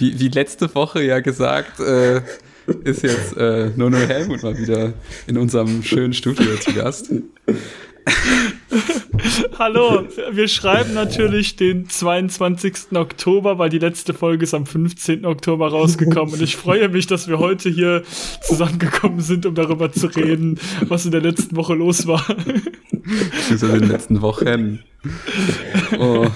Wie, wie letzte Woche ja gesagt, äh, ist jetzt äh, Nono Helmut mal wieder in unserem schönen Studio zu Gast. Hallo, wir schreiben natürlich den 22. Oktober, weil die letzte Folge ist am 15. Oktober rausgekommen und ich freue mich, dass wir heute hier zusammengekommen sind, um darüber zu reden, was in der letzten Woche los war. Beziehungsweise in den letzten Wochen. Oh.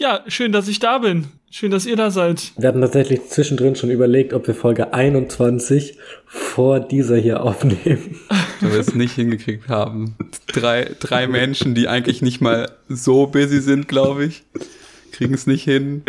Ja, schön, dass ich da bin. Schön, dass ihr da seid. Wir hatten tatsächlich zwischendrin schon überlegt, ob wir Folge 21 vor dieser hier aufnehmen. Da wir es nicht hingekriegt haben. Drei, drei Menschen, die eigentlich nicht mal so busy sind, glaube ich, kriegen es nicht hin,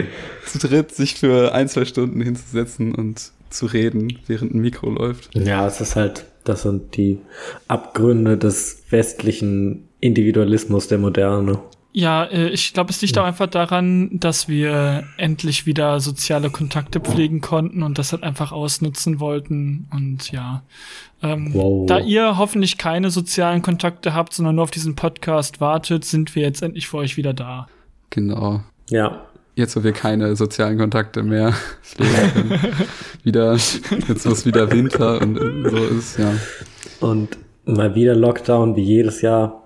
zu dritt sich für ein, zwei Stunden hinzusetzen und zu reden, während ein Mikro läuft. Ja, es ist halt, das sind die Abgründe des westlichen Individualismus der Moderne. Ja, äh, ich glaube, es liegt auch einfach daran, dass wir endlich wieder soziale Kontakte pflegen konnten und das halt einfach ausnutzen wollten. Und ja, ähm, wow. da ihr hoffentlich keine sozialen Kontakte habt, sondern nur auf diesen Podcast wartet, sind wir jetzt endlich für euch wieder da. Genau. Ja. Jetzt, wo wir keine sozialen Kontakte mehr pflegen können. wieder, jetzt wo es wieder Winter und so ist, ja. Und mal wieder Lockdown wie jedes Jahr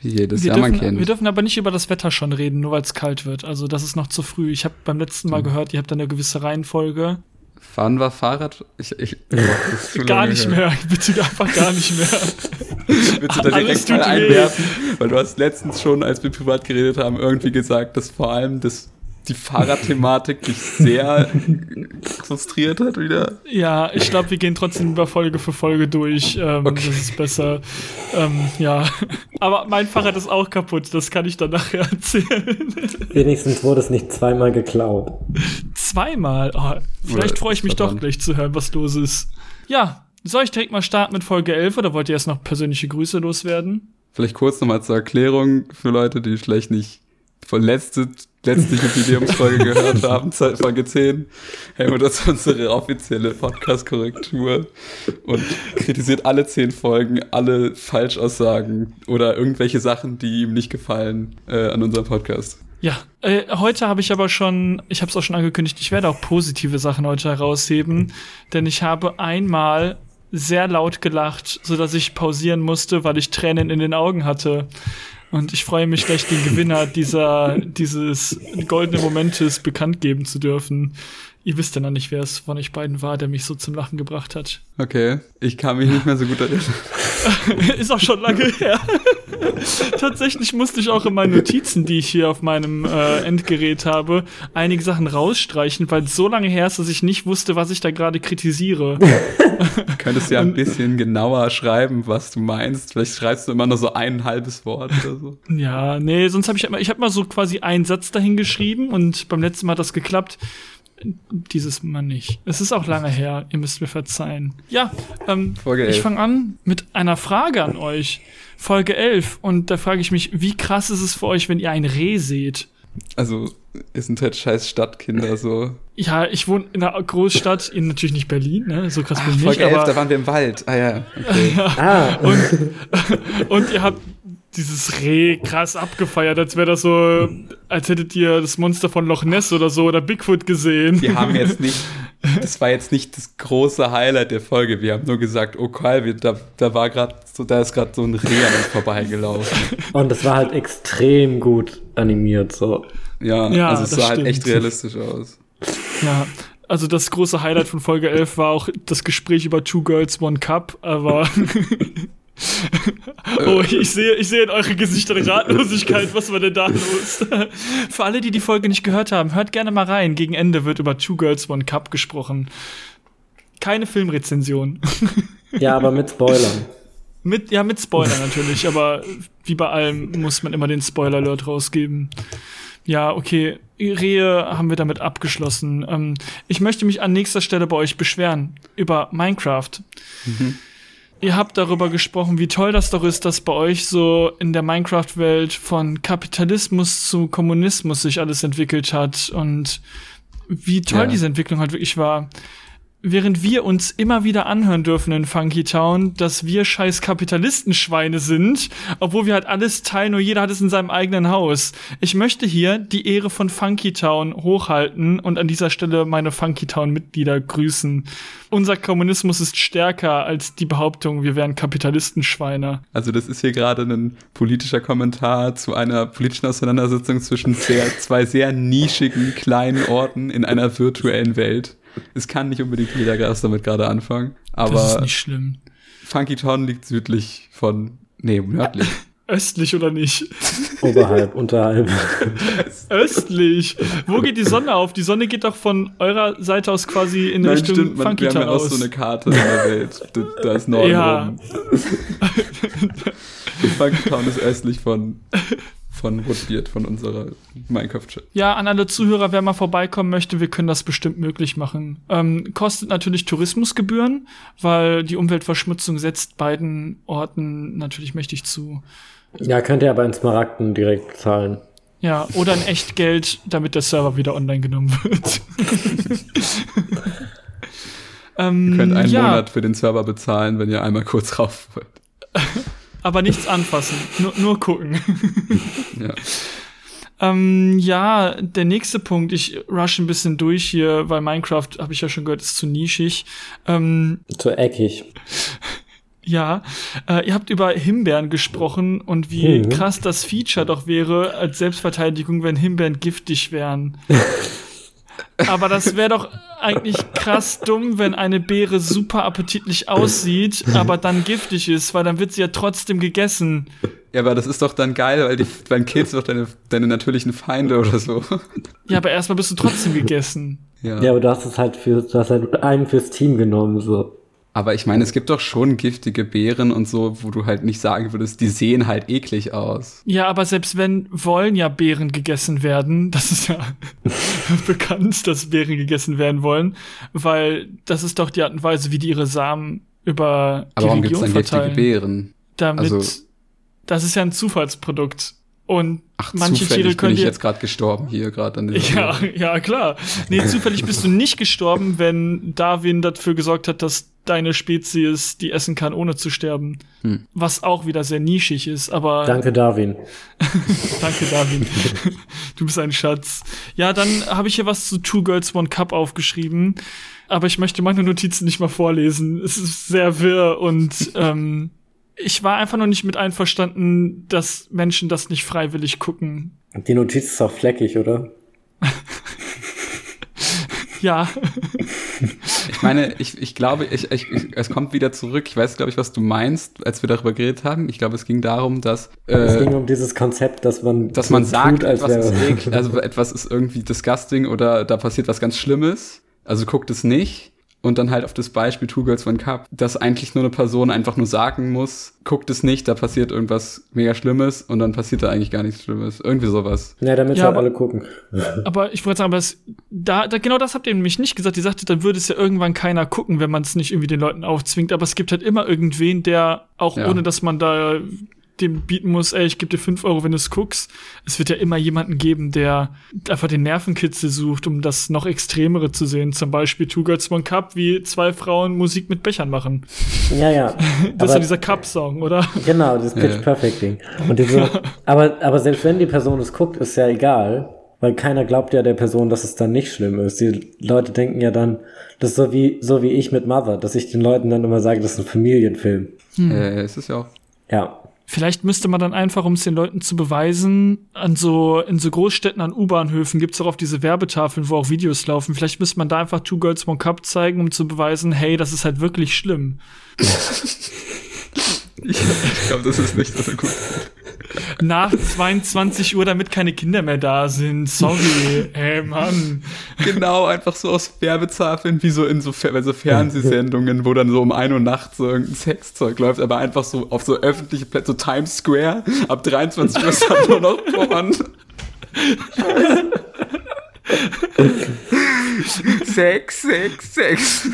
wie jedes wir Jahr dürfen, man kennt. Wir dürfen aber nicht über das Wetter schon reden, nur weil es kalt wird. Also das ist noch zu früh. Ich habe beim letzten Mal mhm. gehört, ihr habt eine gewisse Reihenfolge. Fahren wir Fahrrad? Ich, ich, gar nicht mehr. Bitte einfach gar nicht mehr. Willst du da direkt mal einwerfen? Weil du hast letztens schon, als wir privat geredet haben, irgendwie gesagt, dass vor allem das die Fahrradthematik dich sehr frustriert hat wieder. Ja, ich glaube, wir gehen trotzdem über Folge für Folge durch. Ähm, okay. Das ist besser. Ähm, ja. Aber mein Fahrrad ist auch kaputt, das kann ich dann nachher erzählen. Wenigstens wurde es nicht zweimal geklaut. Zweimal? Oh, vielleicht freue ich mich doch gleich zu hören, was los ist. Ja, soll ich direkt mal starten mit Folge 11 oder wollt ihr erst noch persönliche Grüße loswerden? Vielleicht kurz nochmal zur Erklärung für Leute, die vielleicht nicht von letzte eine Jubiläumsfolge gehört haben, Folge 10. Helmut das ist unsere offizielle Podcast-Korrektur und kritisiert alle zehn Folgen, alle Falschaussagen oder irgendwelche Sachen, die ihm nicht gefallen äh, an unserem Podcast. Ja, äh, heute habe ich aber schon, ich habe es auch schon angekündigt, ich werde auch positive Sachen heute herausheben, denn ich habe einmal sehr laut gelacht, so dass ich pausieren musste, weil ich Tränen in den Augen hatte. Und ich freue mich gleich, den Gewinner dieser, dieses goldenen Momentes bekannt geben zu dürfen. Ihr wisst ja noch nicht, wer es von euch beiden war, der mich so zum Lachen gebracht hat. Okay, ich kann mich nicht mehr so gut erinnern. Ist auch schon lange her. Tatsächlich musste ich auch in meinen Notizen, die ich hier auf meinem äh, Endgerät habe, einige Sachen rausstreichen, weil es so lange her ist, dass ich nicht wusste, was ich da gerade kritisiere. Du könntest ja ein bisschen genauer schreiben, was du meinst. Vielleicht schreibst du immer nur so ein halbes Wort oder so. Ja, nee, sonst habe ich immer, ich habe mal so quasi einen Satz dahin geschrieben und beim letzten Mal hat das geklappt. Dieses Mal nicht. Es ist auch lange her, ihr müsst mir verzeihen. Ja, ähm, ich fange an mit einer Frage an euch. Folge 11. Und da frage ich mich, wie krass ist es für euch, wenn ihr ein Reh seht? Also, ist sind halt scheiß Stadtkinder so. Ja, ich wohne in einer Großstadt, in natürlich nicht Berlin, ne? So krass bin ich nicht. Folge 11, da waren wir im Wald. Ah ja. Okay. ja. Ah. Und, und ihr habt dieses Reh krass abgefeiert, als wäre das so, als hättet ihr das Monster von Loch Ness oder so oder Bigfoot gesehen. Wir haben jetzt nicht, das war jetzt nicht das große Highlight der Folge. Wir haben nur gesagt, oh Kyle, da, da war gerade so, da ist gerade so ein Reh an uns vorbeigelaufen. Und das war halt extrem gut animiert, so. Ja, ja also es sah stimmt. halt echt realistisch aus. Ja, also das große Highlight von Folge 11 war auch das Gespräch über Two Girls, One Cup, aber oh, ich sehe, ich sehe in eure Gesichter Ratlosigkeit. Was war denn da los? Für alle, die die Folge nicht gehört haben, hört gerne mal rein. Gegen Ende wird über Two Girls One Cup gesprochen. Keine Filmrezension. Ja, aber mit Spoilern. Mit, ja, mit Spoilern natürlich, aber wie bei allem muss man immer den Spoiler-Alert rausgeben. Ja, okay. Rehe haben wir damit abgeschlossen. Ähm, ich möchte mich an nächster Stelle bei euch beschweren über Minecraft. Mhm. Ihr habt darüber gesprochen, wie toll das doch ist, dass bei euch so in der Minecraft-Welt von Kapitalismus zu Kommunismus sich alles entwickelt hat und wie toll ja. diese Entwicklung halt wirklich war. Während wir uns immer wieder anhören dürfen in Funky Town, dass wir scheiß Kapitalistenschweine sind, obwohl wir halt alles teilen, nur jeder hat es in seinem eigenen Haus. Ich möchte hier die Ehre von Funky Town hochhalten und an dieser Stelle meine Funky Town Mitglieder grüßen. Unser Kommunismus ist stärker als die Behauptung, wir wären Kapitalistenschweine. Also das ist hier gerade ein politischer Kommentar zu einer politischen Auseinandersetzung zwischen sehr, zwei sehr nischigen kleinen Orten in einer virtuellen Welt. Es kann nicht unbedingt jeder Gast damit gerade anfangen. Aber das ist nicht schlimm. Funky Town liegt südlich von. Nee, nördlich. Östlich oder nicht? Oberhalb, unterhalb. Östlich. Wo geht die Sonne auf? Die Sonne geht doch von eurer Seite aus quasi in Nein, Richtung stimmt, man, Funky wir haben Town ja auch aus. so eine Karte in der Welt. Da, da ist Norden Ja. rum. Funky Town ist östlich von, von Woodbeard, von unserer Minecraft-Chat. Ja, an alle Zuhörer, wer mal vorbeikommen möchte, wir können das bestimmt möglich machen. Ähm, kostet natürlich Tourismusgebühren, weil die Umweltverschmutzung setzt beiden Orten natürlich mächtig zu. Ja, könnt ihr aber in Smaragden direkt zahlen. Ja, oder in Echtgeld, damit der Server wieder online genommen wird. ähm, Ihr könnt einen ja, Monat für den Server bezahlen, wenn ihr einmal kurz rauf wollt. aber nichts anfassen, nur, nur gucken. Ja. Ähm, ja, der nächste Punkt, ich rush ein bisschen durch hier, weil Minecraft, habe ich ja schon gehört, ist zu nischig. Ähm, Zu eckig. ja, äh, ihr habt über Himbeeren gesprochen und wie Mhm. krass das Feature doch wäre als Selbstverteidigung, wenn Himbeeren giftig wären. Aber das wäre doch eigentlich krass dumm, wenn eine Beere super appetitlich aussieht, aber dann giftig ist, weil dann wird sie ja trotzdem gegessen. ja, aber das ist doch dann geil, weil die, dann killst du doch deine, deine natürlichen Feinde oder so. Ja, aber erstmal bist du trotzdem gegessen. Ja. Ja, aber du hast es halt für, du hast halt einen fürs Team genommen, so. Aber ich meine, es gibt doch schon giftige Beeren und so, wo du halt nicht sagen würdest, die sehen halt eklig aus. Ja, aber selbst wenn, wollen ja Beeren gegessen werden. Das ist ja bekannt, dass Beeren gegessen werden wollen, weil das ist doch die Art und Weise, wie die ihre Samen über die Aber warum gibt es Region dann giftige verteilen. Beeren? Damit, Also- das ist ja ein Zufallsprodukt. Und Ach, manche zufällig Tiere bin können ich dir jetzt gerade gestorben hier gerade an Ja, ja, klar. Nee, zufällig bist du nicht gestorben, wenn Darwin dafür gesorgt hat, dass deine Spezies die essen kann, ohne zu sterben. Hm. Was auch wieder sehr nischig ist, aber Danke, Darwin. danke, Darwin. du bist ein Schatz. Ja, dann habe ich hier was zu Two Girls One Cup aufgeschrieben, aber ich möchte meine Notizen nicht mal vorlesen. Es ist sehr wirr und ähm, ich war einfach noch nicht mit einverstanden, dass Menschen das nicht freiwillig gucken. Die Notiz ist auch fleckig, oder? Ja. Ich meine, ich, ich glaube, ich, ich, ich, es kommt wieder zurück. Ich weiß, glaube ich, was du meinst, als wir darüber geredet haben. Ich glaube, es ging darum, dass, es äh, ging um dieses Konzept, dass man, dass man sagt, tut, als etwas ist wäre. eklig, also etwas ist irgendwie disgusting oder da passiert was ganz Schlimmes. Also guckt es nicht. Und dann halt auf das Beispiel Two Girls One Cup, dass eigentlich nur eine Person einfach nur sagen muss, guckt es nicht, da passiert irgendwas mega Schlimmes und dann passiert da eigentlich gar nichts Schlimmes. Irgendwie sowas. Ja, damit Ja, aber- alle gucken. Aber ich wollte sagen, aber es, da, da, genau das habt ihr nämlich nicht gesagt. Ihr sagtet, dann würde es ja irgendwann keiner gucken, wenn man es nicht irgendwie den Leuten aufzwingt. Aber es gibt halt immer irgendwen, der, auch Ja. ohne dass man da dem bieten muss, ey, ich gebe dir fünf Euro, wenn du es guckst. Es wird ja immer jemanden geben, der einfach den Nervenkitzel sucht, um das noch Extremere zu sehen. Zum Beispiel Two Girls One Cup, wie zwei Frauen Musik mit Bechern machen. Ja, ja. Das ist aber, ja dieser Cup-Song, oder? genau, das Ja. Pitch Perfect Ding. Und diese, aber, aber selbst wenn die Person es guckt, ist ja egal, weil keiner glaubt ja der Person, dass es dann nicht schlimm ist. Die Leute denken ja dann, das ist so wie, so wie ich mit Mother, dass ich den Leuten dann immer sage, das ist ein Familienfilm. Äh, es ist ja auch. Ja. Vielleicht müsste man dann einfach, um es den Leuten zu beweisen, an so, in so Großstädten an U-Bahnhöfen gibt's auch auf diese Werbetafeln, wo auch Videos laufen. Vielleicht müsste man da einfach Two Girls One Cup zeigen, um zu beweisen, hey, das ist halt wirklich schlimm. Ich, ich glaube, das ist nicht so gut. Nach 22 Uhr, damit keine Kinder mehr da sind. Sorry, ey, Mann. Genau, einfach so aus Werbetafeln, wie so in so, Fer- bei so Fernsehsendungen, wo dann so um 1 Uhr nachts so irgendein Sexzeug läuft, aber einfach so auf so öffentliche Plätze, so Times Square, ab 23 Uhr ist dann nur noch Porn. Sex, Sex, Sex.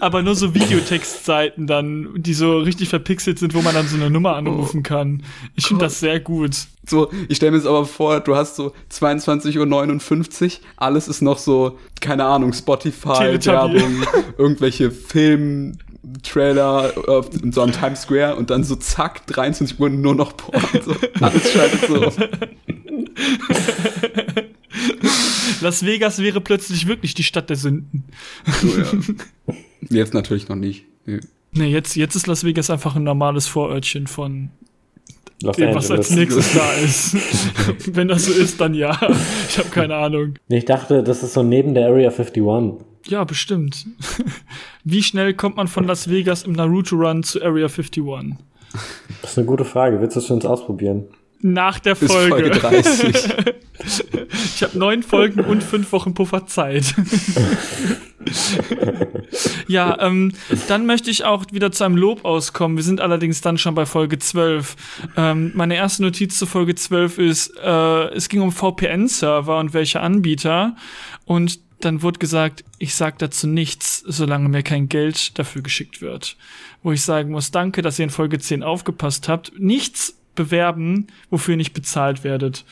Aber nur so Videotextseiten dann, die so richtig verpixelt sind, wo man dann so eine Nummer anrufen kann. Ich finde das sehr gut. So, ich stelle mir jetzt aber vor, du hast so 22.59 Uhr, alles ist noch so, keine Ahnung, Spotify, Teletubby. Werbung, Film-Trailer auf- so am Times Square und dann so zack, 23 Uhr nur noch Porn. So, alles schaltet so. Las Vegas wäre plötzlich wirklich die Stadt der Sünden. so ja. Jetzt natürlich noch nicht. Nee. Nee, jetzt, jetzt ist Las Vegas einfach ein normales Vorörtchen von Los dem, was als nächstes da ist. Wenn das so ist, dann ja. Ich habe keine Ahnung. Nee, Ich dachte, das ist so neben der Area 51. Ja, bestimmt. Wie schnell kommt man von Las Vegas im Naruto Run zu Area 51? Das ist eine gute Frage. Willst du es für uns ausprobieren? Nach der Bis Folge. Folge 30. Ich habe neun Folgen und fünf Wochen Puffer Zeit. ja, ähm, dann möchte ich auch wieder zu einem Lob auskommen. Wir sind allerdings dann schon bei Folge 12. Ähm, meine erste Notiz zu Folge 12 ist, äh, es ging um VPN-Server und welche Anbieter. Und dann wurde gesagt, ich sag dazu nichts, solange mir kein Geld dafür geschickt wird. Wo ich sagen muss, danke, dass ihr in Folge 10 aufgepasst habt. Nichts bewerben, wofür ihr nicht bezahlt werdet.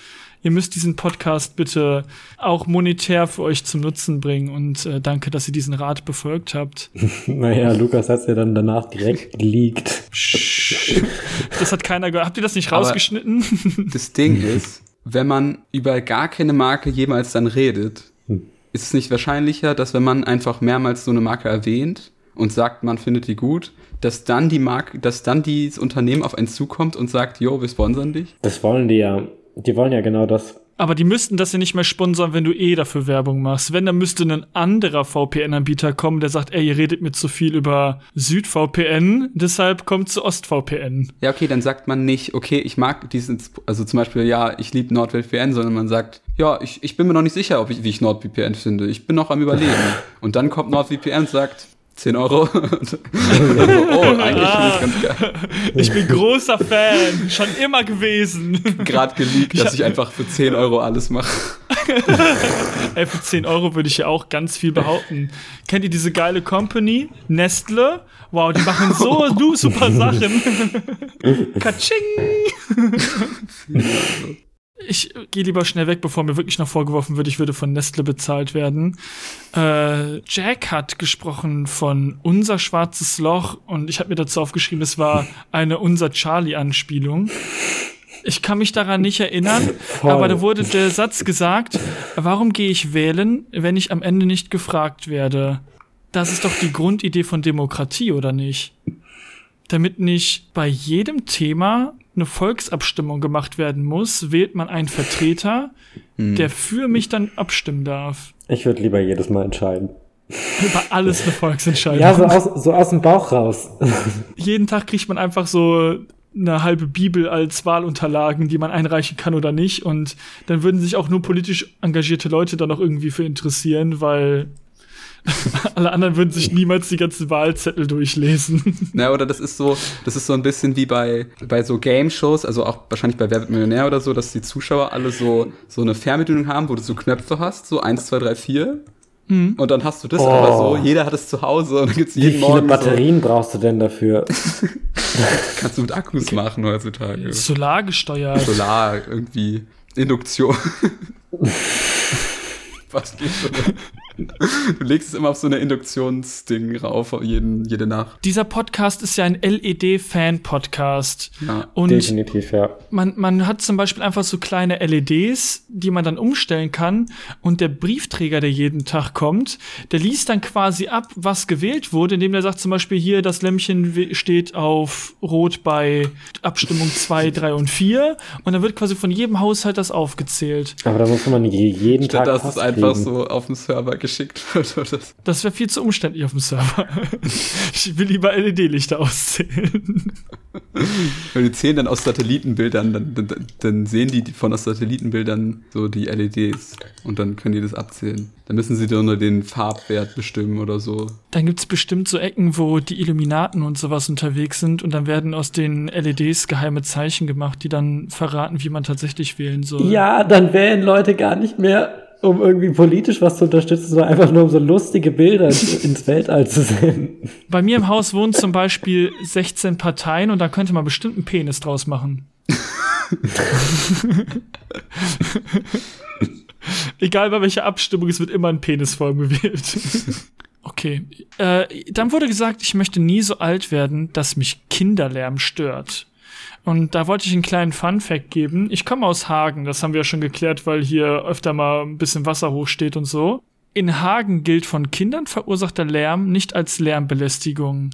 Ihr müsst diesen Podcast bitte auch monetär für euch zum Nutzen bringen und äh, danke, dass ihr diesen Rat befolgt habt. Naja, Lukas hat es ja dann danach direkt geleakt. Das hat keiner gehört. Habt ihr das nicht Aber- rausgeschnitten? Das Ding ist, wenn man über gar keine Marke jemals dann redet, ist es nicht wahrscheinlicher, dass wenn man einfach mehrmals so eine Marke erwähnt und sagt, man findet die gut, dass dann die Marke, dass dann dieses Unternehmen auf einen zukommt und sagt, yo, wir sponsern dich. Das wollen die ja. Die wollen ja genau das. Aber die müssten das ja nicht mehr sponsern, wenn du eh dafür Werbung machst. Wenn, dann müsste ein anderer VPN-Anbieter kommen, der sagt, ey, ihr redet mir zu viel über SüdVPN, deshalb kommt zu OstVPN. Ja, okay, dann sagt man nicht, okay, ich mag diesen, also zum Beispiel, ja, ich liebe NordVPN, sondern man sagt, ja, ich, ich bin mir noch nicht sicher, ob ich, wie ich NordVPN finde. Ich bin noch am überlegen. Und dann kommt NordVPN und sagt, 10 Euro. Oh, eigentlich finde ich ganz geil. Ich bin großer Fan, schon immer gewesen. Gerade geleakt, dass ich einfach für 10 Euro alles mache. Ey, für 10 Euro würde ich ja auch ganz viel behaupten. Kennt ihr diese geile Company? Nestle? Wow, die machen so super Sachen. Katsching! Ich gehe lieber schnell weg, bevor mir wirklich noch vorgeworfen wird, ich würde von Nestle bezahlt werden. Äh, Jack hat gesprochen von Unser schwarzes Loch und ich habe mir dazu aufgeschrieben, es war eine Unser Charlie-Anspielung. Ich kann mich daran nicht erinnern, Voll. aber da wurde der Satz gesagt, warum gehe ich wählen, wenn ich am Ende nicht gefragt werde? Das ist doch die Grundidee von Demokratie, oder nicht? Damit nicht bei jedem Thema eine Volksabstimmung gemacht werden muss, wählt man einen Vertreter, der für mich dann abstimmen darf. Ich würde lieber jedes Mal entscheiden. Über alles eine Volksentscheidung. Ja, so aus, so aus dem Bauch raus. Jeden Tag kriegt man einfach so eine halbe Bibel als Wahlunterlagen, die man einreichen kann oder nicht. Und dann würden sich auch nur politisch engagierte Leute da noch irgendwie für interessieren, weil alle anderen würden sich niemals die ganzen Wahlzettel durchlesen. Na, oder das ist so, das ist so ein bisschen wie bei, bei so Game-Shows, also auch wahrscheinlich bei Wer wird Millionär oder so, dass die Zuschauer alle so, so eine Fernbedienung haben, wo du so Knöpfe hast, so 1, 2, 3, 4. Und dann hast du das Oh. aber so, jeder hat es zu Hause und dann gibt's Wie jeden viele Morgen Batterien brauchst du denn dafür? so, kannst du mit Akkus machen heutzutage. Solargesteuert. Solar, irgendwie, Induktion. Was geht schon? Du legst es immer auf so eine Induktionsding rauf, jeden, jede Nacht. Dieser Podcast ist ja ein LED-Fan-Podcast. Ja. Und Definitiv, ja. man, man hat zum Beispiel einfach so kleine LEDs, die man dann umstellen kann. Und der Briefträger, der jeden Tag kommt, der liest dann quasi ab, was gewählt wurde, indem der sagt zum Beispiel hier, das Lämpchen we- steht auf Rot bei Abstimmung 2, 3 und 4. Und dann wird quasi von jedem Haushalt das aufgezählt. Aber da muss man je- jeden Statt Tag dass Post es einfach so auf dem Server geschickt wird. Oder so. Das wäre viel zu umständlich auf dem Server. ich will lieber LED-Lichter auszählen. Wenn die zählen dann aus Satellitenbildern, dann, dann, dann sehen die von aus Satellitenbildern so die LEDs und dann können die das abzählen. Dann müssen sie nur den Farbwert bestimmen oder so. Dann gibt's bestimmt so Ecken, wo die Illuminaten und sowas unterwegs sind und dann werden aus den LEDs geheime Zeichen gemacht, die dann verraten, wie man tatsächlich wählen soll. Ja, dann wählen Leute gar nicht mehr, um irgendwie politisch was zu unterstützen, sondern einfach nur um so lustige Bilder ins Weltall zu senden. Bei mir im Haus wohnen zum Beispiel 16 Parteien und da könnte man bestimmt einen Penis draus machen. Egal bei welcher Abstimmung, es wird immer ein Penisform gewählt. okay. Äh, dann wurde gesagt, ich möchte nie so alt werden, dass mich Kinderlärm stört. Und da wollte ich einen kleinen Fun-Fact geben. Ich komme aus Hagen, das haben wir ja schon geklärt, weil hier öfter mal ein bisschen Wasser hochsteht und so. In Hagen gilt von Kindern verursachter Lärm nicht als Lärmbelästigung.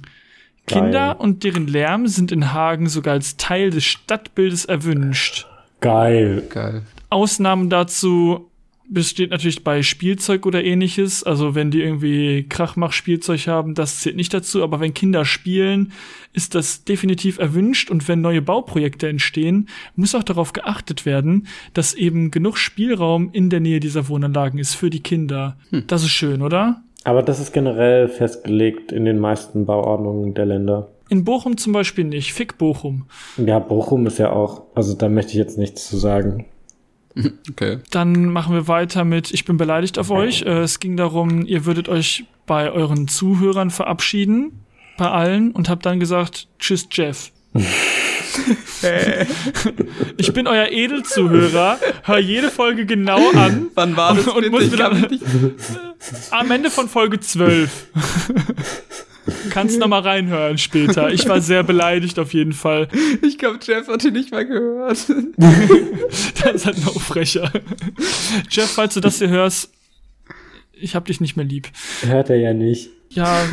Geil. Kinder und deren Lärm sind in Hagen sogar als Teil des Stadtbildes erwünscht. Geil. Geil. Ausnahmen dazu besteht natürlich bei Spielzeug oder ähnliches. Also wenn die irgendwie Krachmach-Spielzeug haben, das zählt nicht dazu. Aber wenn Kinder spielen, ist das definitiv erwünscht. Und wenn neue Bauprojekte entstehen, muss auch darauf geachtet werden, dass eben genug Spielraum in der Nähe dieser Wohnanlagen ist für die Kinder. Das ist schön, oder? Aber das ist generell festgelegt in den meisten Bauordnungen der Länder. In Bochum zum Beispiel nicht. Fick Bochum. Ja, Bochum ist ja auch, also da möchte ich jetzt nichts zu sagen. Okay. Dann machen wir weiter mit Ich bin beleidigt auf euch. Äh, es ging darum, ihr würdet euch bei euren Zuhörern verabschieden, bei allen, und habt dann gesagt, tschüss Jeff. ich bin euer Edelzuhörer, hör jede Folge genau an. Wann war das Und bitte? muss Ich wieder- Am Ende von Folge 12. Kannst noch mal reinhören später. Ich war sehr beleidigt auf jeden Fall. Ich glaube, Jeff hat ihn nicht mal gehört. Das ist halt noch frecher. Jeff, falls du das hier hörst, ich hab dich nicht mehr lieb. Hört er ja nicht. Ja,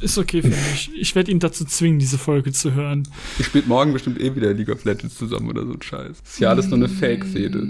ist okay für mich. Ich werde ihn dazu zwingen, diese Folge zu hören. Ich spielt morgen bestimmt eh wieder League of Legends zusammen oder so ein Scheiß. Ist ja alles nur eine Fake-Fehde.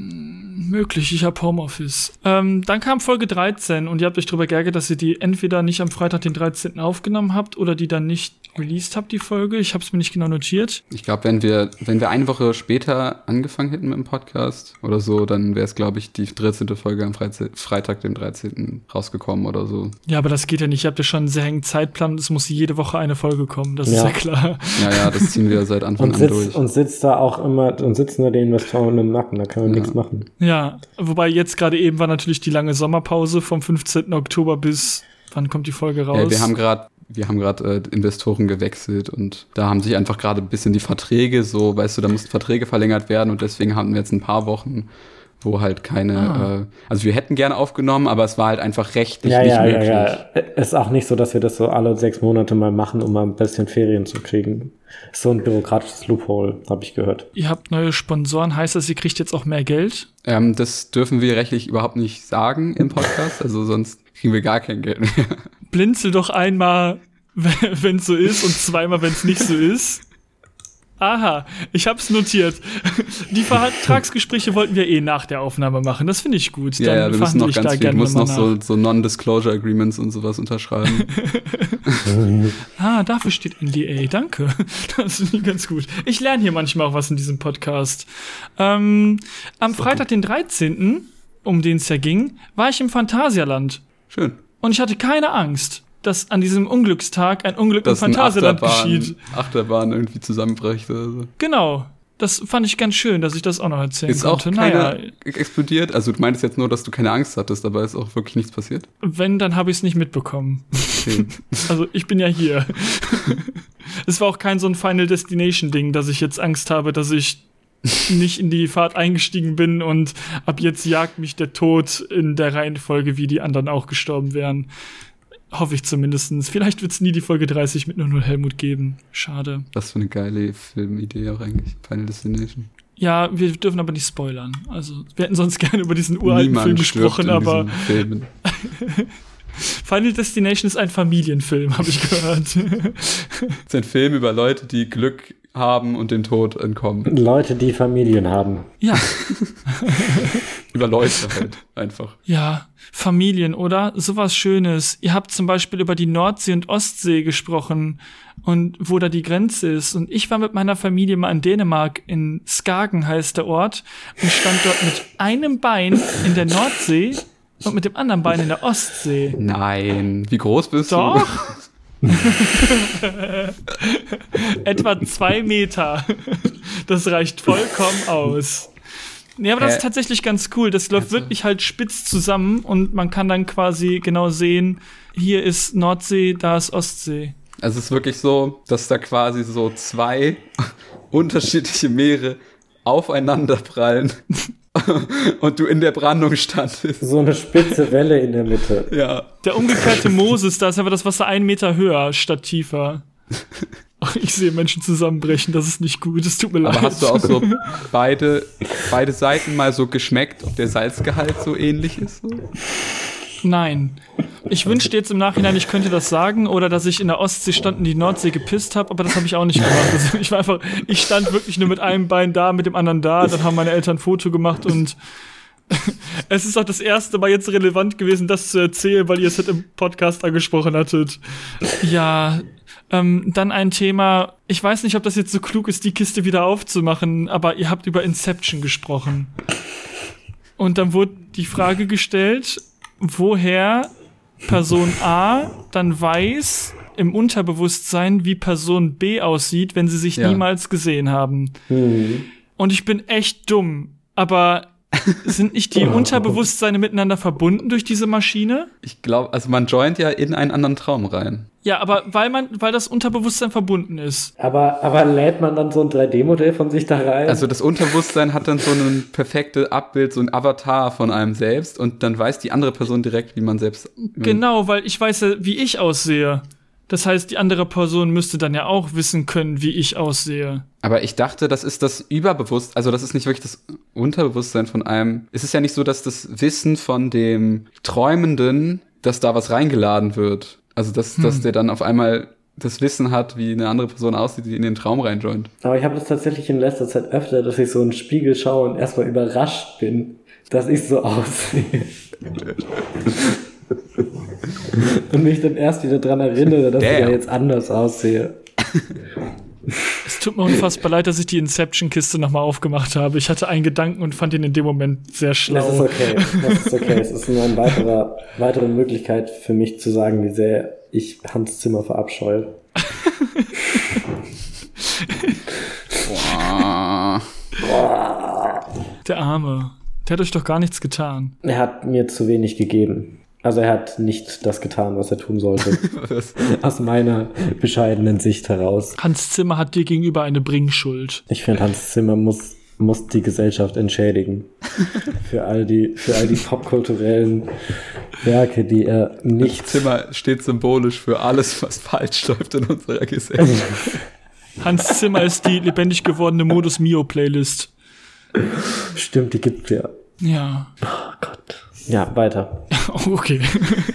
Möglich, ich habe Homeoffice. Ähm, dann kam Folge 13 und ihr habt euch darüber geärgert, dass ihr die entweder nicht am Freitag, den 13. aufgenommen habt oder die dann nicht released habt, die Folge. Ich habe es mir nicht genau notiert. Ich glaube, wenn wir, wenn wir eine Woche später angefangen hätten mit dem Podcast oder so, dann wäre es, glaube ich, die 13. Folge am Freize- Freitag, dem 13. rausgekommen oder so. Ja, aber das geht ja nicht. Ihr habt ja schon einen sehr engen Zeitplan. Es muss jede Woche eine Folge kommen. Das ist Ja. ja klar. Ja, ja, das ziehen wir seit Anfang Und an sitzt, durch. und sitzt da auch immer, und sitzen da die Investoren im Nacken, da kann man Ja. nichts machen. Ja, wobei jetzt gerade eben war natürlich die lange Sommerpause vom 15. Oktober bis wann kommt die Folge raus? Ja, wir haben gerade wir haben gerade äh, Investoren gewechselt und da haben sich einfach gerade ein bisschen die Verträge so, weißt du, da mussten Verträge verlängert werden und deswegen haben wir jetzt ein paar Wochen, wo halt keine, Ah. äh, also wir hätten gerne aufgenommen, aber es war halt einfach rechtlich Ja, nicht ja, möglich. ja, ja. Ist auch nicht so, dass wir das so alle sechs Monate mal machen, um mal ein bisschen Ferien zu kriegen. Ist so ein bürokratisches Loophole, habe ich gehört. Ihr habt neue Sponsoren, heißt das, ihr kriegt jetzt auch mehr Geld? Ähm, das dürfen wir rechtlich überhaupt nicht sagen im Podcast, also sonst kriegen wir gar kein Geld mehr. Blinzel doch einmal, wenn es so ist und zweimal, wenn es nicht so ist. Aha, ich hab's notiert. Die Vertragsgespräche wollten wir eh nach der Aufnahme machen. Das finde ich gut. ja, ja, wir müssen noch ganz viel, müssen mal noch nach. so, so Non-Disclosure Agreements und sowas unterschreiben. Ah, dafür steht NDA. Danke. Das finde ich ganz gut. Ich lerne hier manchmal auch was in diesem Podcast. Ähm, am Freitag, den 13., um den es ja ging, war ich im Phantasialand. Schön. Und ich hatte keine Angst, dass an diesem Unglückstag ein Unglück Dass im Phantasialand geschieht. Achterbahn irgendwie zusammenbricht oder so. Genau. Das fand ich ganz schön, dass ich das auch noch erzählen Ist auch konnte. keine Naja, explodiert? Also du meintest jetzt nur, dass du keine Angst hattest, aber ist auch wirklich nichts passiert? wenn, dann habe ich es nicht mitbekommen. Okay. Also ich bin ja hier. es war auch kein so ein Final Destination Ding, dass ich jetzt Angst habe, dass ich nicht in die Fahrt eingestiegen bin und ab jetzt jagt mich der Tod in der Reihenfolge, wie die anderen auch gestorben wären. Hoffe ich zumindestens. Vielleicht wird es nie die Folge 30 mit 00 Helmut geben. Schade. Was für eine geile Filmidee auch eigentlich. Final Destination. Ja, wir dürfen aber nicht spoilern. Also, wir hätten sonst gerne über diesen uralten Film stirbt gesprochen, aber. Final Destination ist ein Familienfilm, habe ich gehört. Es ist ein Film über Leute, die Glück haben und dem Tod entkommen. Leute, die Familien haben. ja, Über Leute halt einfach. ja, Familien, oder? Sowas Schönes. Ihr habt zum Beispiel über die Nordsee und Ostsee gesprochen und wo da die Grenze ist. Und ich war mit meiner Familie mal in Dänemark, in Skagen heißt der Ort, und stand dort mit einem Bein in der Nordsee und mit dem anderen Bein in der Ostsee. Nein. Wie groß bist Doch. Etwa zwei Meter. Das reicht vollkommen aus. Ja, aber das Hä? ist tatsächlich ganz cool. Das läuft wirklich halt spitz zusammen und man kann dann quasi genau sehen, hier ist Nordsee, da ist Ostsee. Also es ist wirklich so, dass da quasi so zwei unterschiedliche Meere aufeinanderprallen und du in der Brandung standest. So eine spitze Welle in der Mitte. Ja. Der umgekehrte Moses, da ist aber das Wasser einen Meter höher statt tiefer. Ich sehe Menschen zusammenbrechen, das ist nicht gut, es tut mir leid. Aber hast du auch so beide, beide Seiten mal so geschmeckt, ob der Salzgehalt so ähnlich ist? So? Nein. Ich wünschte jetzt im Nachhinein, ich könnte das sagen oder dass ich in der Ostsee stand und die Nordsee gepisst habe, aber das habe ich auch nicht gemacht. Also ich war einfach, ich stand wirklich nur mit einem Bein da, mit dem anderen da, dann haben meine Eltern ein Foto gemacht und es ist auch das erste Mal jetzt relevant gewesen, das zu erzählen, weil ihr es halt im Podcast angesprochen hattet. Ja, ähm, dann ein Thema, ich weiß nicht, ob das jetzt so klug ist, die Kiste wieder aufzumachen, aber ihr habt über Inception gesprochen. Und dann wurde die Frage gestellt, woher Person A dann weiß im Unterbewusstsein, wie Person B aussieht, wenn sie sich Ja. niemals gesehen haben. Und ich bin echt dumm, aber sind nicht die Unterbewusstseine miteinander verbunden durch diese Maschine? Ich glaube, also man joint ja in einen anderen Traum rein. Ja, aber weil man, weil das Unterbewusstsein verbunden ist. Aber, aber lädt man dann so ein 3D-Modell von sich da rein? Also das Unterbewusstsein hat dann so ein perfektes Abbild, so ein Avatar von einem selbst und dann weiß die andere Person direkt, wie man selbst. Genau, weil ich weiß ja, wie ich aussehe. Das heißt, die andere Person müsste dann ja auch wissen können, wie ich aussehe. Aber ich dachte, das ist das Überbewusst, also das ist nicht wirklich das Unterbewusstsein von einem. Es ist ja nicht so, dass das Wissen von dem Träumenden, dass da was reingeladen wird. Also dass, dass der dann auf einmal das Wissen hat, wie eine andere Person aussieht, die in den Traum reinjoint. Aber ich habe das tatsächlich in letzter Zeit öfter, dass ich so in den Spiegel schaue und erstmal überrascht bin, dass ich so aussehe. und mich dann erst wieder dran erinnere, dass ich Damn. da jetzt anders aussehe. Es tut mir unfassbar leid, dass ich die Inception-Kiste nochmal aufgemacht habe. Ich hatte einen Gedanken und fand ihn in dem Moment sehr Das ist schlau. okay. Das ist okay. Es ist nur eine weiterer, weitere Möglichkeit für mich zu sagen, wie sehr ich Hans Zimmer verabscheue. Boah. Der Arme. Der hat euch doch gar nichts getan. Er hat mir zu wenig gegeben. Also er hat nicht das getan, was er tun sollte. Aus meiner bescheidenen Sicht heraus. Hans Zimmer hat dir gegenüber eine Bringschuld. Ich finde, Hans Zimmer muss, muss die Gesellschaft entschädigen. für all die, für all die popkulturellen Werke, die er nicht. Zimmer steht symbolisch für alles, was falsch läuft in unserer Gesellschaft. Hans Zimmer ist die lebendig gewordene Modus Mio Playlist. Stimmt, die gibt ja. Ja. Oh Gott. Ja, weiter. Oh, okay.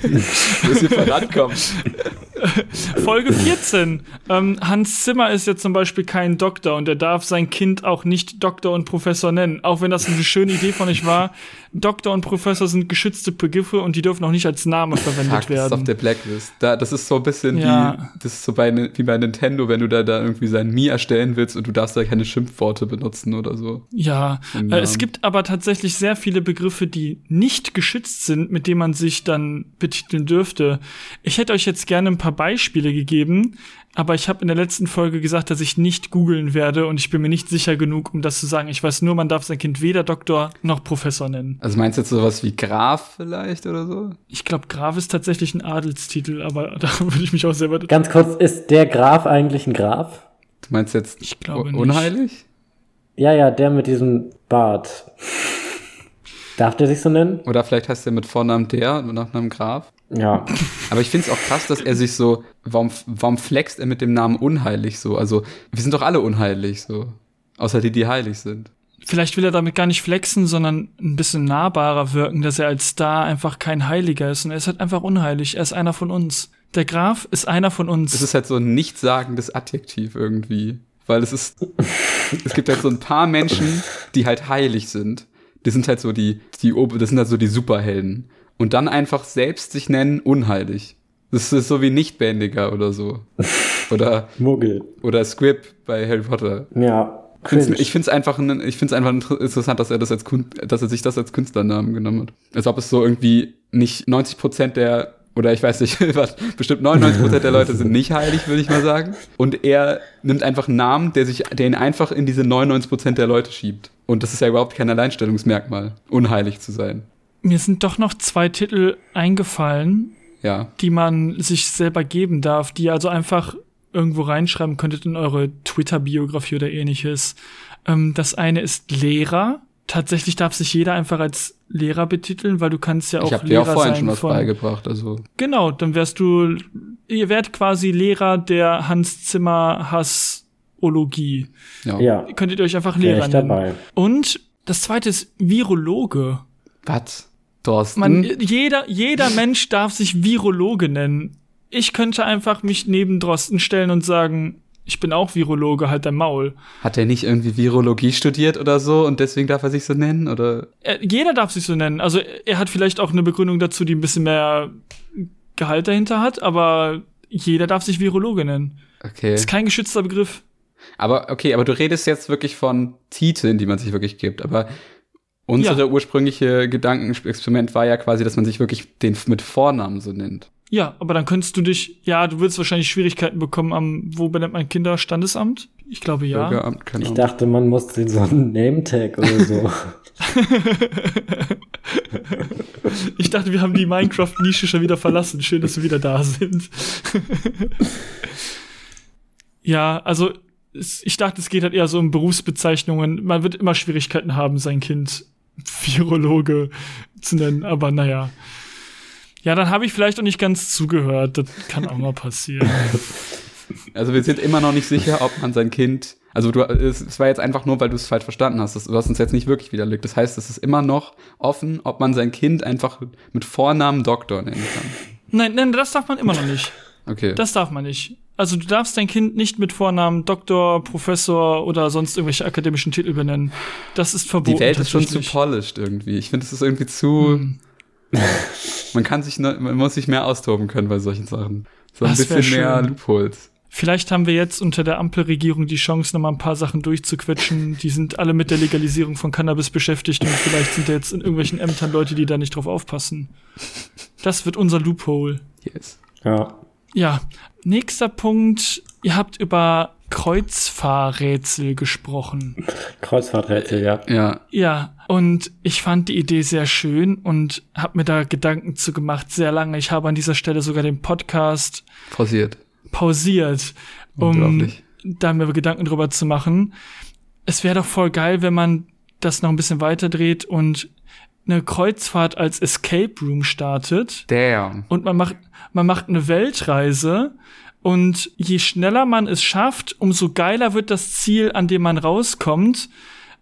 Bis ihr vorankommt. Folge 14. Ähm, Hans Zimmer ist ja zum Beispiel kein Doktor und er darf sein Kind auch nicht Doktor und Professor nennen. Auch wenn das eine schöne Idee von euch war. Doktor und Professor sind geschützte Begriffe und die dürfen auch nicht als Name verwendet Fuck, das ist auf werden. der Blacklist. Da, das ist so ein bisschen Ja. wie, das ist so bei, wie bei Nintendo, wenn du da, da irgendwie sein Mii erstellen willst und du darfst da keine Schimpfworte benutzen oder so. Ja, äh, es gibt aber tatsächlich sehr viele Begriffe, die nicht geschützt sind, mit denen man sich dann betiteln dürfte. Ich hätte euch jetzt gerne ein paar Beispiele gegeben, aber ich habe in der letzten Folge gesagt, dass ich nicht googeln werde und ich bin mir nicht sicher genug, um das zu sagen. Ich weiß nur, man darf sein Kind weder Doktor noch Professor nennen. Also meinst du jetzt sowas wie Graf vielleicht oder so? Ich glaube, Graf ist tatsächlich ein Adelstitel, aber da würde ich mich auch selber. Ganz kurz, ist der Graf eigentlich ein Graf? Du meinst jetzt Ich glaube u- nicht. unheilig? Ja, ja, der mit diesem Bart. Darf der sich so nennen? Oder vielleicht heißt er mit Vornamen der und Nachnamen Graf? Ja. Aber ich finde es auch krass, dass er sich so, warum, warum flext er mit dem Namen unheilig so? Also, wir sind doch alle unheilig so. Außer die, die heilig sind. Vielleicht will er damit gar nicht flexen, sondern ein bisschen nahbarer wirken, dass er als Star einfach kein Heiliger ist. Und er ist halt einfach unheilig. Er ist einer von uns. Der Graf ist einer von uns. Es ist halt so ein nichtssagendes Adjektiv irgendwie. Weil es ist, es gibt halt so ein paar Menschen, die halt heilig sind. Die sind halt so die, die, das sind halt so die Superhelden. Und dann einfach selbst sich nennen unheilig. Das ist so wie Nichtbändiger oder so. Oder, Muggel. oder Squib bei Harry Potter. Ja. Find's-. Ich finde es einfach, ein- ich find's einfach inter- interessant, dass er das als dass er sich das als Künstlernamen genommen hat. Als ob es so irgendwie nicht 90 Prozent der oder ich weiß nicht, was, bestimmt 99 Prozent der Leute sind nicht heilig, würde ich mal sagen. Und er nimmt einfach einen Namen, der sich, der ihn einfach in diese 99 Prozent der Leute schiebt. Und das ist ja überhaupt kein Alleinstellungsmerkmal, unheilig zu sein. Mir sind doch noch zwei Titel eingefallen, Ja. die man sich selber geben darf, die also einfach irgendwo reinschreiben könntet in eure Twitter-Biografie oder ähnliches. Ähm, das eine ist Lehrer. Tatsächlich darf sich jeder einfach als Lehrer betiteln, weil du kannst ja auch ich habe dir Lehrer auch vorhin sein schon was von, beigebracht. Also Genau, dann wärst du, ihr wärt quasi Lehrer der Hans Zimmer Hassologie. ja. Ja, Könntet ihr euch einfach Lehrer ich nennen. dabei. Und das zweite ist Virologe. Was? Thorsten? Man, jeder, jeder Mensch darf sich Virologe nennen. Ich könnte einfach mich neben Drosten stellen und sagen, ich bin auch Virologe, halt dein Maul. Hat er nicht irgendwie Virologie studiert oder so und deswegen darf er sich so nennen? Oder? Er, jeder darf sich so nennen. Also er hat vielleicht auch eine Begründung dazu, die ein bisschen mehr Gehalt dahinter hat, aber jeder darf sich Virologe nennen. Okay. Ist kein geschützter Begriff. Aber okay, aber du redest jetzt wirklich von Titeln, die man sich wirklich gibt. Aber unsere Ja. ursprüngliche Gedankenexperiment war ja quasi, dass man sich wirklich den mit Vornamen so nennt. Ja, aber dann könntest du dich, ja, du willst wahrscheinlich Schwierigkeiten bekommen am, wo benennt man Kinder? Standesamt? Ich glaube ja. Bürgeramt, keine Ich Ahnung. dachte, man muss den so einen Name-Tag oder so. Ich dachte, wir haben die Minecraft-Nische schon wieder verlassen. Schön, dass wir wieder da sind. ja, also ich dachte, es geht halt eher so um Berufsbezeichnungen. Man wird immer Schwierigkeiten haben, sein Kind Virologe zu nennen, aber naja. Ja, dann habe ich vielleicht auch nicht ganz zugehört. Das kann auch mal passieren. Also wir sind immer noch nicht sicher, ob man sein Kind. Also du, es, war jetzt einfach nur, weil du es falsch verstanden hast. Das, du hast uns jetzt nicht wirklich widerlegt. Das heißt, es ist immer noch offen, ob man sein Kind einfach mit Vornamen Doktor nennen kann. Nein, nein, das darf man immer noch nicht. Okay. Das darf man nicht. Also du darfst dein Kind nicht mit Vornamen Doktor, Professor oder sonst irgendwelche akademischen Titel benennen. Das ist verboten. Die Welt ist schon zu polished irgendwie. Ich finde, es ist irgendwie zu. Hm. man kann sich, ne, man muss sich mehr austoben können bei solchen Sachen. So ein Das bisschen mehr. Loopholes. Vielleicht haben wir jetzt unter der Ampelregierung die Chance, noch mal ein paar Sachen durchzuquetschen. Die sind alle mit der Legalisierung von Cannabis beschäftigt und vielleicht sind da jetzt in irgendwelchen Ämtern Leute, die da nicht drauf aufpassen. Das wird unser Loophole. Yes. ja. Ja, nächster Punkt. Ihr habt über Kreuzfahrrätsel gesprochen. Kreuzfahrträtsel, ja. Ja. Ja, und ich fand die Idee sehr schön und habe mir da Gedanken zu gemacht, sehr lange. Ich habe an dieser Stelle sogar den Podcast Pausiert. pausiert, um da mir Gedanken drüber zu machen. Es wäre doch voll geil, wenn man das noch ein bisschen weiter dreht und eine Kreuzfahrt als Escape Room startet Damn. und man macht, man macht eine Weltreise und je schneller man es schafft, umso geiler wird das Ziel, an dem man rauskommt.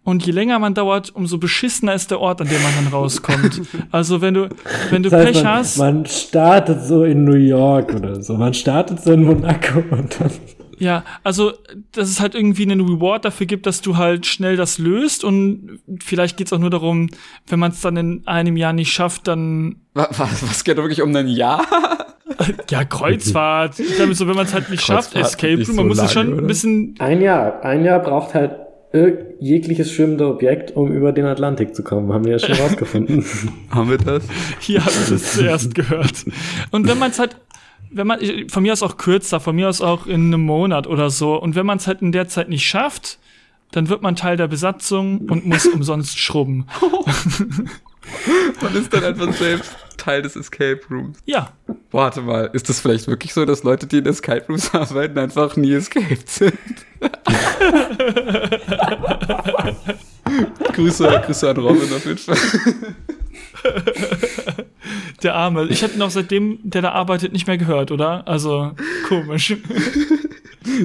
Und je länger man dauert, umso beschissener ist der Ort, an dem man dann rauskommt. Also wenn du, wenn du Das heißt, Pech man, hast, man startet so in New York oder so. Man startet so in Monaco und dann. Ja, also dass es halt irgendwie einen Reward dafür gibt, dass du halt schnell das löst und vielleicht geht's auch nur darum, wenn man es dann in einem Jahr nicht schafft, dann Was, was, was geht wirklich um ein Jahr? ja Kreuzfahrt. Ich glaube so, wenn man es halt nicht schafft, Kreuzfahrt Escape nicht Room, man so muss es schon lange, ein oder? bisschen Ein Jahr. Ein Jahr braucht halt jegliches schwimmende Objekt, um über den Atlantik zu kommen. Haben wir ja schon rausgefunden. Haben wir das? Hier habe ich das zuerst gehört. Und wenn man es halt, wenn man, von mir aus auch kürzer, von mir aus auch in einem Monat oder so, und wenn man es halt in der Zeit nicht schafft, dann wird man Teil der Besatzung und muss umsonst schrubben. Man ist dann einfach selbst Teil des Escape Rooms. Ja, Warte mal, ist das vielleicht wirklich so, dass Leute, die in Escape Rooms arbeiten, einfach nie escaped sind? Grüße, Grüße an Robin auf jeden Fall. der Arme. Ich hätte ihn auch seitdem, der da arbeitet, nicht mehr gehört, oder? Also, komisch.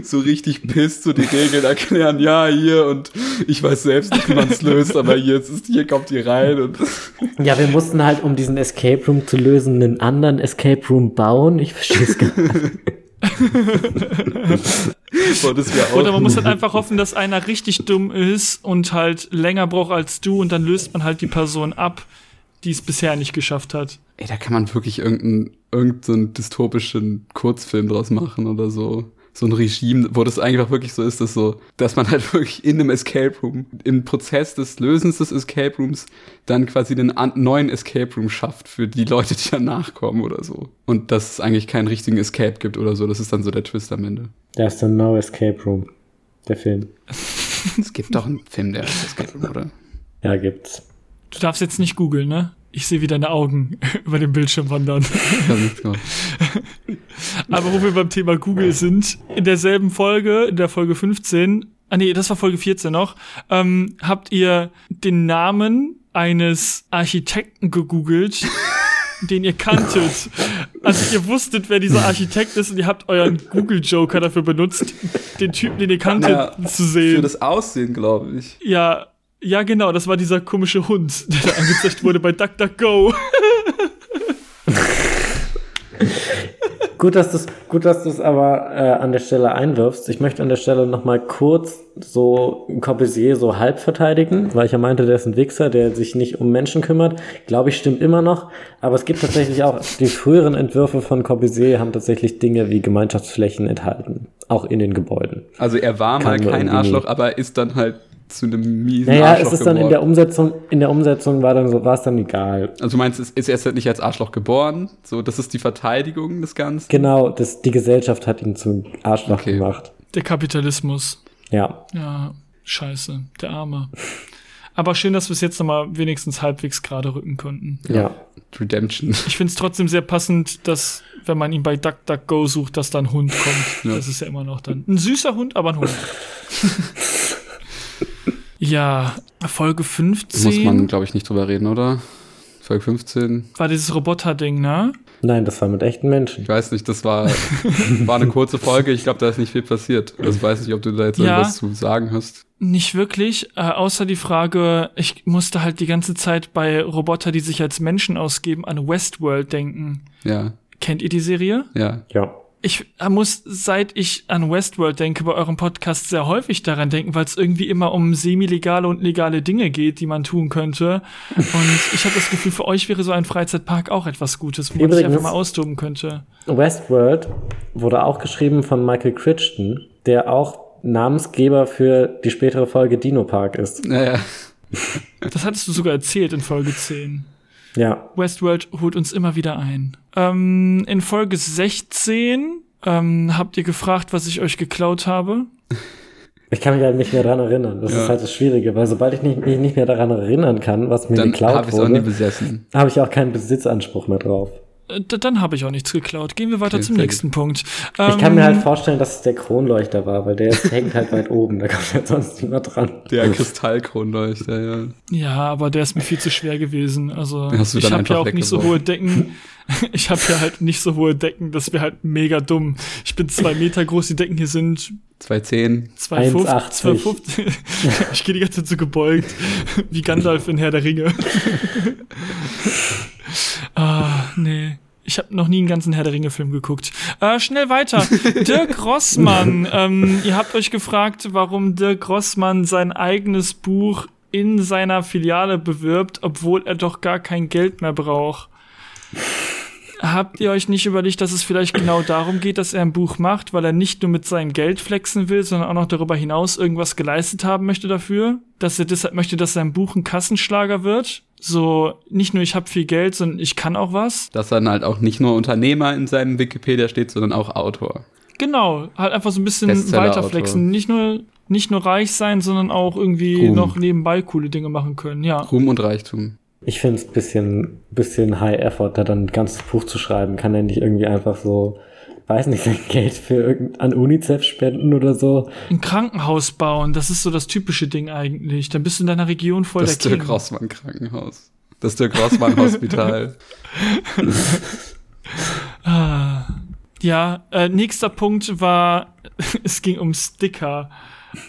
So richtig pisst, so die Regeln erklären, ja, hier und ich weiß selbst nicht, wie man es löst, aber hier, jetzt ist, hier kommt ihr rein und ja, wir mussten halt, um diesen Escape Room zu lösen, einen anderen Escape Room bauen. Ich verstehe es gar nicht. Oder man muss halt einfach hoffen, dass einer richtig dumm ist und halt länger braucht als du und dann löst man halt die Person ab, die es bisher nicht geschafft hat. Ey, da kann man wirklich irgendeinen irgendeinen dystopischen Kurzfilm draus machen oder so. So ein Regime, wo das einfach wirklich so ist, dass so, dass man halt wirklich in einem Escape Room, im Prozess des Lösens des Escape Rooms, dann quasi den an, neuen Escape Room schafft für die Leute, die danach kommen oder so. Und dass es eigentlich keinen richtigen Escape gibt oder so. Das ist dann so der Twist am Ende. Da ist dann No Escape Room. Der Film. Es gibt doch einen Film, der heißt Escape Room, oder? Ja, gibt's. Du darfst jetzt nicht googeln, ne? Ich sehe wie deine Augen über den Bildschirm wandern. Aber wo wir beim Thema Google sind, in derselben Folge, in der Folge 15, ah nee, das war Folge 14 noch, ähm, habt ihr den Namen eines Architekten gegoogelt, den ihr kanntet. Also ihr wusstet, wer dieser Architekt ist und ihr habt euren Google-Joker dafür benutzt, den Typen, den ihr kanntet, Ja, zu Für sehen. das Aussehen, glaube ich. Ja, ja, genau, das war dieser komische Hund, der da angezeigt wurde bei DuckDuckGo. Gut, dass du es gut, dass du es aber äh, an der Stelle einwirfst. Ich möchte an der Stelle noch mal kurz so Corbusier so halb verteidigen, weil ich ja meinte, der ist ein Wichser, der sich nicht um Menschen kümmert. Glaube ich, stimmt immer noch. Aber es gibt tatsächlich auch, die früheren Entwürfe von Corbusier haben tatsächlich Dinge wie Gemeinschaftsflächen enthalten. Auch in den Gebäuden. Also er war mal Kann man kein Arschloch, aber ist dann halt zu einem miesen Naja, Arschloch es ist dann in der geworden. Umsetzung, in der Umsetzung war dann so, war es dann egal. Also du meinst, es ist er ist halt nicht als Arschloch geboren? So, das ist die Verteidigung des Ganzen? Genau, das, die Gesellschaft hat ihn zum Arschloch Okay. gemacht. Der Kapitalismus. Ja. Ja, scheiße, der Arme. Aber schön, dass wir es jetzt nochmal wenigstens halbwegs gerade rücken konnten. Ja. Redemption. Ich finde es trotzdem sehr passend, dass, wenn man ihn bei DuckDuckGo sucht, dass da ein Hund kommt. Ja. Das ist ja immer noch dann ein süßer Hund, aber ein Hund. ja, Folge 15 Muss man, glaube ich, nicht drüber reden, oder? Folge 15. war dieses Roboter-Ding, ne? Nein, das war mit echten Menschen. Ich weiß nicht, das war, war eine kurze Folge. Ich glaube, da ist nicht viel passiert. Also ich weiß nicht, ob du da jetzt Ja. irgendwas zu sagen hast. Nicht wirklich, äh, außer die Frage, ich musste halt die ganze Zeit bei Roboter, die sich als Menschen ausgeben, an Westworld denken. Ja, Kennt ihr die Serie? ja. Ja. Ich äh, muss, seit ich an Westworld denke, bei eurem Podcast sehr häufig daran denken, weil es irgendwie immer um semi-legale und legale Dinge geht, die man tun könnte. Und ich habe das Gefühl, für euch wäre so ein Freizeitpark auch etwas Gutes, wo man sich einfach mal austoben könnte. Westworld wurde auch geschrieben von Michael Crichton, der auch Namensgeber für die spätere Folge Dino Park ist. Naja, Das hattest du sogar erzählt in Folge 10. Ja. Westworld holt uns immer wieder ein. Ähm, in Folge 16 ähm, habt ihr gefragt, was ich euch geklaut habe. Ich kann mich halt nicht mehr daran erinnern. Das Ja. ist halt das Schwierige, weil sobald ich nicht, mich nicht mehr daran erinnern kann, was mir dann geklaut nie wurde, habe ich auch keinen Besitzanspruch mehr drauf. Äh, dann habe ich auch nichts geklaut. Gehen wir weiter Okay, zum nächsten Punkt. Ich kann mir Ähm, halt vorstellen, dass es der Kronleuchter war, weil der ist, hängt halt weit oben, da kommt halt sonst niemand dran. Der Kristallkronleuchter, ja. Ja, aber der ist mir viel zu schwer gewesen. Also ich habe ja auch nicht so hohe Decken. Ich habe ja halt nicht so hohe Decken. Das wäre halt mega dumm. Ich bin zwei Meter groß. Die Decken hier sind 210. 2,50. 1,80. 2,50. Ich gehe die ganze Zeit so gebeugt, wie Gandalf in Herr der Ringe. ah, nee. Ich habe noch nie einen ganzen Herr der Ringe-Film geguckt. Äh, schnell weiter. Dirk Rossmann. ähm, ihr habt euch gefragt, warum Dirk Rossmann sein eigenes Buch in seiner Filiale bewirbt, obwohl er doch gar kein Geld mehr braucht. Habt ihr euch nicht überlegt, dass es vielleicht genau darum geht, dass er ein Buch macht, weil er nicht nur mit seinem Geld flexen will, sondern auch noch darüber hinaus irgendwas geleistet haben möchte dafür? Dass er deshalb möchte, dass sein Buch ein Kassenschlager wird? So, nicht nur ich habe viel Geld, sondern ich kann auch was? Dass dann halt auch nicht nur Unternehmer in seinem Wikipedia steht, sondern auch Autor. Genau, halt einfach so ein bisschen Bestseller-Autor. weiterflexen. Nicht nur, nicht nur reich sein, sondern auch irgendwie Ruhm. noch nebenbei coole Dinge machen können, ja. Ruhm und Reichtum. Ich finde es ein bisschen, bisschen High Effort, da dann ein ganzes Buch zu schreiben. Kann er nicht irgendwie einfach so, weiß nicht, sein Geld für irgend, an UNICEF spenden oder so? Ein Krankenhaus bauen, das ist so das typische Ding eigentlich. Dann bist du in deiner Region voll Das der Dirk King. Rossmann Krankenhaus. Das Dirk Rossmann Hospital. Ah. Ja, äh, nächster Punkt war, es ging um Sticker.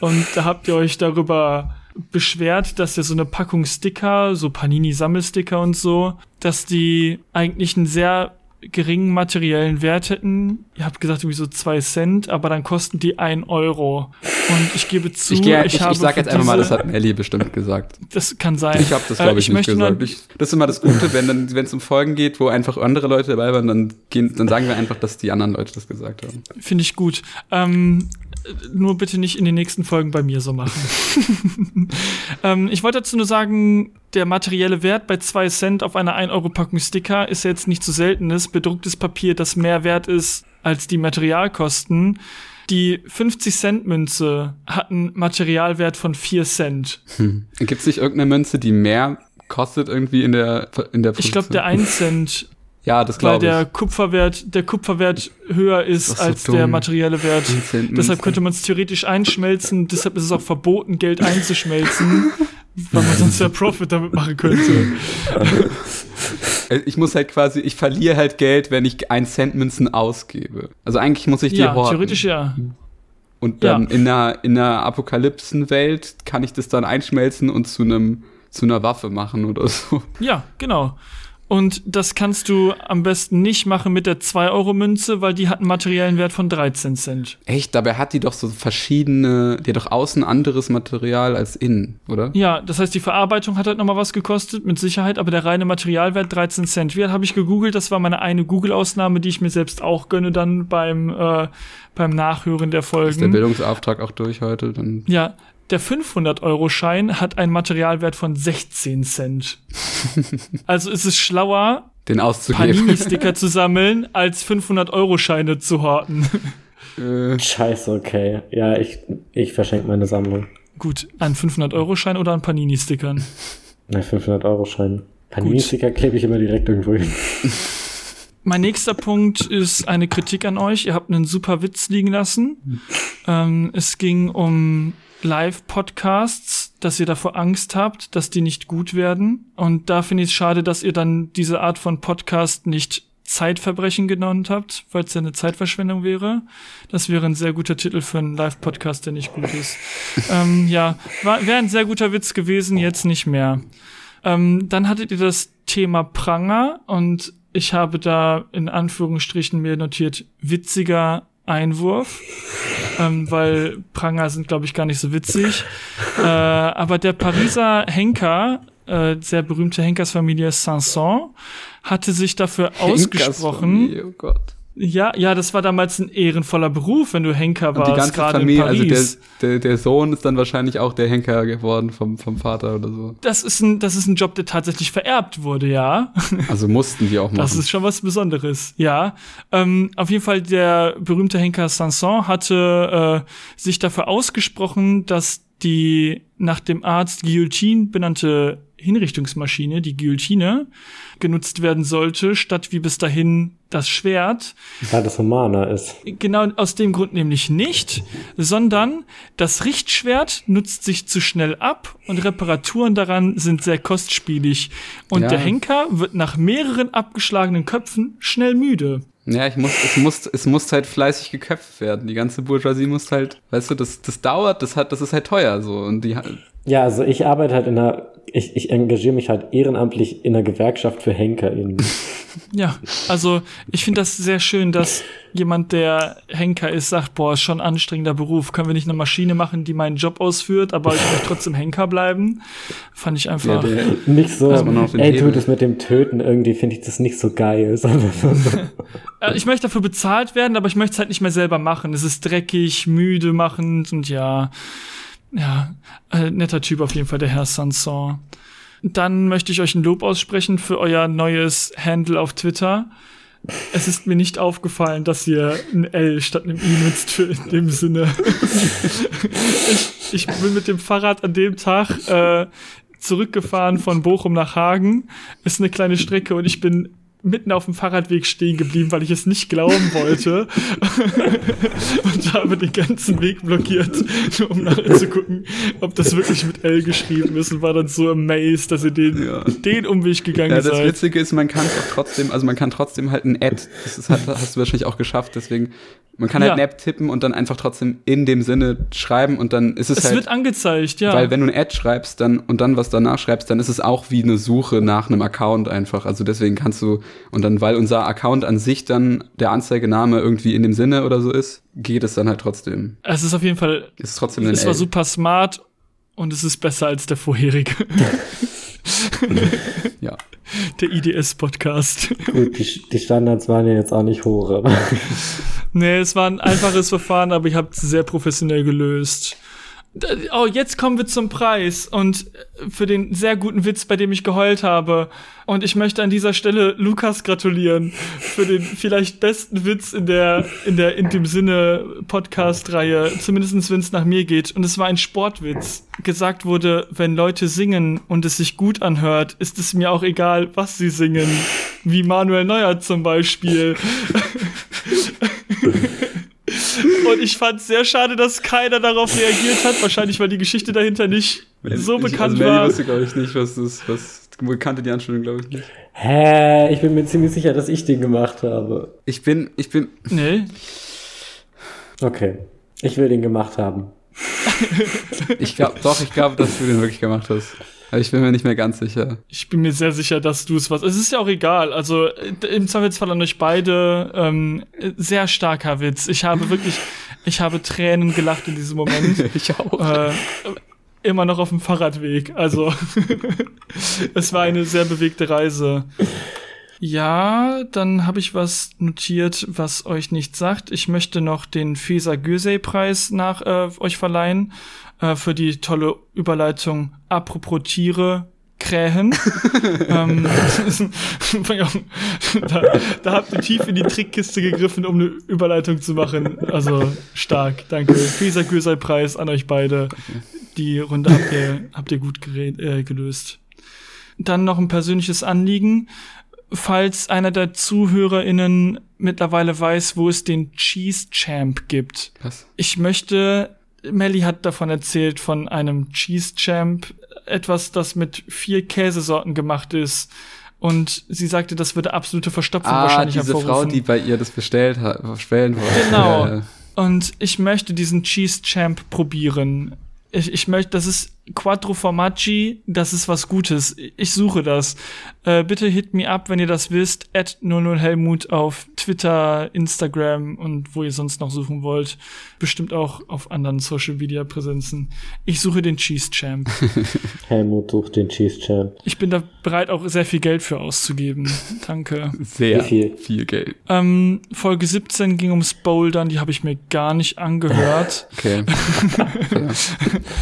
Und da habt ihr euch darüber beschwert, dass ja so eine Packung Sticker, so Panini-Sammelsticker und so, dass die eigentlich einen sehr geringen materiellen Wert hätten. Ihr habt gesagt, irgendwie so zwei Cent, aber dann kosten die ein Euro. Und ich gebe zu, Ich, ich, geh, ich, ich, habe sag für jetzt einfach mal, das hat Melly bestimmt gesagt. das kann sein. Ich habe das, Äh, glaube ich, nicht gesagt. Ich, das ist immer das Gute, wenn dann, wenn es um Folgen geht, wo einfach andere Leute dabei waren, dann, gehen, dann sagen wir einfach, dass die anderen Leute das gesagt haben. Finde ich gut. Ähm, äh, nur bitte nicht in den nächsten Folgen bei mir so machen. ähm, ich wollte dazu nur sagen, der materielle Wert bei 2 Cent auf einer 1-Euro-Packung Sticker ist jetzt nicht so seltenes. Bedrucktes Papier, das mehr wert ist als die Materialkosten. Die 50-Cent-Münze hat einen Materialwert von 4 Cent. Hm. Gibt es nicht irgendeine Münze, die mehr kostet irgendwie in der in der Ich glaube, der 1 Cent, Ja, das weil glaube der ich. Kupferwert, der Kupferwert höher ist ist so als der dumm. materielle Wert. 10 Cent Deshalb könnte man es theoretisch einschmelzen, deshalb ist es auch verboten, Geld einzuschmelzen, weil man sonst ja Profit damit machen könnte. Äh, Ich muss halt quasi, ich verliere halt Geld, wenn ich 1 Cent Münzen ausgebe. Also eigentlich muss ich die Ja, horten. theoretisch ja. Und dann Ja. in einer, in einer Apokalypsenwelt kann ich das dann einschmelzen und zu einem zu einer Waffe machen oder so. Ja, genau. Und das kannst du am besten nicht machen mit der 2-Euro-Münze, weil die hat einen materiellen Wert von 13 Cent. Echt, dabei hat die doch so verschiedene, die hat doch außen anderes Material als innen, oder? Ja, das heißt, die Verarbeitung hat halt nochmal was gekostet, mit Sicherheit, aber der reine Materialwert 13 Cent. Wie habe ich gegoogelt? Das war meine eine Google-Ausnahme, die ich mir selbst auch gönne dann beim, äh, beim Nachhören der Ist der Folgen. Bildungsauftrag auch durch heute? Dann Ja, der 500-Euro-Schein hat einen Materialwert von 16 Cent. also ist es schlauer, den auszugeben. Panini-Sticker zu sammeln, als 500-Euro-Scheine zu horten. äh, Scheiße, okay. Ja, ich, ich verschenke meine Sammlung. Gut, an 500-Euro-Schein oder an Panini-Stickern? Na, 500 Euro Schein. Panini-Sticker klebe ich immer direkt irgendwo hin. Mein nächster Punkt ist eine Kritik an euch. Ihr habt einen super Witz liegen lassen. Ähm, es ging um Live-Podcasts, dass ihr davor Angst habt, dass die nicht gut werden. Und da finde ich es schade, dass ihr dann diese Art von Podcast nicht Zeitverbrechen genannt habt, weil es ja eine Zeitverschwendung wäre. Das wäre ein sehr guter Titel für einen Live-Podcast, der nicht gut ist. ähm, ja, wäre ein sehr guter Witz gewesen, jetzt nicht mehr. Ähm, dann hattet ihr das Thema Pranger und ich habe da in Anführungsstrichen mir notiert witziger Einwurf, ähm, weil Pranger sind, glaube ich, gar nicht so witzig. äh, aber der Pariser Henker, äh, sehr berühmte Henkersfamilie Sanson, hatte sich dafür ausgesprochen. Oh Gott. Ja, ja, das war damals ein ehrenvoller Beruf, wenn du Henker Und warst, die ganze gerade in Familie, also der, der, der Sohn ist dann wahrscheinlich auch der Henker geworden vom, vom Vater oder so. das ist ein, das ist ein Job, der tatsächlich vererbt wurde, ja. Also mussten die auch machen. Das ist schon was Besonderes, ja. Ähm, auf jeden Fall der berühmte Henker Sanson hatte äh, sich dafür ausgesprochen, dass die nach dem Arzt Guillotine benannte Hinrichtungsmaschine, die Guillotine, genutzt werden sollte, statt wie bis dahin das Schwert. Weil das humaner ist. Genau aus dem Grund nämlich nicht, sondern das Richtschwert nutzt sich zu schnell ab und Reparaturen daran sind sehr kostspielig. Und Ja. der Henker wird nach mehreren abgeschlagenen Köpfen schnell müde. Ja, ich muss, es muss, es muss halt fleißig geköpft werden. Die ganze Bourgeoisie muss halt, weißt du, das, das dauert, das hat, das ist halt teuer so. Und die, Ja, also ich arbeite halt in einer, ich, ich engagiere mich halt ehrenamtlich in einer Gewerkschaft für HenkerInnen. Ja, also ich finde das sehr schön, dass jemand, der Henker ist, sagt, boah, ist schon ein anstrengender Beruf. Können wir nicht eine Maschine machen, die meinen Job ausführt, aber ich möchte trotzdem Henker bleiben? Fand ich einfach. der, der, Nicht so, den ey, du, Hebel. das mit dem Töten, irgendwie finde ich das nicht so geil. Äh, Ich möchte dafür bezahlt werden, aber ich möchte es halt nicht mehr selber machen. Es ist dreckig, müde machend und ja, ja, äh, netter Typ auf jeden Fall, der Herr Sanson. Dann möchte ich euch ein Lob aussprechen für euer neues Handle auf Twitter. Es ist mir nicht aufgefallen, dass ihr ein L statt einem I nutzt für in dem Sinne. ich, ich bin mit dem Fahrrad an dem Tag äh, zurückgefahren von Bochum nach Hagen. Ist eine kleine Strecke und ich bin mitten auf dem Fahrradweg stehen geblieben, weil ich es nicht glauben wollte. und habe den ganzen Weg blockiert, nur um nachher zu gucken, ob das wirklich mit L geschrieben ist und war dann so amazed, dass ihr den, Ja. den Umweg gegangen ja, das seid. Witzige ist, man kann es auch trotzdem, also man kann trotzdem halt ein Ad, das ist, hat, hast du wahrscheinlich auch geschafft, deswegen, man kann halt Ja. ein App tippen und dann einfach trotzdem in dem Sinne schreiben und dann ist es, Es halt, wird angezeigt, ja. weil wenn du ein Ad schreibst dann und dann was danach schreibst, dann ist es auch wie eine Suche nach einem Account einfach. Also deswegen kannst du und dann, weil unser Account an sich dann der Anzeigename irgendwie in dem Sinne oder so ist, geht es dann halt trotzdem. es ist auf jeden Fall, Es ist trotzdem ein es war super smart und es ist besser als der vorherige. Ja. der IDS-Podcast. Gut, die, die Standards waren ja jetzt auch nicht hoch, aber Nee, es war ein einfaches Verfahren, aber ich habe es sehr professionell gelöst. Oh, jetzt kommen wir zum Preis und für den sehr guten Witz, bei dem ich geheult habe. Und ich möchte an dieser Stelle Lukas gratulieren für den vielleicht besten Witz in der, in der, in dem Sinne Podcast-Reihe, zumindest wenn es nach mir geht. Und es war ein Sportwitz. Gesagt wurde, wenn Leute singen und es sich gut anhört, ist es mir auch egal, was sie singen. Wie Manuel Neuer zum Beispiel. Und ich fand es sehr schade, dass keiner darauf reagiert hat. Wahrscheinlich, weil die Geschichte dahinter nicht so ich, bekannt also Mandy war. wusste, glaube ich, nicht, was das, was, kannte die Anspielung, glaube ich, nicht. Hä? Ich bin mir ziemlich sicher, dass ich den gemacht habe. Ich bin, ich bin, Nee. Okay. Ich will den gemacht haben. ich glaube, doch, ich glaube, dass du den wirklich gemacht hast. Aber ich bin mir nicht mehr ganz sicher. Ich bin mir sehr sicher, dass du es was. Es ist ja auch egal. Also im Zweifelsfall an euch beide ähm, äh, sehr starker Witz. Ich habe wirklich, ich habe Tränen gelacht in diesem Moment. Ich auch. äh, immer noch auf dem Fahrradweg. Also es war eine sehr bewegte Reise. Ja, dann habe ich was notiert, was euch nicht sagt. Ich möchte noch den Feser Gösey-Preis nach äh, euch verleihen äh, für die tolle Überleitung Apropos Tiere. Krähen. ähm, da, da habt ihr tief in die Trickkiste gegriffen, um eine Überleitung zu machen. Also stark, danke. Feser Gösey-Preis an euch beide. Die Runde habt ihr, habt ihr gut äh, gelöst. Dann noch ein persönliches Anliegen falls einer der ZuhörerInnen mittlerweile weiß, wo es den Cheese Champ gibt. Was? Ich möchte, Melly hat davon erzählt, von einem Cheese Champ, etwas, das mit vier Käsesorten gemacht ist. Und sie sagte, das würde absolute Verstopfung ah, wahrscheinlich diese hervorrufen. Frau, die bei ihr das bestellt hat, bestellen wollte. Genau. Ja. Und ich möchte diesen Cheese Champ probieren. Ich, ich möchte, das ist Quattro Formaggi, das ist was Gutes. Ich suche das. Äh, bitte hit me up, wenn ihr das wisst. At 00helmut auf Twitter, Instagram und wo ihr sonst noch suchen wollt. Bestimmt auch auf anderen Social Media Präsenzen. Ich suche den Cheese Champ. Helmut sucht den Cheese Champ. Ich bin da bereit, auch sehr viel Geld für auszugeben. Danke. Sehr Wie viel? viel Geld. Ähm, Folge 17 ging ums Bouldern, die habe ich mir gar nicht angehört. Okay.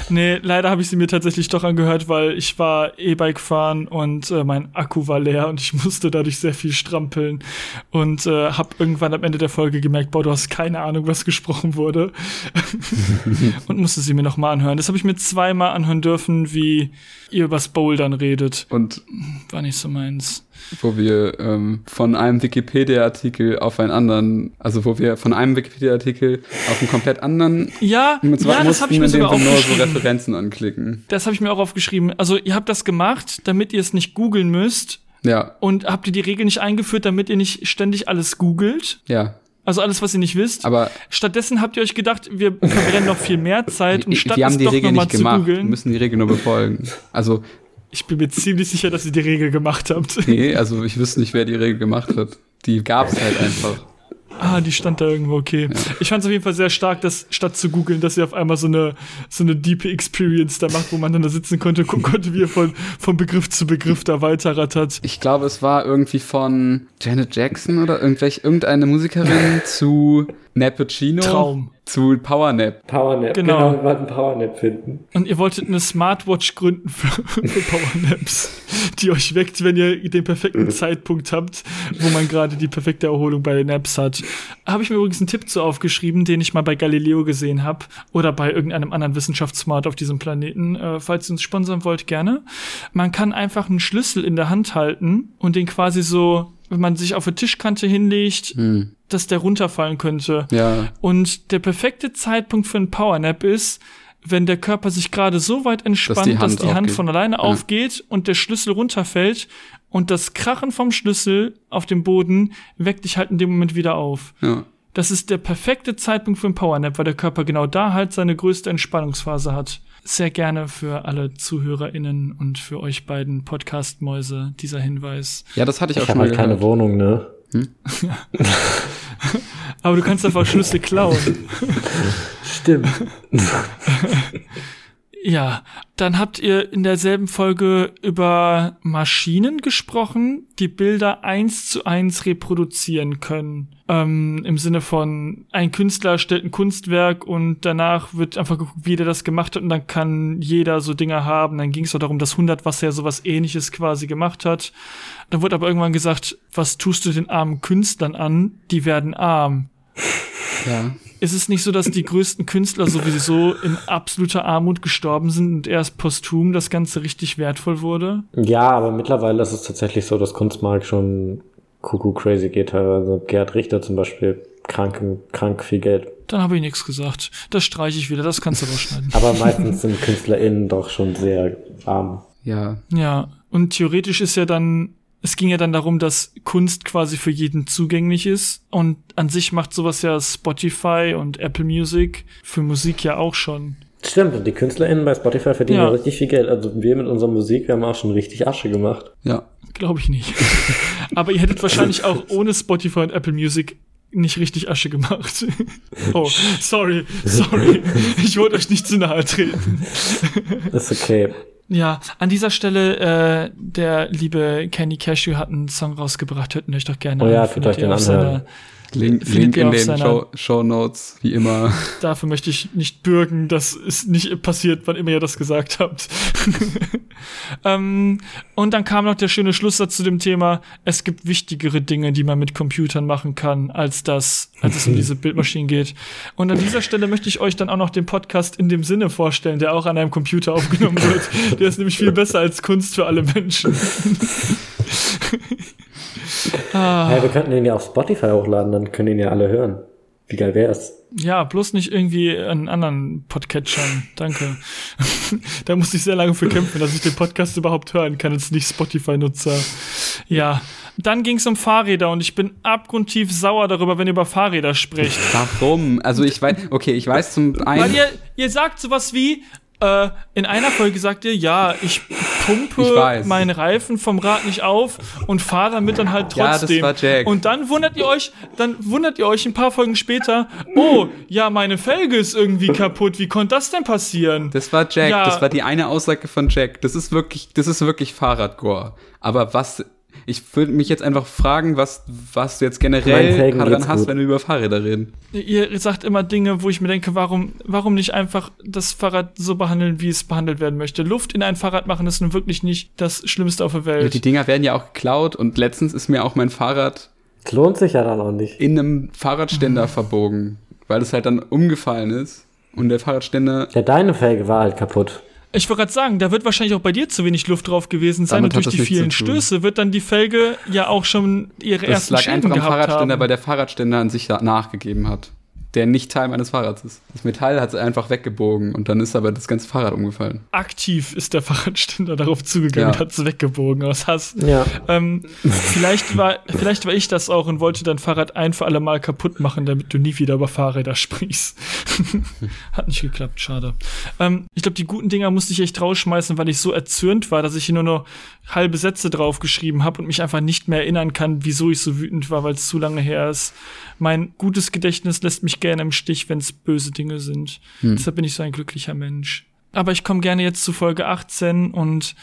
Nee, leider habe ich sie mir tatsächlich doch angehört, weil ich war E-Bike fahren und äh, mein Akku war leer und ich musste dadurch sehr viel strampeln und äh, habe irgendwann am Ende der Folge gemerkt, boah, du hast keine Ahnung, was gesprochen wurde und musste sie mir noch mal anhören. Das habe ich mir zweimal anhören dürfen, wie ihr übers Bouldern redet. Und War nicht so meins. Wo wir ähm, von einem Wikipedia-Artikel auf einen anderen, also wo wir von einem Wikipedia-Artikel auf einen komplett anderen, Ja, ja, das habe ich mir sogar Fall nur so aufgeschrieben. Referenzen anklicken. Das habe ich mir auch aufgeschrieben. Also ihr habt das gemacht, damit ihr es nicht googeln müsst. Ja, Und habt ihr die Regel nicht eingeführt, damit ihr nicht ständig alles googelt? ja. Also alles, was ihr nicht wisst. Aber Stattdessen habt ihr euch gedacht, wir verbrennen noch viel mehr Zeit und statt wir haben es die doch Regel nicht zu gemacht. Wir googeln. müssen die Regel nur befolgen. Also, Ich bin mir ziemlich sicher, dass ihr die Regel gemacht habt. nee, also ich wüsste nicht, wer die Regel gemacht hat. Die gab's halt einfach. ah, die stand da irgendwo, okay. Ich fand es auf jeden Fall sehr stark, dass statt zu googeln, dass ihr auf einmal so eine, so eine deep Experience da macht, wo man dann da sitzen konnte, gucken konnte, wie ihr von, von Begriff zu Begriff da weiterrattert. Ich glaube, es war irgendwie von Janet Jackson oder irgendwelche, irgendeine Musikerin zu Nappuccino. Traum. Zu Powernap. Powernap. Genau. Genau. wir wollten Powernap finden. Und ihr wolltet eine Smartwatch gründen für, für Powernaps, die euch weckt, wenn ihr den perfekten Zeitpunkt habt, wo man gerade die perfekte Erholung bei den Naps hat. Habe ich mir übrigens einen Tipp zu aufgeschrieben, den ich mal bei Galileo gesehen habe oder bei irgendeinem anderen Wissenschaftssmart auf diesem Planeten. Äh, falls ihr uns sponsern wollt, gerne. Man kann einfach einen Schlüssel in der Hand halten und den quasi so, wenn man sich auf eine Tischkante hinlegt, Hm. dass der runterfallen könnte. Ja. Und der perfekte Zeitpunkt für einen Powernap ist, wenn der Körper sich gerade so weit entspannt, die dass die Hand Hand, aufgeht. von alleine Ja. aufgeht und der Schlüssel runterfällt und das Krachen vom Schlüssel auf dem Boden weckt dich halt in dem Moment wieder auf. Ja. Das ist der perfekte Zeitpunkt für einen Powernap, weil der Körper genau da halt seine größte Entspannungsphase hat. Sehr gerne für alle ZuhörerInnen und für euch beiden Podcast-Mäuse dieser Hinweis. Ja, das hatte ich, Ich auch schon habe mal halt keine. Wohnung, ne? Aber du kannst einfach Schlüssel klauen. Stimmt. Ja, dann habt ihr in derselben Folge über Maschinen gesprochen, die Bilder eins zu eins reproduzieren können. Ähm, Im Sinne von, ein Künstler stellt ein Kunstwerk und danach wird einfach geguckt, wie der das gemacht hat und dann kann jeder so Dinge haben. Dann ging es auch darum, dass 100 was ja sowas ähnliches quasi gemacht hat. Dann wurde aber irgendwann gesagt, was tust du den armen Künstlern an? Die werden arm. Ja. Ist es nicht so, dass die größten Künstler sowieso in absoluter Armut gestorben sind und erst posthum das Ganze richtig wertvoll wurde? Ja, aber mittlerweile ist es tatsächlich so, dass Kunstmarkt schon kuckuck crazy geht. Also Gerd Richter zum Beispiel, krank, krank viel Geld. Dann habe ich nichts gesagt. Das streiche ich wieder, das kannst du rausschneiden. Aber meistens sind KünstlerInnen doch schon sehr arm. Ja. Ja, und theoretisch ist ja dann, es ging ja dann darum, dass Kunst quasi für jeden zugänglich ist. Und an sich macht sowas ja Spotify und Apple Music für Musik ja auch schon. Stimmt, und die KünstlerInnen bei Spotify verdienen Ja. ja richtig viel Geld. Also wir mit unserer Musik, wir haben auch schon richtig Asche gemacht. Ja. Glaube ich nicht. Aber ihr hättet wahrscheinlich auch ohne Spotify und Apple Music nicht richtig Asche gemacht. Oh, sorry, sorry. Ich wollte euch nicht zu nahe treten. Ist okay. Ja, an dieser Stelle, äh, der liebe Kenny Cashew hat einen Song rausgebracht, hört ihn euch doch gerne Oh ja, an. tut euch den auf anhören. Link, Link in den Show, Show Notes, wie immer. Dafür möchte ich nicht bürgen, das ist nicht passiert, wann immer ihr das gesagt habt. ähm, und dann kam noch der schöne Schlusssatz zu dem Thema, es gibt wichtigere Dinge, die man mit Computern machen kann, als das, als es um diese Bildmaschinen geht. Und an dieser Stelle möchte ich euch dann auch noch den Podcast in dem Sinne vorstellen, der auch an einem Computer aufgenommen wird. Der ist nämlich viel besser als Kunst für alle Menschen. ah. Hey, wir könnten den ja auf Spotify hochladen, dann können ihn ja alle hören. Wie geil wär's? Ja, bloß nicht irgendwie einen anderen Podcatchern. Danke. da musste ich sehr lange für kämpfen, dass ich den Podcast überhaupt hören kann, als nicht Spotify-Nutzer. Ja. Dann ging es um Fahrräder und ich bin abgrundtief sauer darüber, wenn ihr über Fahrräder sprecht. Warum? Also ich weiß, okay, ich weiß zum Weil einen, ihr, ihr sagt sowas wie, äh, in einer Folge sagt ihr, ja, ich pumpe Ich weiß. meinen Reifen vom Rad nicht auf und fahre damit dann halt Ja, das trotzdem. war Jack. Und dann wundert ihr euch, dann wundert ihr euch ein paar Folgen später, oh, ja, meine Felge ist irgendwie kaputt. Wie konnte das denn passieren? das war Jack, Ja. das war die eine Aussage von Jack. Das ist wirklich, das ist wirklich Fahrradgore. Aber was, ich würde mich jetzt einfach fragen, was, was du jetzt generell daran hast, gut. wenn wir über Fahrräder reden. Ihr sagt immer Dinge, wo ich mir denke, warum, warum nicht einfach das Fahrrad so behandeln, wie es behandelt werden möchte? Luft in ein Fahrrad machen ist nun wirklich nicht das Schlimmste auf der Ja, Welt. die Dinger werden ja auch geklaut und letztens ist mir auch mein Fahrrad Es lohnt sich ja dann auch nicht. in einem Fahrradständer verbogen, weil es halt dann umgefallen ist. Und der Fahrradständer, Ja, deine Felge war halt kaputt. Ich wollte gerade sagen, da wird wahrscheinlich auch bei dir zu wenig Luft drauf gewesen sein Damit und durch die vielen. Stöße wird dann die Felge ja auch schon ihre das ersten lag Schäden einfach am Fahrradständer, haben. weil der Fahrradständer an sich nachgegeben hat. Der nicht Teil meines Fahrrads ist. Das Metall hat es einfach weggebogen und dann ist aber das ganze Fahrrad umgefallen. Aktiv ist der Fahrradständer darauf zugegangen Ja. und hat es weggebogen aus Hass. Ja. Ähm, vielleicht, war, vielleicht war ich das auch und wollte dein Fahrrad ein für alle Mal kaputt machen, damit du nie wieder über Fahrräder sprichst. Hat nicht geklappt, schade. Ähm, ich glaube, die guten Dinger musste ich echt rausschmeißen, weil ich so erzürnt war, dass ich hier nur noch halbe Sätze draufgeschrieben habe und mich einfach nicht mehr erinnern kann, wieso ich so wütend war, weil es zu lange her ist. Mein gutes Gedächtnis lässt mich gerne im Stich, wenn es böse Dinge sind. Deshalb bin ich so ein glücklicher Mensch. Aber ich komme gerne jetzt zu Folge 18 und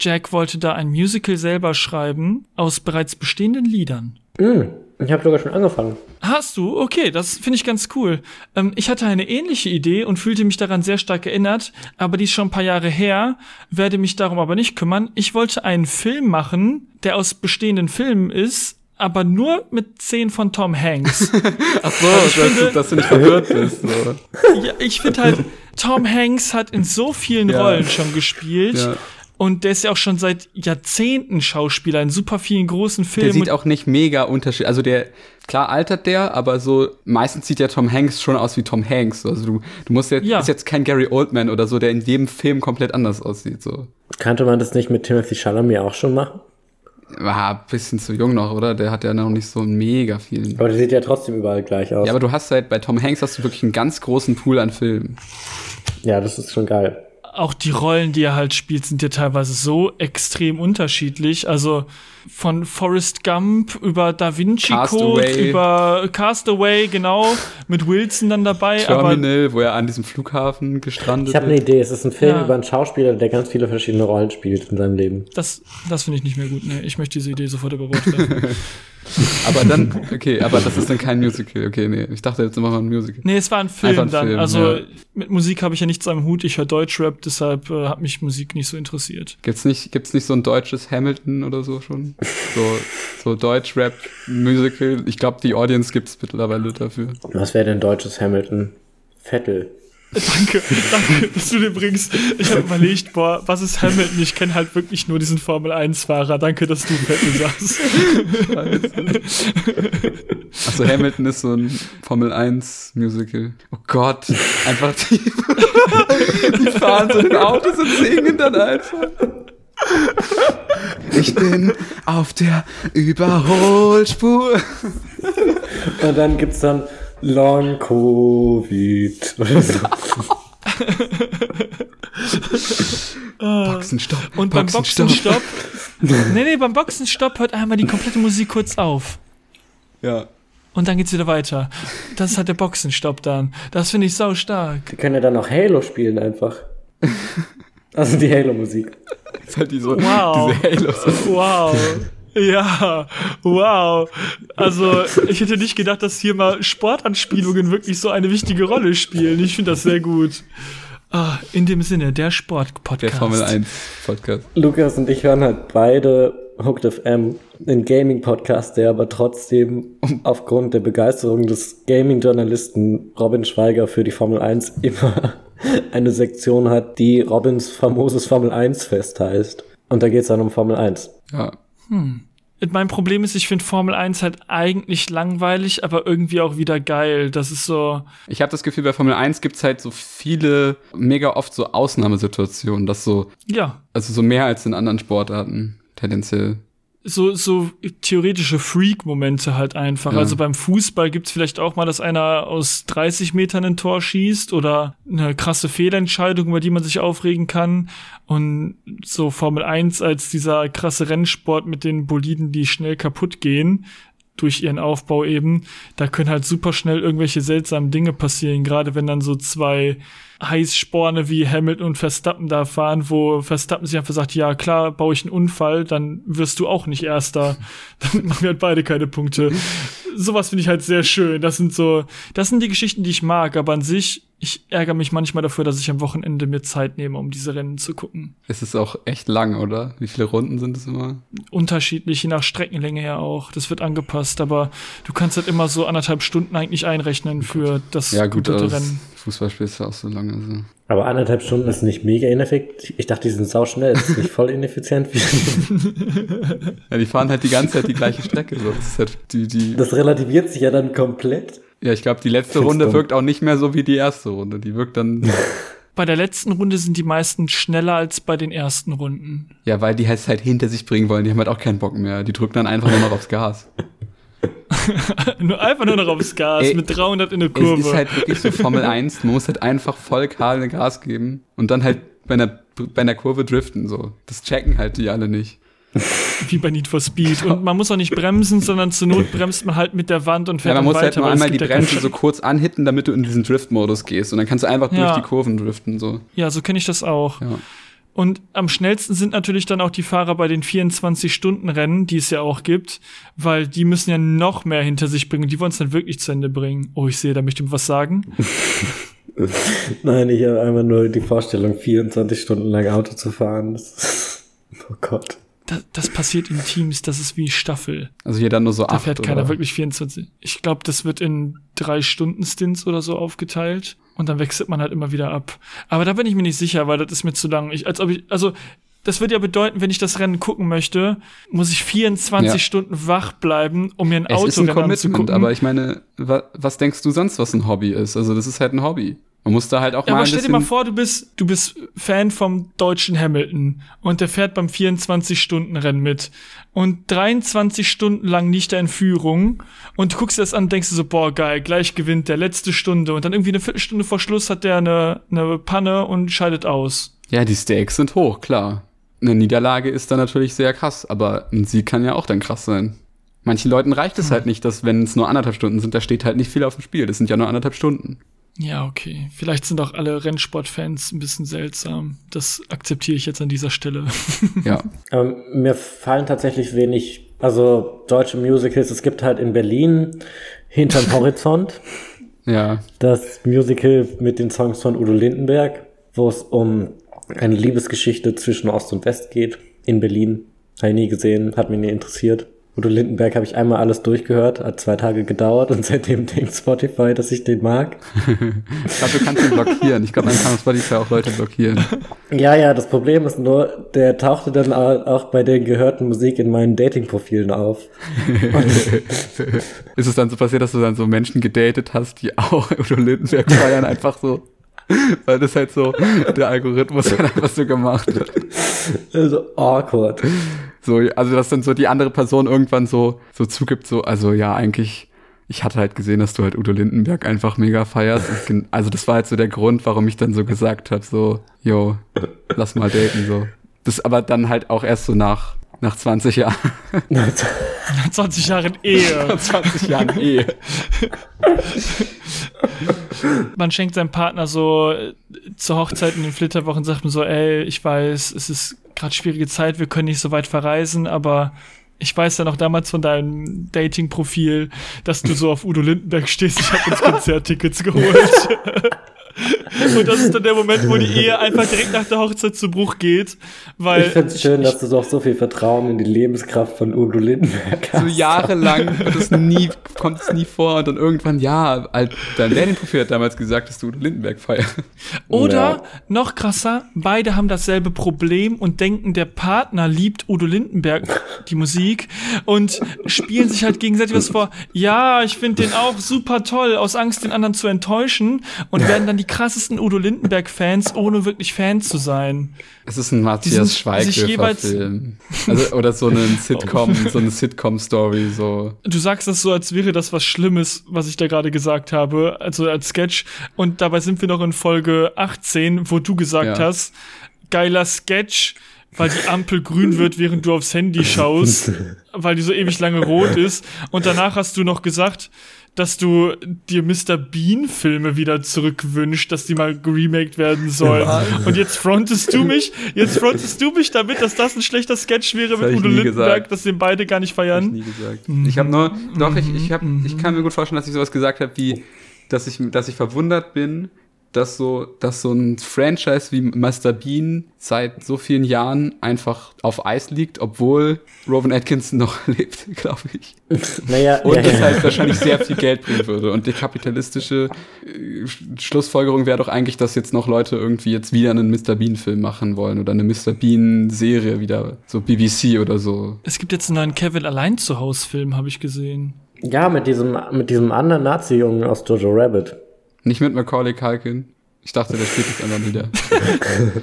Jack wollte da ein Musical selber schreiben aus bereits bestehenden Liedern. Hm, ich habe sogar schon angefangen. Hast du? Okay, das finde ich ganz cool. Ähm, ich hatte eine ähnliche Idee und fühlte mich daran sehr stark erinnert, aber die ist schon ein paar Jahre her, werde mich darum aber nicht kümmern. Ich wollte einen Film machen, der aus bestehenden Filmen ist, aber nur mit Szenen von Tom Hanks. Ach so, Also ich dass, finde- du, dass du nicht verwirrt bist. So. ja, ich finde halt, Tom Hanks hat in so vielen Ja. Rollen schon gespielt. Ja. Und der ist ja auch schon seit Jahrzehnten Schauspieler in super vielen großen Der Filmen. sieht auch nicht mega unterschiedlich. Also der, klar altert der, aber so, meistens sieht ja Tom Hanks schon aus wie Tom Hanks. Also du, du musst jetzt, Ja. ist jetzt kein Gary Oldman oder so, der in jedem Film komplett anders aussieht. So. Kannte man das nicht mit Timothy Chalamet auch schon machen? War ein bisschen zu jung noch, oder? Der hat ja noch nicht so mega viel. Aber der sieht ja trotzdem überall gleich aus. Ja, aber du hast halt, bei Tom Hanks hast du wirklich einen ganz großen Pool an Filmen. ja, das ist schon geil. auch die Rollen, die er halt spielt, sind ja teilweise so extrem unterschiedlich. Also von Forrest Gump über Da Vinci Code, Castaway. über Castaway, genau, mit Wilson dann dabei. Aber Terminal, wo er an diesem Flughafen gestrandet Ich habe eine ist. Idee. Es ist ein Film Ja. über einen Schauspieler, der ganz viele verschiedene Rollen spielt in seinem Leben. das, das finde ich nicht mehr gut. Nee, ich möchte diese Idee sofort über Bord. Aber dann, okay, aber das ist dann kein Musical. Okay, nee, ich dachte jetzt machen wir ein Musical. Nee, es war ein Film ein dann. Film, also ja. mit Musik habe ich ja nichts am Hut. Ich höre Deutschrap, deshalb äh, hat mich Musik nicht so interessiert. Gibt's nicht, gibt's nicht so ein deutsches Hamilton oder so schon? So, so Deutsch-Rap-Musical. Ich glaube, die Audience gibt's mittlerweile dafür. Was wäre denn deutsches Hamilton? Vettel. Danke, danke, dass du den bringst. Ich habe überlegt, boah, was ist Hamilton? Ich kenne halt wirklich nur diesen Formel-1-Fahrer. Danke, dass du Vettel sagst. Achso, Hamilton ist so ein Formel 1 Musical. Oh Gott, einfach die, die fahren so in Autos und singen dann einfach. Ich bin auf der Überholspur. Und dann gibt's dann Long Covid oder so. Boxenstopp. Und beim Boxenstopp. nee, nee, beim Boxenstopp hört einmal die komplette Musik kurz auf. Ja. Und dann geht's wieder weiter. Das ist halt der Boxenstopp dann. Das finde ich sau stark. Die können ja dann noch Halo spielen einfach. Also die Halo-Musik. Ist halt die so, Wow. diese Halos. Wow. Ja, wow. Also, ich hätte nicht gedacht, dass hier mal Sportanspielungen wirklich so eine wichtige Rolle spielen. Ich finde das sehr gut. Ah, in dem Sinne, der Sportpodcast. Der Formel 1 Podcast. Lukas und ich hören halt beide Hooked FM, einen Gaming-Podcast, der aber trotzdem aufgrund der Begeisterung des Gaming-Journalisten Robin Schweiger für die Formel 1 immer eine Sektion hat, die Robins famoses Formel 1 Fest heißt. Und da geht es dann um Formel 1. Ja. Mein Problem ist, ich finde Formel 1 halt eigentlich langweilig, aber irgendwie auch wieder geil. Das ist so, Ich habe das Gefühl, bei Formel 1 gibt's halt so viele, mega oft so Ausnahmesituationen, dass so, ja, also so mehr als in anderen Sportarten tendenziell. So, so theoretische Freak-Momente halt einfach. Ja. Also beim Fußball gibt's vielleicht auch mal, dass einer aus 30 Metern ein Tor schießt oder eine krasse Fehlentscheidung, über die man sich aufregen kann. Und so Formel 1 als dieser krasse Rennsport mit den Boliden, die schnell kaputt gehen durch ihren Aufbau eben, da können halt super schnell irgendwelche seltsamen Dinge passieren, gerade wenn dann so zwei Heißsporne wie Hamilton und Verstappen da fahren, wo Verstappen sich einfach sagt, ja klar, baue ich einen Unfall, dann wirst du auch nicht Erster. Dann machen wir halt beide keine Punkte. Sowas finde ich halt sehr schön. Das sind so, das sind die Geschichten, die ich mag, aber an sich, ich ärgere mich manchmal dafür, dass ich am Wochenende mir Zeit nehme, um diese Rennen zu gucken. Es ist auch echt lang, oder? Wie viele Runden sind es immer? Unterschiedlich, je nach Streckenlänge ja auch. Das wird angepasst, aber du kannst halt immer so anderthalb Stunden eigentlich einrechnen für das Ja, gut, das Rennen. Fußballspiel ist ja auch so lange. Also. Aber anderthalb Stunden ist nicht mega ineffektiv. Ich dachte, die sind sau schnell. Ist das nicht voll ineffizient? Ja, die fahren halt die ganze Zeit die gleiche Strecke. So. Das ist halt die, die, Das relativiert sich ja dann komplett. Ja, ich glaube, die letzte Find's Runde dumm. wirkt auch nicht mehr so wie die erste Runde. Die wirkt dann, Bei der letzten Runde sind die meisten schneller als bei den ersten Runden. ja, weil die es halt hinter sich bringen wollen. Die haben halt auch keinen Bock mehr. Die drücken dann einfach nur noch aufs Gas. nur einfach nur noch aufs Gas Ey, mit 300 in der Es Kurve. ist halt wirklich so Formel 1. Man muss halt einfach voll kahl Gas geben und dann halt bei einer, bei einer Kurve driften. So. Das checken halt die alle nicht. wie bei Need for Speed. Und man muss auch nicht bremsen, sondern zur Not bremst man halt mit der Wand und Ja, fährt man dann muss weiter. halt nur einmal die ja Bremse so kurz anhitten, damit du in diesen Drift-Modus gehst. Und dann kannst du einfach Ja. durch die Kurven driften. So. Ja, so kenne ich das auch. Ja. Und am schnellsten sind natürlich dann auch die Fahrer bei den 24-Stunden-Rennen, die es ja auch gibt, weil die müssen ja noch mehr hinter sich bringen. Die wollen es dann wirklich zu Ende bringen. Oh, ich sehe, da möchte ich was sagen. Nein, ich habe einfach nur die Vorstellung, 24 Stunden lang Auto zu fahren. Oh Gott. Das, das passiert in Teams, das ist wie Staffel. Also hier dann nur so Da acht. fährt keiner oder? wirklich 24. Ich glaube, das wird in drei Stunden Stints oder so aufgeteilt und dann wechselt man halt immer wieder ab. Aber da bin ich mir nicht sicher, weil das ist mir zu lang. Ich, als ob ich, also das würde ja bedeuten, wenn ich das Rennen gucken möchte, muss ich 24 Ja. Stunden wach bleiben, um mir ein Es ist ein anzugucken. Commitment, aber ich meine, wa was denkst du sonst, was ein Hobby ist? Also das ist halt ein Hobby. Man muss da halt auch Ja, mal aber stell dir mal vor, du bist, du bist Fan vom deutschen Hamilton und der fährt beim 24-Stunden-Rennen mit und 23 Stunden lang liegt er in Führung und du guckst dir das an und denkst dir so, boah, geil, gleich gewinnt der letzte Stunde und dann irgendwie eine Viertelstunde vor Schluss hat der eine, eine Panne und scheidet aus. Ja, die Stakes sind hoch, klar. Eine Niederlage ist dann natürlich sehr krass, aber ein Sieg kann ja auch dann krass sein. Manchen Leuten reicht es halt nicht, dass wenn es nur anderthalb Stunden sind, da steht halt nicht viel auf dem Spiel. Das sind ja nur anderthalb Stunden. Ja, okay. Vielleicht sind auch alle Rennsportfans ein bisschen seltsam. Das akzeptiere ich jetzt an dieser Stelle. Ja. Aber mir fallen tatsächlich wenig, also deutsche Musicals. Es gibt halt in Berlin hinterm Horizont Ja. das Musical mit den Songs von Udo Lindenberg, wo es um eine Liebesgeschichte zwischen Ost und West geht in Berlin. Habe ich nie gesehen, hat mich nie interessiert. Udo Lindenberg habe ich einmal alles durchgehört, hat zwei Tage gedauert und seitdem denkt Spotify, dass ich den mag. Ich glaube, du kannst ihn blockieren. Ich glaube, man kann Spotify auch Leute blockieren. Ja, ja, das Problem ist nur, der tauchte dann au- auch bei der gehörten Musik in meinen Dating-Profilen auf. Ist es dann so passiert, dass du dann so Menschen gedatet hast, die auch Udo Lindenberg feiern, einfach so? Weil das halt so, der Algorithmus hat einfach so gemacht. hat. Also awkward. So, also dass dann so die andere Person irgendwann so, so zugibt, so, also ja, eigentlich, ich hatte halt gesehen, dass du halt Udo Lindenberg einfach mega feierst. Also das war halt so der Grund, warum ich dann so gesagt habe, so, yo, lass mal daten, so. Das aber dann halt auch erst so nach, nach 20 Jahren, 20 Jahren Ehe. 20 Jahren Ehe. Man schenkt seinem Partner so äh, zur Hochzeit in den Flitterwochen, sagt man so, ey, ich weiß, es ist gerade schwierige Zeit, wir können nicht so weit verreisen, aber ich weiß ja noch damals von deinem Dating-Profil, dass du so auf Udo Lindenberg stehst. Ich habe uns Konzerttickets geholt. Und das ist dann der Moment, wo die Ehe einfach direkt nach der Hochzeit zu Bruch geht, weil Ich finde es schön, dass du doch so viel Vertrauen in die Lebenskraft von Udo Lindenberg hast. So jahrelang wird es nie, kommt es nie vor und dann irgendwann, ja, dein Dating-Profil hat damals gesagt, dass du Udo Lindenberg feierst. Oder Ja. noch krasser, beide haben dasselbe Problem und denken, der Partner liebt Udo Lindenberg die Musik und spielen sich halt gegenseitig was vor. Ja, ich finde den auch super toll, aus Angst, den anderen zu enttäuschen und werden dann die krassesten Udo Lindenberg-Fans, ohne wirklich Fan zu sein. Es ist ein Matthias Schweighöfer-Film. Also, oder so eine Sitcom, so eine Sitcom-Story, so. Du sagst das so, als wäre das was Schlimmes, was ich da gerade gesagt habe, also als Sketch. Und dabei sind wir noch in Folge 18, wo du gesagt Ja. hast, geiler Sketch, weil die Ampel grün wird, während du aufs Handy schaust, weil die so ewig lange rot ist. Und danach hast du noch gesagt, dass du dir Mr. Bean Filme wieder zurückwünscht, dass die mal geremaked werden sollen. Und jetzt frontest du mich, jetzt frontest du mich damit, dass das ein schlechter Sketch wäre Das mit Udo Lindenberg, gesagt. dass den beide gar nicht Hab ich feiern. nie gesagt. Ich habe nur, doch, ich, ich, hab, ich kann mir gut vorstellen, dass ich sowas gesagt habe, wie, dass ich, dass ich verwundert bin, dass so, dass so ein Franchise wie Master Bean seit so vielen Jahren einfach auf Eis liegt, obwohl Rowan Atkinson noch lebt, glaube ich. Naja, Und ja, das ja. halt wahrscheinlich sehr viel Geld bringen würde. Und die kapitalistische äh, Sch- Schlussfolgerung wäre doch eigentlich, dass jetzt noch Leute irgendwie jetzt wieder einen Mr. Bean-Film machen wollen oder eine Mr. Bean-Serie wieder, so BBC oder so. Es gibt jetzt einen neuen Kevin allein zu Haus Film, habe ich gesehen. ja, mit diesem, mit diesem anderen Nazi-Jungen aus Jojo Rabbit. Nicht mit Macaulay Culkin. Ich dachte, der spielt jetzt einfach wieder.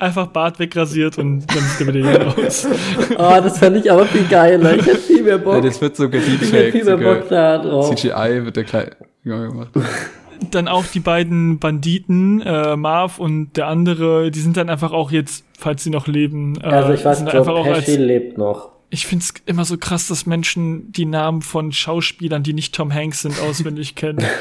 Einfach Bart wegrasiert und dann sieht er wieder aus. Oh, das fand ich aber viel geiler. Ich hätte viel mehr Ja, Bock. das wird so ich hätte gedefaked. viel mehr Bock da drauf. CGI wird der kleine gemacht. Dann auch die beiden Banditen, äh, Marv und der andere, die sind dann einfach auch jetzt, falls sie noch leben, äh, Also ich weiß, Joe einfach auch Pesci als, lebt noch. ich find's immer so krass, dass Menschen die Namen von Schauspielern, die nicht Tom Hanks sind, auswendig kennen.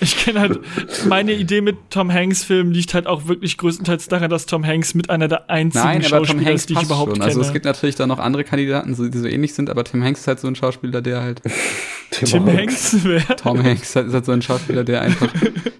Ich kenne halt, meine Idee mit Tom Hanks Filmen liegt halt auch wirklich größtenteils daran, dass Tom Hanks mit einer der einzigen Nein, aber Tom Schauspieler Hanks ist, die ich passt überhaupt schon. kenne. Also es gibt natürlich da noch andere Kandidaten, die so ähnlich sind, aber Tim Hanks ist halt so ein Schauspieler, der halt Tim Hanks, wer? Tom Hanks ist halt so ein Schauspieler, der einfach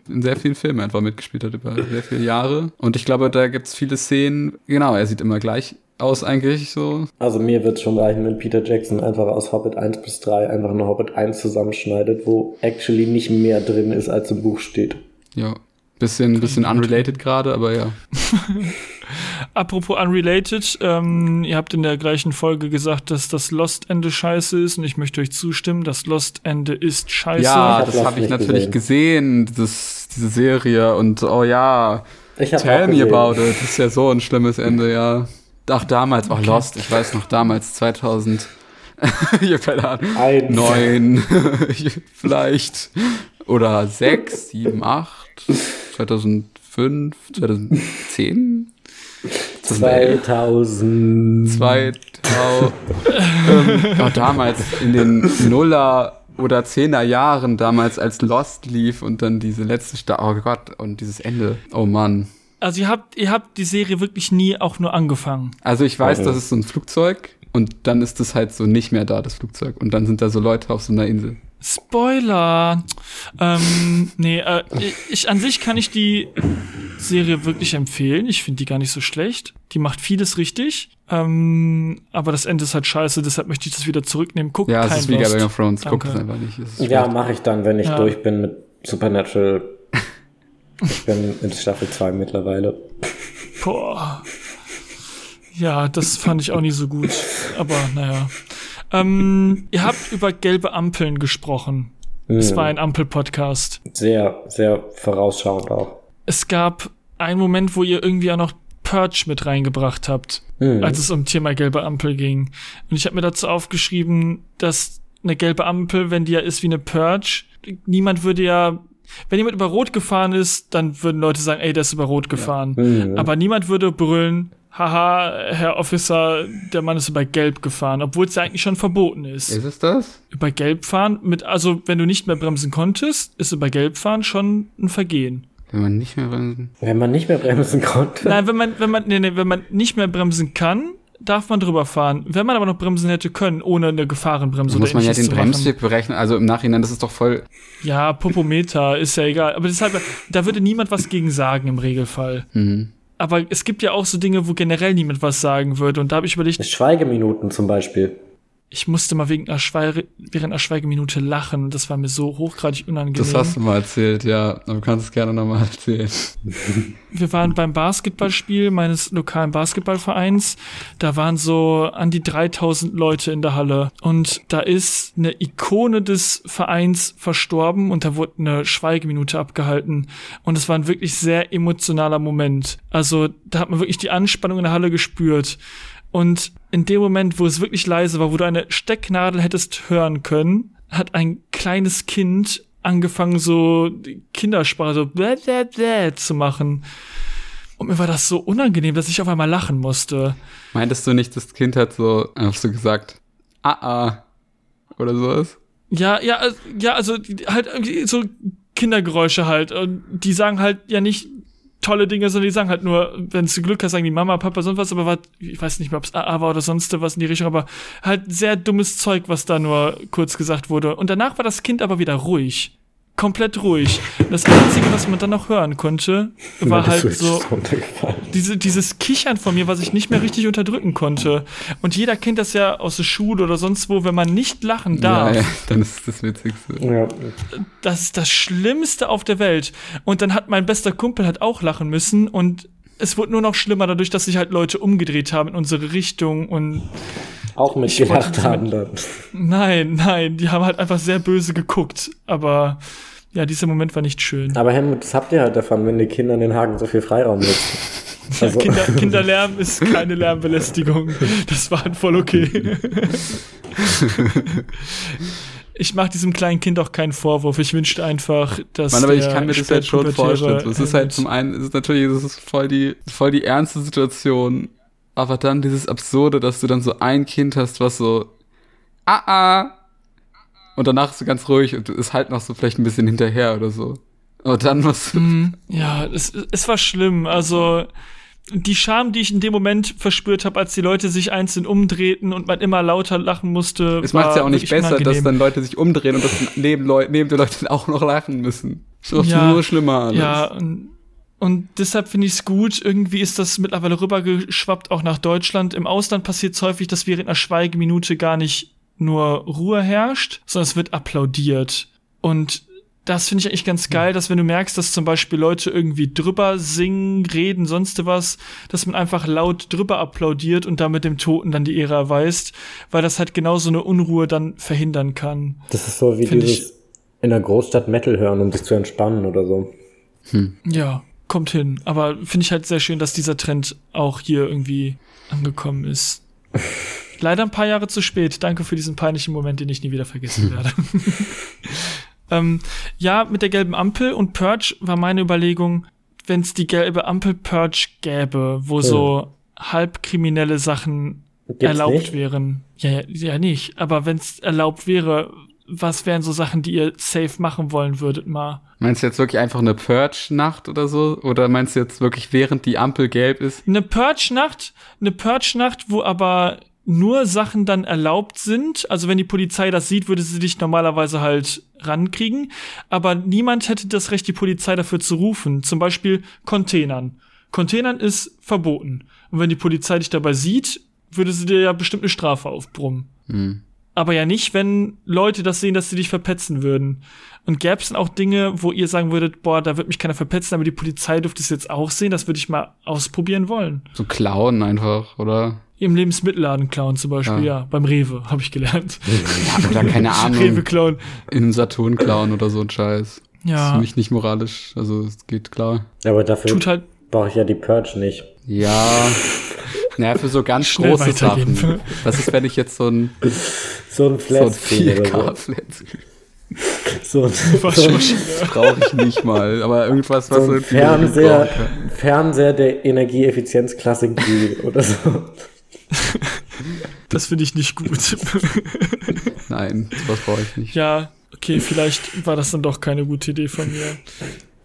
in sehr vielen Filmen einfach mitgespielt hat über sehr viele Jahre. Und ich glaube, da gibt's viele Szenen, genau, er sieht immer gleich aus eigentlich so. Also mir wird schon reichen, wenn Peter Jackson einfach aus Hobbit 1 bis 3 einfach nur Hobbit 1 zusammenschneidet, wo actually nicht mehr drin ist, als im Buch steht. Ja, bisschen, bisschen unrelated gerade, aber ja. Apropos unrelated, ähm, ihr habt in der gleichen Folge gesagt, dass das Lost-Ende scheiße ist und ich möchte euch zustimmen, das Lost-Ende ist scheiße. Ja, hab das Lost habe ich natürlich gesehen, das, diese Serie und oh ja, Ich tell me gesehen. about it, das ist ja so ein schlimmes Ende, ja. Ach, damals, auch Lost, ich weiß noch, damals 2000, ich hab keine Ahnung, neun, vielleicht, oder sechs, sieben, acht, 2005, 2010, Das war 2000. 2000. ähm, oh, damals in den Nuller oder Zehner Jahren, damals als Lost lief und dann diese letzte Staffel. Oh Gott, und dieses Ende. Oh Mann. Also ihr habt, ihr habt die Serie wirklich nie auch nur angefangen. Also ich weiß, Okay. das ist so ein Flugzeug und dann ist es halt so nicht mehr da, das Flugzeug. Und dann sind da so Leute auf so einer Insel. Spoiler. Ähm, nee, äh, ich an sich kann ich die Serie wirklich empfehlen. Ich finde die gar nicht so schlecht. Die macht vieles richtig. Ähm, aber das Ende ist halt scheiße, deshalb möchte ich das wieder zurücknehmen. Guck Ja, es ist wie Lost. Game of Thrones. Guck es einfach nicht. Es Ja, mache ich dann, wenn ich Ja. durch bin mit Supernatural. Ich bin in Staffel 2 mittlerweile. Boah. Ja, das fand ich auch nicht so gut. Aber naja. Ähm, ihr habt über gelbe Ampeln gesprochen. Es Hm. war ein Ampel-Podcast. Sehr, sehr vorausschauend auch. Es gab einen Moment, wo ihr irgendwie auch noch Purge mit reingebracht habt, Hm. als es um Thema gelbe Ampel ging. Und ich habe mir dazu aufgeschrieben, dass eine gelbe Ampel, wenn die ja ist wie eine Purge, niemand würde ja, wenn jemand über Rot gefahren ist, dann würden Leute sagen, ey, der ist über Rot gefahren. Mhm. Aber niemand würde brüllen, haha, Herr Officer, der Mann ist über Gelb gefahren, obwohl es ja eigentlich schon verboten ist. Ist es das? Über Gelb fahren, mit, also wenn du nicht mehr bremsen konntest, ist über Gelb fahren schon ein Vergehen. Wenn man nicht mehr bremsen. Wenn man nicht mehr bremsen konnte. Nein, wenn man, wenn man, nee, nee, wenn man nicht mehr bremsen kann, darf man drüber fahren. Wenn man aber noch bremsen hätte können, ohne eine Gefahrenbremse Da muss man ja den. Bremsweg berechnen. Also im Nachhinein, das ist doch voll. Ja, Popometer, ist ja egal. Aber deshalb, da würde niemand was gegen sagen im Regelfall. Mhm. Aber es gibt ja auch so Dinge, wo generell niemand was sagen würde. Und da habe ich überlegt, Schweigeminuten zum Beispiel. Ich musste mal wegen einer Schweige, während einer Schweigeminute lachen. Das war mir so hochgradig unangenehm. Das hast du mal erzählt, ja. Du kannst es gerne nochmal erzählen. wir waren beim Basketballspiel meines lokalen Basketballvereins. Da waren so an die 3000 Leute in der Halle. Und da ist eine Ikone des Vereins verstorben und da wurde eine Schweigeminute abgehalten. Und es war ein wirklich sehr emotionaler Moment. Also da hat man wirklich die Anspannung in der Halle gespürt. Und in dem Moment, wo es wirklich leise war, wo du eine Stecknadel hättest hören können, hat ein kleines Kind angefangen, so Kindersprache so bläh, bläh, bläh zu machen. Und mir war das so unangenehm, dass ich auf einmal lachen musste. Meintest du nicht, das Kind hat so, hast du gesagt, ah, ah, oder sowas? Ja, ja, äh, ja, also halt irgendwie so Kindergeräusche halt. Und die sagen halt ja nicht tolle Dinge, sondern die sagen halt nur, wenn du Glück hast, sagen die Mama, Papa, sonst was, aber was, ich weiß nicht mehr, ob es AA war oder sonst was in die Richtung, aber halt sehr dummes Zeug, was da nur kurz gesagt wurde. Und danach war das Kind aber wieder ruhig. Komplett ruhig. Das Einzige, was man dann noch hören konnte, war halt so diese, dieses Kichern von mir, was ich nicht mehr richtig unterdrücken konnte. Und jeder kennt das ja aus der Schule oder sonst wo, wenn man nicht lachen darf. Ja, ja, dann ist das Witzigste. Ja. Das ist das Schlimmste auf der Welt. Und dann hat mein bester Kumpel halt auch lachen müssen und es wurde nur noch schlimmer dadurch, dass sich halt Leute umgedreht haben in unsere Richtung und Auch mitgelacht das haben dann. nein, nein, die haben halt einfach sehr böse geguckt. Aber ja, dieser Moment war nicht schön. Aber Helmut, das habt ihr halt davon, wenn die Kinder in den Hagen so viel Freiraum lassen. Also, Kinder, Kinderlärm ist keine Lärmbelästigung. Das war halt voll okay. Ich mache diesem kleinen Kind auch keinen Vorwurf. Ich wünschte einfach, dass. Mann, aber ich kann mir das halt schon vorstellen. Es ist halt zum einen, es ist natürlich, es ist voll die, voll die ernste Situation. Aber dann dieses Absurde, dass du dann so ein Kind hast, was so, ah, ah. Und danach ist du ganz ruhig und ist halt noch so vielleicht ein bisschen hinterher oder so. Und dann musst du, Mhm. Ja, es, es war schlimm. Also die Scham, die ich in dem Moment verspürt habe, als die Leute sich einzeln umdrehten und man immer lauter lachen musste. es macht ja auch nicht besser, dass unangenehm. dann Leute sich umdrehen und dass neben, Leu neben die Leute auch noch lachen müssen. Das macht Ja, nur schlimmer alles. Ja, und, und deshalb finde ich es gut. Irgendwie ist das mittlerweile rübergeschwappt, auch nach Deutschland. Im Ausland passiert es häufig, dass während einer Schweigeminute gar nicht nur Ruhe herrscht, sondern es wird applaudiert. Und das finde ich eigentlich ganz geil, dass wenn du merkst, dass zum Beispiel Leute irgendwie drüber singen, reden, sonst was, dass man einfach laut drüber applaudiert und damit dem Toten dann die Ehre erweist, weil das halt genau so eine Unruhe dann verhindern kann. das ist so wie Find dieses in der Großstadt Metal hören, um sich zu entspannen oder so. Ja, kommt hin. Aber finde ich halt sehr schön, dass dieser Trend auch hier irgendwie angekommen ist. Leider ein paar Jahre zu spät. Danke für diesen peinlichen Moment, den ich nie wieder vergessen werde. ähm, ja, mit der gelben Ampel und Purge war meine Überlegung, wenn es die gelbe Ampel-Purge gäbe, wo so halbkriminelle Sachen Gibt's erlaubt nicht? wären. Ja, ja, ja nicht. Aber wenn es erlaubt wäre, was wären so Sachen, die ihr safe machen wollen würdet mal? Meinst du jetzt wirklich einfach eine Purge-Nacht oder so? Oder meinst du jetzt wirklich, während die Ampel gelb ist? Eine Purge-Nacht, eine Purge-Nacht, wo aber nur Sachen dann erlaubt sind. Also wenn die Polizei das sieht, würde sie dich normalerweise halt rankriegen. Aber niemand hätte das Recht, die Polizei dafür zu rufen. Zum Beispiel Containern. Containern ist verboten. Und wenn die Polizei dich dabei sieht, würde sie dir ja bestimmt eine Strafe aufbrummen. Hm. Aber ja nicht, wenn Leute das sehen, dass sie dich verpetzen würden. Und gäbe es dann auch Dinge, wo ihr sagen würdet, boah, da wird mich keiner verpetzen, aber die Polizei dürfte es jetzt auch sehen, das würde ich mal ausprobieren wollen. So klauen einfach, oder? Im Lebensmittelladen klauen zum Beispiel, Ja. ja, beim Rewe, habe ich gelernt. Ja, oder keine Rewe Ahnung, klauen. in den Saturn klauen oder so ein Scheiß. Das ist Ja, für mich nicht moralisch, also es geht klar. Aber dafür tut halt brauche ich ja die Purge nicht. Ja, naja, für so ganz Schnell große. Sachen. Was ist, wenn ich jetzt so ein, So ein so ein Flatscreen oder 4K-Flat so. Ein, so brauche ich nicht mal, aber irgendwas, was so ein Fernseher. Fernseher der Energieeffizienzklasse G oder so. Das finde ich nicht gut. Nein, sowas brauche ich nicht. ja, okay, vielleicht war das dann doch keine gute Idee von mir.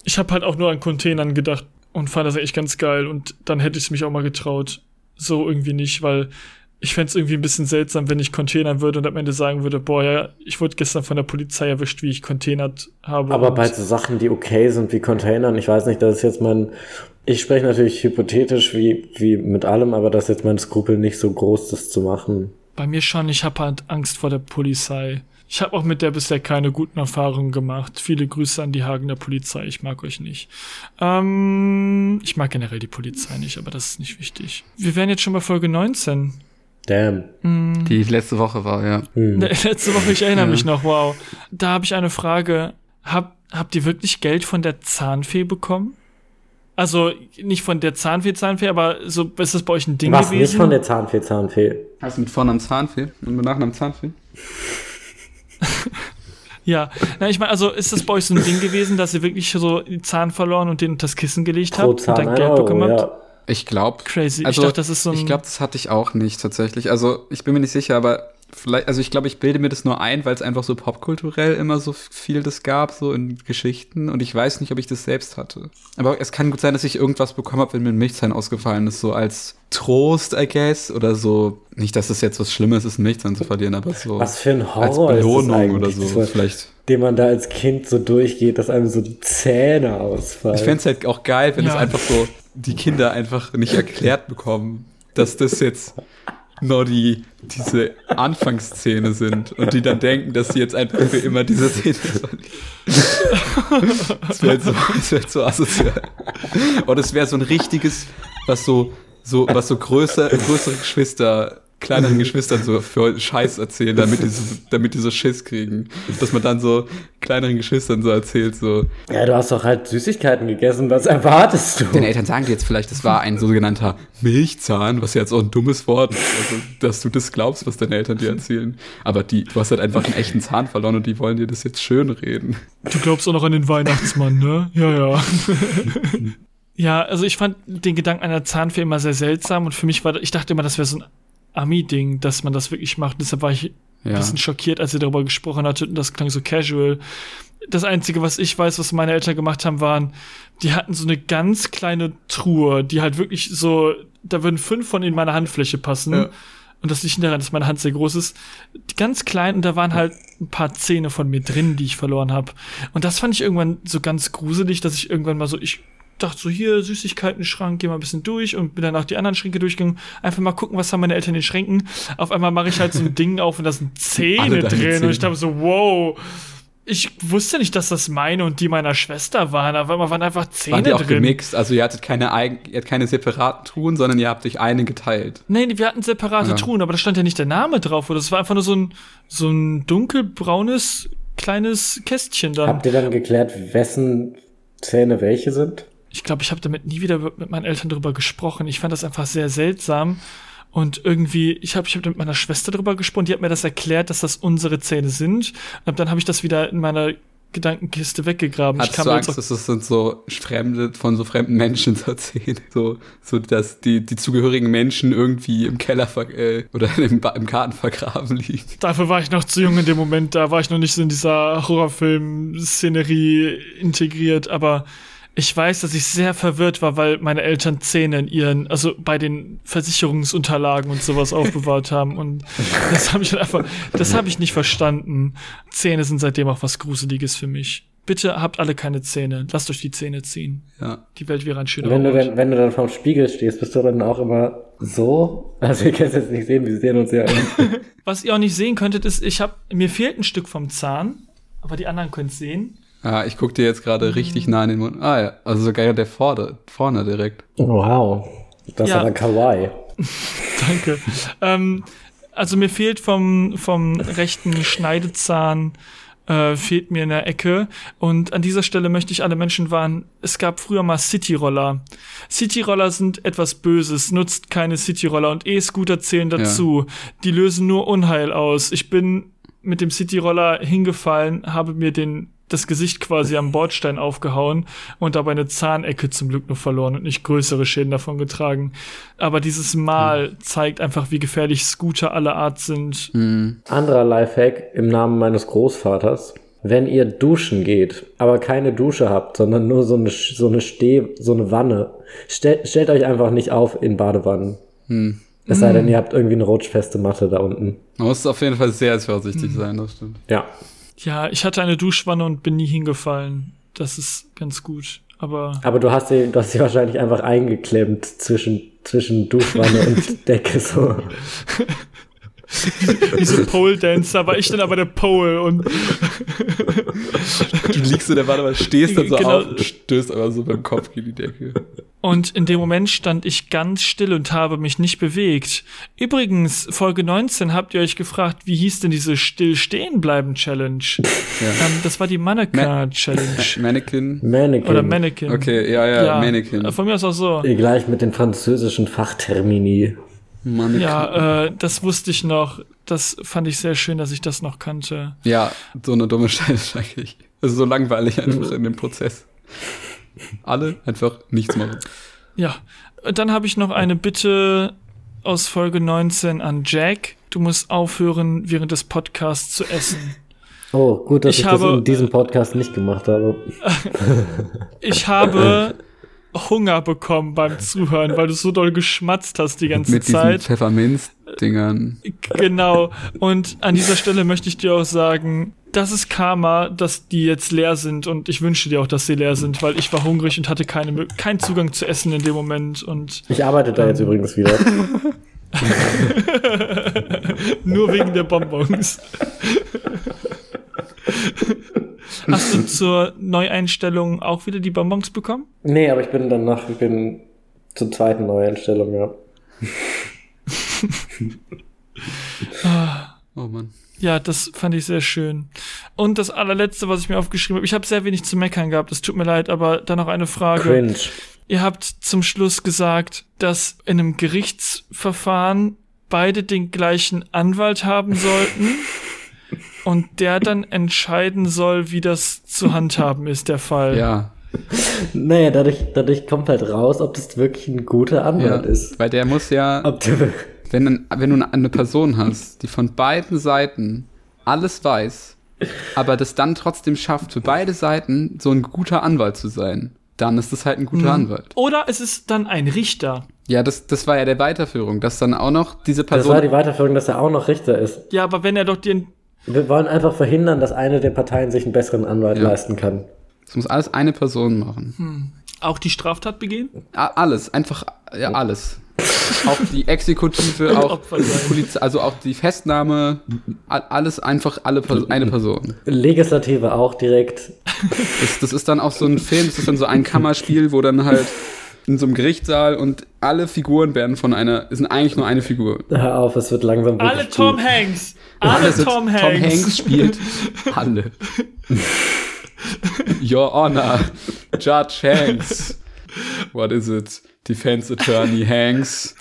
Ich habe halt auch nur an Containern gedacht und fand das eigentlich ganz geil und dann hätte ich es mich auch mal getraut. So irgendwie nicht, weil ich fänd's es irgendwie ein bisschen seltsam, wenn ich containern würde und am Ende sagen würde, boah, ja, ich wurde gestern von der Polizei erwischt, wie ich containert habe. Aber bei so Sachen, die okay sind wie Containern, ich weiß nicht, das ist jetzt mein, ich spreche natürlich hypothetisch wie, wie mit allem, aber das ist jetzt mein Skrupel nicht so groß, das zu machen. Bei mir schon, ich habe halt Angst vor der Polizei. Ich habe auch mit der bisher keine guten Erfahrungen gemacht. Viele Grüße an die Hagener Polizei, ich mag euch nicht. Ähm, ich mag generell die Polizei nicht, aber das ist nicht wichtig. Wir wären jetzt schon bei Folge 19. Damn. Die letzte Woche war, ja. Hm. Le- Letzte Woche, ich erinnere mich noch, wow. Da habe ich eine Frage. Hab, habt ihr wirklich Geld von der Zahnfee bekommen? Also nicht von der Zahnfee, Zahnfee, aber so ist das bei euch ein Ding Was gewesen? nicht von der Zahnfee, Zahnfee. Hast du mit Vornamen Zahnfee und mit Nachnamen Zahnfee? Ja, na, ich meine, also ist das bei euch so ein Ding gewesen, dass ihr wirklich so den Zahn verloren und den unter das Kissen gelegt Pro habt und Zahn dann ein Geld Euro, bekommen habt? ja. Ich glaube. Crazy. Also, ich dachte, das ist so ein. Ich glaube, das hatte ich auch nicht tatsächlich. Also, ich bin mir nicht sicher, aber vielleicht, also ich glaube, ich bilde mir das nur ein, weil es einfach so popkulturell immer so viel das gab, so in Geschichten. Und ich weiß nicht, ob ich das selbst hatte. Aber es kann gut sein, dass ich irgendwas bekommen habe, wenn mir ein Milchzahn ausgefallen ist, so als Trost, I guess. Oder so. Nicht, dass es jetzt was Schlimmes ist, einen Milchzahn zu verlieren, aber so Was für ein als Horror ist das Belohnung oder so. man- Vielleicht. den man da als Kind so durchgeht, dass einem so die Zähne ausfallen. Ich fände es halt auch geil, wenn es Ja. einfach so die Kinder einfach nicht erklärt bekommen, dass das jetzt nur die, diese Anfangsszene sind und die dann denken, dass sie jetzt einfach für immer diese Szene Das wäre so, das wär so asozial. Und es wäre so ein richtiges, was so, so, was so größer, größere Geschwister, kleineren Geschwistern so für Scheiß erzählen, damit die, so, damit die so Schiss kriegen. Dass man dann so kleineren Geschwistern so erzählt, so, ja, du hast doch halt Süßigkeiten gegessen, was erwartest du? Den Eltern sagen dir jetzt vielleicht, das war ein sogenannter Milchzahn, was ja jetzt auch ein dummes Wort ist, also, dass du das glaubst, was deine Eltern dir erzählen. Aber die, du hast halt einfach einen echten Zahn verloren und die wollen dir das jetzt schön reden. Du glaubst auch noch an den Weihnachtsmann, ne? Ja, ja. ja, also ich fand den Gedanken einer Zahnfee immer sehr seltsam und für mich war, ich dachte immer, das wäre so ein Ami-Ding, dass man das wirklich macht. Deshalb war ich ein Ja. bisschen schockiert, als ihr darüber gesprochen hattet und das klang so casual. Das Einzige, was ich weiß, was meine Eltern gemacht haben, waren, die hatten so eine ganz kleine Truhe, die halt wirklich so, da würden fünf von in meine Handfläche passen. Ja. Und das liegt daran, dass meine Hand sehr groß ist. Die ganz klein und da waren halt ein paar Zähne von mir drin, die ich verloren habe. Und das fand ich irgendwann so ganz gruselig, dass ich irgendwann mal so, ich dachte so, hier, Süßigkeiten-Schrank, geh mal ein bisschen durch und bin dann auch die anderen Schränke durchgegangen. Einfach mal gucken, was haben meine Eltern in den Schränken. Auf einmal mache ich halt so ein Ding auf und da sind Zähne drin. Und ich Zähne. dachte so, wow. Ich wusste nicht, dass das meine und die meiner Schwester waren. Auf einmal waren einfach Zähne Waren die auch drin. gemixt? Also ihr hattet keine eigen, ihr hattet keine separaten Truhen, sondern ihr habt euch eine geteilt. Nee, wir hatten separate Ja. Truhen, aber da stand ja nicht der Name drauf. Oder es war einfach nur so ein, so ein dunkelbraunes kleines Kästchen dann. Habt ihr dann geklärt, wessen Zähne welche sind? Ich glaube, ich habe damit nie wieder mit meinen Eltern drüber gesprochen. Ich fand das einfach sehr seltsam. Und irgendwie, ich habe ich hab mit meiner Schwester drüber gesprochen, die hat mir das erklärt, dass das unsere Zähne sind. Und dann habe ich das wieder in meiner Gedankenkiste weggegraben. Hattest ich kann du Angst, dass das sind so fremde, von so fremden Menschen so erzählen? So, so dass die, die zugehörigen Menschen irgendwie im Keller ver äh, oder im, im Garten vergraben liegen. dafür war ich noch zu jung in dem Moment, da war ich noch nicht so in dieser Horrorfilm-Szenerie integriert, aber ich weiß, dass ich sehr verwirrt war, weil meine Eltern Zähne in ihren, also bei den Versicherungsunterlagen und sowas aufbewahrt haben. Und das habe ich halt einfach, das habe ich nicht verstanden. Zähne sind seitdem auch was Gruseliges für mich. Bitte habt alle keine Zähne. Lasst euch die Zähne ziehen. Ja. Die Welt wäre ein schöner Wenn du, Ort. dann, wenn du dann vorm Spiegel stehst, bist du dann auch immer so? Also ihr könnt es jetzt nicht sehen, wir sehen uns ja. Was ihr auch nicht sehen könntet, ist, ich habe mir fehlt ein Stück vom Zahn, aber die anderen können es sehen. Ah, ich guck dir jetzt gerade richtig nah in den Mund. Ah ja, also sogar der vorne, vorne direkt. wow. Das Ja. ist aber kawaii. Danke. ähm, also mir fehlt vom, vom rechten Schneidezahn äh, fehlt mir eine Ecke. Und an dieser Stelle möchte ich alle Menschen warnen, es gab früher mal Cityroller. Cityroller sind etwas Böses, nutzt keine Cityroller und E-Scooter zählen dazu. Die lösen nur Unheil aus. Ich bin mit dem Cityroller hingefallen, habe mir den das Gesicht quasi am Bordstein aufgehauen und dabei eine Zahnecke zum Glück nur verloren und nicht größere Schäden davon getragen. Aber dieses Mal zeigt einfach, wie gefährlich Scooter aller Art sind. Anderer Lifehack im Namen meines Großvaters. Wenn ihr duschen geht, aber keine Dusche habt, sondern nur so eine, so eine Steh, so eine Wanne, stellt, stellt euch einfach nicht auf in Badewannen. Es sei denn, ihr habt irgendwie eine rutschfeste Matte da unten. Man muss auf jeden Fall sehr vorsichtig sein, das stimmt. Ja. Ja, ich hatte eine Duschwanne und bin nie hingefallen. Das ist ganz gut. Aber Aber du hast sie, du hast sie wahrscheinlich einfach eingeklemmt zwischen, zwischen Duschwanne und Decke so. wie so Pole Dancer war ich dann aber der Pole und Du liegst in der Wanne, stehst dann so Genau. auf und stößt aber so beim Kopf gegen die Decke. Und in dem Moment stand ich ganz still und habe mich nicht bewegt. Übrigens, Folge 19 habt ihr euch gefragt, wie hieß denn diese Still-Stehen-Bleiben-Challenge? Ähm, das war die Mannequin-Challenge. Mannequin. Mannequin. Oder Mannequin. Okay, ja, ja, Mannequin. äh, Von mir aus auch so. Gleich mit den französischen Fachtermini. Mannequin. Ja, äh, das wusste ich noch. Das fand ich sehr schön, dass ich das noch kannte. Ja, so eine dumme Scheiße eigentlich. Also so langweilig einfach in dem Prozess. Alle einfach nichts machen. Ja, dann habe ich noch eine Bitte aus Folge 19 an Jack. Du musst aufhören, während des Podcasts zu essen. Oh, gut, dass Ich ich, habe- das in diesem Podcast nicht gemacht habe. Ich habe Hunger bekommen beim Zuhören, weil du so doll geschmatzt hast die ganze Mit diesen Zeit. Pfefferminz-Dingern. Genau. Und an dieser Stelle möchte ich dir auch sagen, das ist Karma, dass die jetzt leer sind und ich wünsche dir auch, dass sie leer sind, weil ich war hungrig und hatte keine, keinen Zugang zu Essen in dem Moment und Ich arbeite da jetzt übrigens wieder. nur wegen der Bonbons. Hast du zur Neueinstellung auch wieder die Bonbons bekommen? Nee, aber ich bin danach, ich bin zur zweiten Neueinstellung, ja. Oh Mann. Ja, das fand ich sehr schön. Und das allerletzte, was ich mir aufgeschrieben habe, ich habe sehr wenig zu meckern gehabt, es tut mir leid, aber dann noch eine Frage. Cringe. Ihr habt zum Schluss gesagt, dass in einem Gerichtsverfahren beide den gleichen Anwalt haben sollten und der dann entscheiden soll, wie das zu handhaben ist, der Fall. Ja. Naja, dadurch, dadurch kommt halt raus, ob das wirklich ein guter ja. Anwalt ist. Weil der muss ja, Ob der, wenn, wenn du eine Person hast, die von beiden Seiten alles weiß, aber das dann trotzdem schafft, für beide Seiten so ein guter Anwalt zu sein, dann ist das halt ein guter Anwalt. Oder es ist dann ein Richter. Ja, das, das war ja der Weiterführung, dass dann auch noch diese das Person. war die Weiterführung, dass er auch noch Richter ist. Ja, aber wenn er doch den. Wir wollen einfach verhindern, dass eine der Parteien sich einen besseren Anwalt Ja. leisten kann. das muss alles eine Person machen. auch die Straftat begehen? A- Alles, einfach, ja, alles. auch die Exekutive, auch die Polizei, also auch die Festnahme, alles einfach alle eine Person. Legislative auch direkt. Das, das ist dann auch so ein Film, das ist dann so ein Kammerspiel, wo dann halt in so einem Gerichtssaal und alle Figuren werden von einer, es sind eigentlich nur eine Figur. Hör auf, es wird langsam Alle Tom gut. Hanks! Alle Tom Hanks! Tom Hanks spielt alle. Your Honor, Judge Hanks. What is it? Defense Attorney Hanks.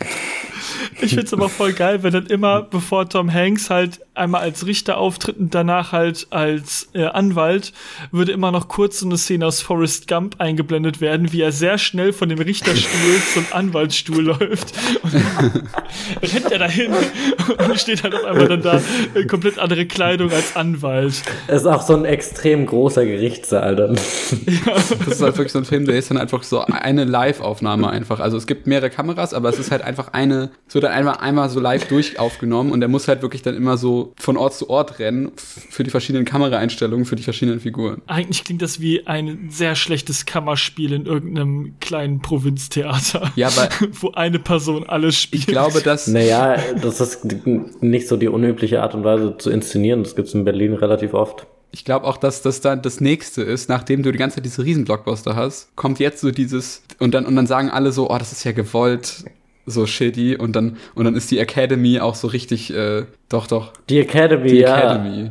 Ich find's aber voll geil, wenn dann immer, bevor Tom Hanks halt einmal als Richter auftritt und danach halt als äh, Anwalt, würde immer noch kurz so eine Szene aus Forrest Gump eingeblendet werden, wie er sehr schnell von dem Richterstuhl zum Anwaltsstuhl läuft. Und rennt er dahin und steht halt auf einmal dann da äh, komplett andere Kleidung als Anwalt. Es ist auch so ein extrem großer Gerichtssaal dann. Das ist halt wirklich so ein Film, der ist dann einfach so eine Live-Aufnahme einfach. Also es gibt mehrere Kameras, aber es ist halt einfach eine, es wird einmal, einmal so live durch aufgenommen und der muss halt wirklich dann immer so von Ort zu Ort rennen für die verschiedenen Kameraeinstellungen, für die verschiedenen Figuren. Eigentlich klingt das wie ein sehr schlechtes Kammerspiel in irgendeinem kleinen Provinztheater. Ja, aber wo eine Person alles spielt. ich glaube, dass Naja, das ist nicht so die unübliche Art und Weise zu inszenieren. Das gibt's in Berlin relativ oft. Ich glaube auch, dass das dann das nächste ist, nachdem du die ganze Zeit diese Riesenblockbuster hast, kommt jetzt so dieses und dann und dann sagen alle so, oh, das ist ja gewollt, so shitty und dann und dann ist die Academy auch so richtig, äh, doch doch, Die Academy, die ja. Academy,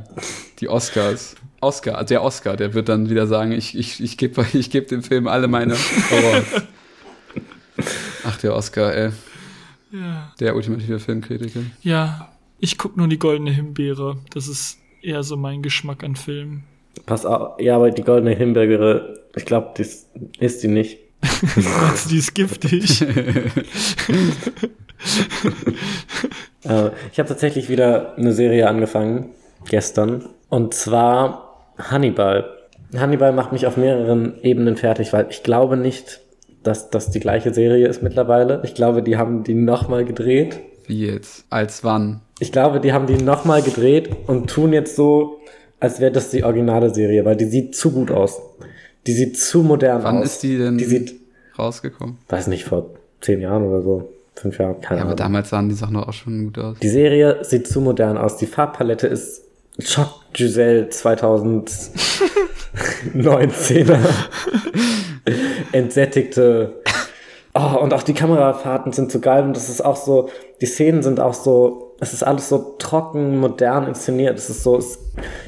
die Oscars, Oscar, der Oscar, der wird dann wieder sagen, ich ich ich gebe ich gebe dem Film alle meine Awards. Ach der Oscar, ey, ja. der ultimative Filmkritiker. ja, ich guck nur die goldene Himbeere. Das ist eher so mein Geschmack an Filmen. Pass auf. Ja, aber die goldene Himbeere, ich glaube, das ist die nicht. Meinst du, die ist giftig? Äh, ich habe tatsächlich wieder eine Serie angefangen, gestern. Und zwar Hannibal. Hannibal macht mich auf mehreren Ebenen fertig, weil ich glaube nicht, dass das die gleiche Serie ist mittlerweile. Ich glaube, die haben die nochmal gedreht. Wie jetzt? Als wann? Ich glaube, die haben die nochmal gedreht und tun jetzt so, als wäre das die originale Serie, weil die sieht zu gut aus. Die sieht zu modern Wann aus. ist die denn Die sieht, rausgekommen? weiß nicht, vor zehn Jahren oder so. Fünf Jahren, keine Ja, aber Ahnung. damals sahen die Sachen auch schon gut aus. Die Serie sieht zu modern aus. Die Farbpalette ist Schock Giselle 2019er. Entsättigte. Oh, und auch die Kamerafahrten sind so geil und das ist auch so, die Szenen sind auch so, es ist alles so trocken, modern inszeniert. Es ist so, es,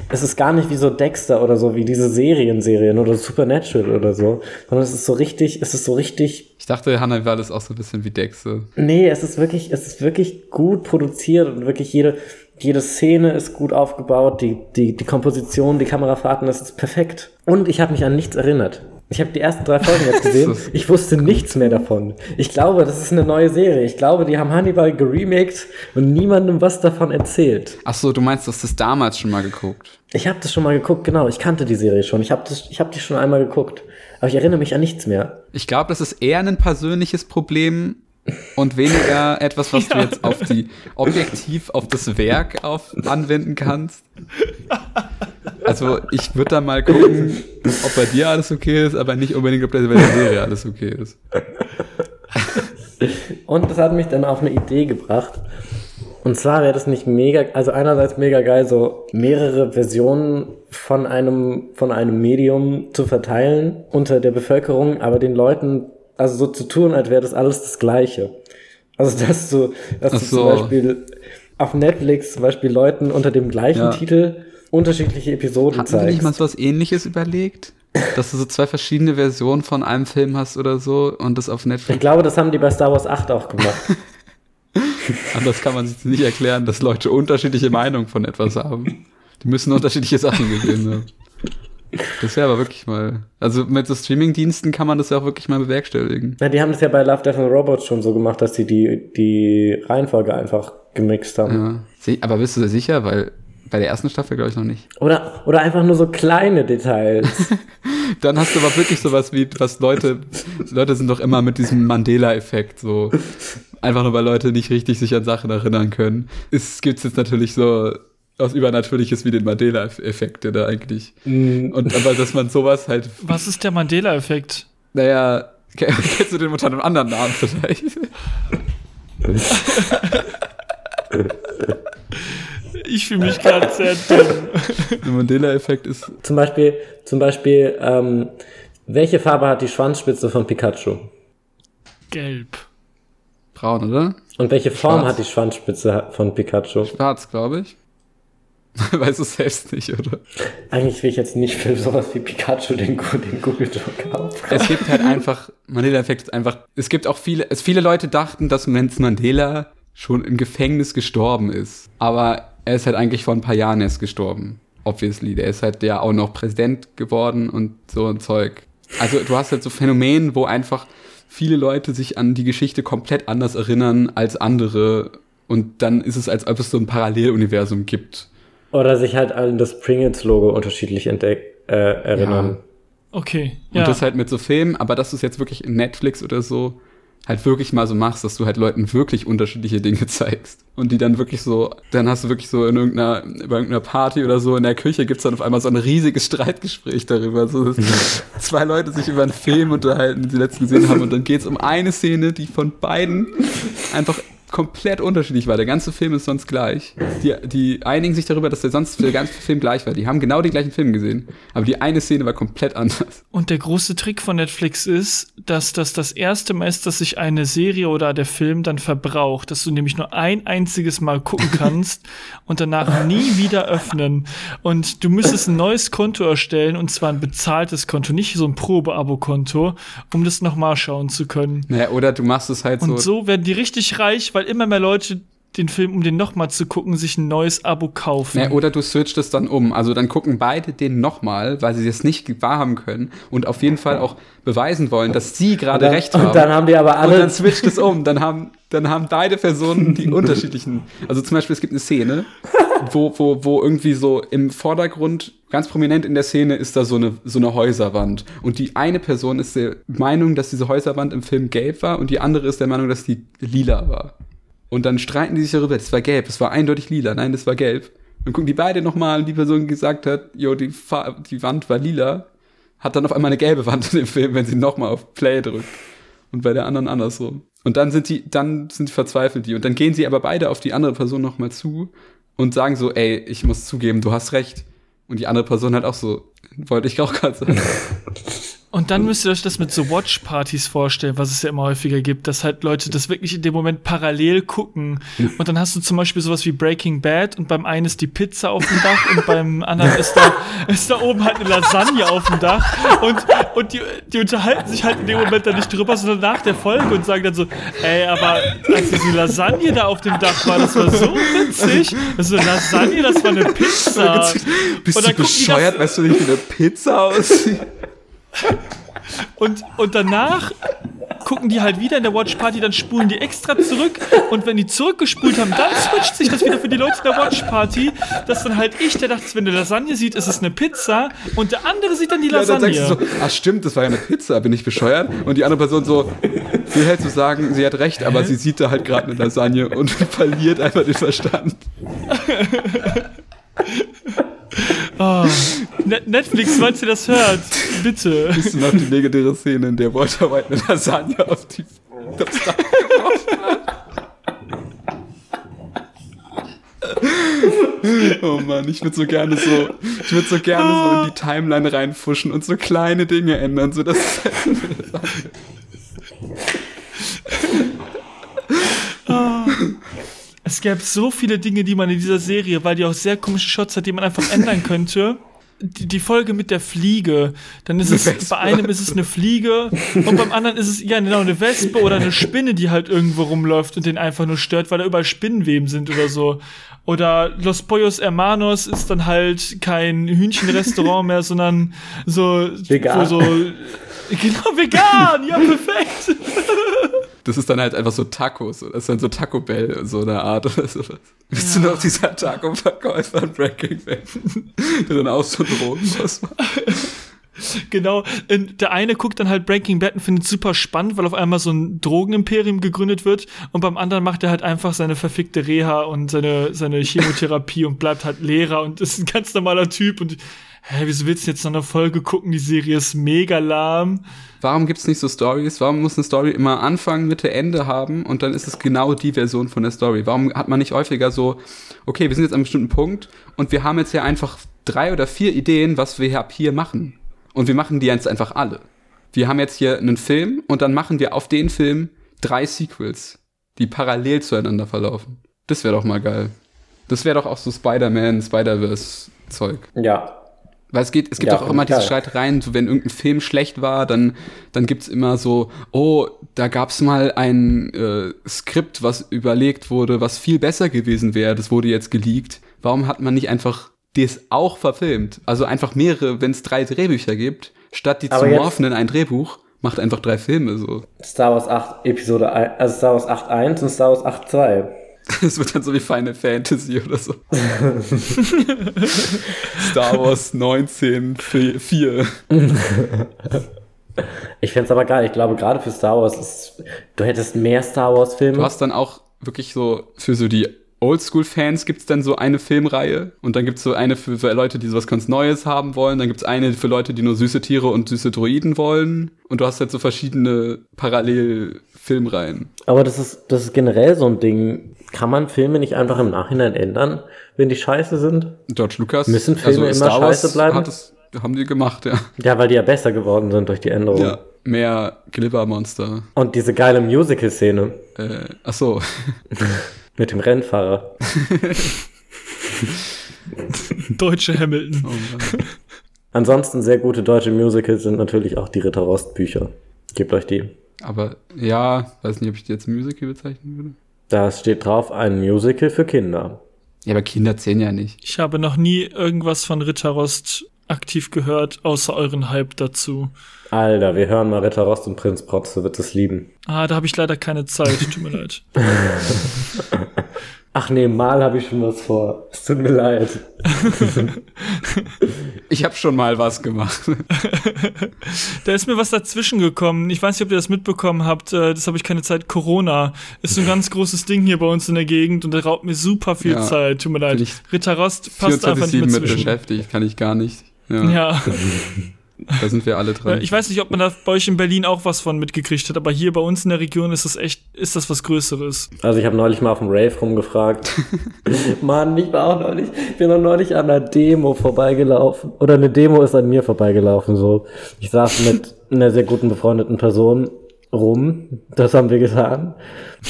es ist gar nicht wie so Dexter oder so, wie diese Serienserien oder Supernatural oder so, sondern es ist so richtig, es ist so richtig Ich dachte, Hannibal ist auch so ein bisschen wie Dexe. Nee, es ist wirklich, es ist wirklich gut produziert und wirklich jede, jede Szene ist gut aufgebaut, die, die, die Komposition, die Kamerafahrten, das ist perfekt. Und ich habe mich an nichts erinnert. Ich habe die ersten drei Folgen jetzt gesehen. Ich wusste nichts mehr davon. Ich glaube, das ist eine neue Serie. Ich glaube, die haben Hannibal geremaked und niemandem was davon erzählt. Ach so, du meinst, du hast das damals schon mal geguckt? Ich habe das schon mal geguckt, genau. Ich kannte die Serie schon. Ich habe hab die schon einmal geguckt. Aber ich erinnere mich an nichts mehr. Ich glaube, das ist eher ein persönliches Problem und weniger etwas, was du jetzt auf die objektiv auf das Werk auf, anwenden kannst. Also ich würde da mal gucken, ob bei dir alles okay ist, aber nicht unbedingt, ob bei der Serie alles okay ist. Und das hat mich dann auf eine Idee gebracht. Und zwar wäre das nicht mega, also einerseits mega geil, so mehrere Versionen von einem, von einem Medium zu verteilen unter der Bevölkerung, aber den Leuten, also so zu tun, als wäre das alles das Gleiche. Also, dass du, dass Ach du so. zum Beispiel auf Netflix zum Beispiel Leuten unter dem gleichen Ja. Titel unterschiedliche Episoden Hatten wir nicht zeigst. mal so was ähnliches überlegt? Dass du so zwei verschiedene Versionen von einem Film hast oder so und das auf Ich Netflix. glaube, das haben die bei Star Wars 8 auch gemacht. Anders kann man sich nicht erklären, dass Leute unterschiedliche Meinungen von etwas haben. Die müssen unterschiedliche Sachen gesehen haben. Das wäre aber wirklich mal. Also mit so Streaming-Diensten kann man das ja auch wirklich mal bewerkstelligen. Ja, die haben das ja bei Love, Death and Robots schon so gemacht, dass sie die, die Reihenfolge einfach gemixt haben. Ja. Aber bist du dir sicher? Weil bei der ersten Staffel glaube ich noch nicht. Oder, oder einfach nur so kleine Details. Dann hast du aber wirklich sowas wie, was Leute, Leute sind doch immer mit diesem Mandela-Effekt so. Einfach nur, weil Leute nicht richtig sich an Sachen erinnern können. Es gibt jetzt natürlich so was Übernatürliches wie den Mandela-Effekt, der da eigentlich. Und aber dass man sowas halt, Was ist der Mandela-Effekt? naja, ke- kennst du den unter einem anderen Namen vielleicht? Ich fühle mich gerade sehr dumm. Der Mandela-Effekt ist. zum Beispiel, zum Beispiel, ähm, welche Farbe hat die Schwanzspitze von Pikachu? Gelb. Braun, oder? Und welche Form Schwarz. hat die Schwanzspitze von Pikachu? Schwarz, glaube ich. weißt du selbst nicht, oder? Eigentlich will ich jetzt nicht für sowas wie Pikachu den, den Google Joker aufgreifen. Es gibt halt einfach, Mandela-Effekt ist einfach, es gibt auch viele, es, viele Leute dachten, dass Nelson Mandela schon im Gefängnis gestorben ist. Aber er ist halt eigentlich vor ein paar Jahren erst gestorben. Obviously. Der ist halt ja auch noch Präsident geworden und so ein Zeug. Also du hast halt so Phänomene, wo einfach viele Leute sich an die Geschichte komplett anders erinnern als andere. Und dann ist es, als ob es so ein Paralleluniversum gibt. Oder sich halt an das Pringles-Logo unterschiedlich entdeck, äh, erinnern. Ja. Okay. Und Ja. das halt mit so Filmen, aber dass du es jetzt wirklich in Netflix oder so halt wirklich mal so machst, dass du halt Leuten wirklich unterschiedliche Dinge zeigst. Und die dann wirklich so, dann hast du wirklich so in irgendeiner, bei irgendeiner Party oder so in der Küche gibt's dann auf einmal so ein riesiges Streitgespräch darüber. So, dass zwei Leute sich über einen Film unterhalten, den sie letztens gesehen haben. Und dann geht's um eine Szene, die von beiden einfach komplett unterschiedlich war. Der ganze Film ist sonst gleich. Die, die einigen sich darüber, dass der sonst der ganze Film gleich war. Die haben genau den gleichen Film gesehen. Aber die eine Szene war komplett anders. Und der große Trick von Netflix ist, dass das das erste Mal ist, dass sich eine Serie oder der Film dann verbraucht, dass du nämlich nur ein einziges Mal gucken kannst und danach nie wieder öffnen. Und du müsstest ein neues Konto erstellen und zwar ein bezahltes Konto, nicht so ein Probe-Abo-Konto, um das nochmal schauen zu können. Naja, oder du machst es halt Und so. so werden die richtig reich, weil immer mehr Leute den Film, um den nochmal zu gucken, sich ein neues Abo kaufen. Naja, oder du switcht es dann um. Also dann gucken beide den nochmal, weil sie es nicht wahrhaben können und auf jeden Fall auch beweisen wollen, dass sie gerade recht haben. Und dann haben die aber Und dann alle. switcht es um. Dann haben, dann haben beide Personen die unterschiedlichen. Also zum Beispiel, es gibt eine Szene, wo, wo, wo irgendwie so im Vordergrund, ganz prominent in der Szene, ist da so eine, so eine Häuserwand. Und die eine Person ist der Meinung, dass diese Häuserwand im Film gelb war und die andere ist der Meinung, dass die lila war. Und dann streiten die sich darüber, das war gelb, das war eindeutig lila, nein, das war gelb. Dann gucken die beide nochmal und die Person die gesagt hat, jo, die, Fa die Wand war lila, hat dann auf einmal eine gelbe Wand in dem Film, wenn sie nochmal auf Play drückt. Und bei der anderen andersrum. Und dann sind die, dann sind die verzweifelt die. Und dann gehen sie aber beide auf die andere Person nochmal zu und sagen so, ey, ich muss zugeben, du hast recht. Und die andere Person halt auch so, wollte ich auch gerade sagen. Und dann müsst ihr euch das mit so Watch-Partys vorstellen, was es ja immer häufiger gibt, dass halt Leute das wirklich in dem Moment parallel gucken. Und dann hast du zum Beispiel sowas wie Breaking Bad und beim einen ist die Pizza auf dem Dach und beim anderen ist da, ist da oben halt eine Lasagne auf dem Dach. Und, und die, die unterhalten sich halt in dem Moment dann nicht drüber, sondern nach der Folge und sagen dann so, ey, aber als diese Lasagne da auf dem Dach war, das war so witzig. Das ist eine Lasagne, das war eine Pizza. Bist Und du dann die das- bescheuert, weißt du nicht, wie eine Pizza aussieht? Und, und danach gucken die halt wieder in der Watch Party, dann spulen die extra zurück und wenn die zurückgespult haben, dann switcht sich das wieder für die Leute in der Watch Party, dass dann halt ich, der dachte, wenn eine Lasagne sieht, ist es eine Pizza und der andere sieht dann die Ja, dann Lasagne. sagst du so, ah stimmt, das war ja eine Pizza, bin ich bescheuert? Und die andere Person so, will halt so sagen, sie hat recht, aber sie sieht da halt gerade eine Lasagne und verliert einfach den Verstand. oh. Net Netflix, falls ihr das hört, bitte. Siehst du noch die legendäre Szene, in der Walter White eine Lasagne auf die aufs Dach geworfen hat? Oh Mann, ich würde so gerne so, ich würde so gerne so in die Timeline reinfuschen und so kleine Dinge ändern, so dass es eine gäbe so viele Dinge, die man in dieser Serie, weil die auch sehr komische Shots hat, die man einfach ändern könnte. Die, die Folge mit der Fliege, dann ist es, Wespe. bei einem ist es eine Fliege und beim anderen ist es, ja genau, eine Wespe oder eine Spinne, die halt irgendwo rumläuft und den einfach nur stört, weil da überall Spinnenweben sind oder so. Oder Los Pollos Hermanos ist dann halt kein Hühnchenrestaurant mehr, sondern so, Vegan. so, genau, vegan, ja, perfekt. Das ist dann halt einfach so Tacos. Das ist dann so Taco Bell, so eine Art oder sowas. Bist du noch dieser Taco-Verkäufer in Breaking Bad? Der dann auch so Drogen was macht? Genau, und der eine guckt dann halt Breaking Bad und findet es super spannend, weil auf einmal so ein Drogenimperium gegründet wird und beim anderen macht er halt einfach seine verfickte Reha und seine, seine Chemotherapie und bleibt halt Lehrer und ist ein ganz normaler Typ und hä, wieso willst du jetzt noch eine Folge gucken? Die Serie ist mega lahm. Warum gibt's nicht so Stories? Warum muss eine Story immer Anfang, Mitte, Ende haben und dann ist es genau die Version von der Story? Warum hat man nicht häufiger so, okay, wir sind jetzt an einem bestimmten Punkt und wir haben jetzt ja einfach drei oder vier Ideen, was wir ab hier machen. Und wir machen die jetzt einfach alle. Wir haben jetzt hier einen Film und dann machen wir auf den Film drei Sequels, die parallel zueinander verlaufen. Das wäre doch mal geil. Das wäre doch auch so Spider-Man, Spider-Verse-Zeug. Ja. Weil es geht, es gibt Ja, auch immer diese. Streitereien, so wenn irgendein Film schlecht war, dann, dann gibt's immer so, oh, da gab's mal ein äh, Skript, was überlegt wurde, was viel besser gewesen wäre, das wurde jetzt geleakt, warum hat man nicht einfach das auch verfilmt? Also einfach mehrere, wenn es drei Drehbücher gibt, statt die zu jetzt- morphen in ein Drehbuch, macht einfach drei Filme so. Star Wars 8 Episode 1, also Star Wars 8.1 und Star Wars 8.2. Das wird dann so wie Final Fantasy oder so. Star Wars 19 4. Ich fänd's aber geil. Ich glaube, gerade für Star Wars ist, du hättest mehr Star Wars Filme. Du hast dann auch wirklich so, für so die Oldschool-Fans gibt's dann so eine Filmreihe und dann gibt's so eine für, für Leute, die sowas ganz Neues haben wollen. Dann gibt's eine für Leute, die nur süße Tiere und süße Droiden wollen. Und du hast halt so verschiedene Parallel-Filmreihen. Aber das ist, das ist generell so ein Ding. Kann man Filme nicht einfach im Nachhinein ändern, wenn die scheiße sind? George Lucas. Müssen Filme immer scheiße bleiben? Hat das, haben die gemacht, ja. Ja, weil die ja besser geworden sind durch die Änderung. Ja, mehr Glibbermonster. Und diese geile Musical-Szene Äh, ach so. mit dem Rennfahrer. Deutsche Hamilton. Oh. Ansonsten sehr gute deutsche Musicals sind natürlich auch die Ritter Rost Bücher. Gebt euch die. Aber ja, weiß nicht, ob ich die jetzt Musical bezeichnen würde. Da steht drauf ein Musical für Kinder. Ja, aber Kinder zählen ja nicht. Ich habe noch nie irgendwas von Ritterrost aktiv gehört, außer euren Hype dazu. Alter, wir hören mal Ritter Rost und Prinz Protze wird es lieben. Ah, da habe ich leider keine Zeit, tut mir leid. Ach nee, mal habe ich schon was vor. Es tut mir leid. Ich habe schon mal was gemacht. Da ist mir was dazwischen gekommen. Ich weiß nicht, ob ihr das mitbekommen habt. äh, Das habe ich keine Zeit. Corona ist so ein ganz großes Ding hier bei uns in der Gegend und der raubt mir super viel Ja, Zeit. Tut mir leid. Ritter Rost passt einfach nicht 24-7 mehr mit zwischen. beschäftigt, kann ich gar nicht. Ja, Ja. da sind wir alle dran. Ich weiß nicht, ob man da bei euch in Berlin auch was von mitgekriegt hat, aber hier bei uns in der Region ist das echt, ist das was Größeres. Also ich habe neulich mal auf dem Rave rumgefragt. Mann, ich war auch neulich, ich bin auch neulich an einer Demo vorbeigelaufen. Oder eine Demo ist an mir vorbeigelaufen, so. Ich saß mit einer sehr guten befreundeten Person rum. Das haben wir getan.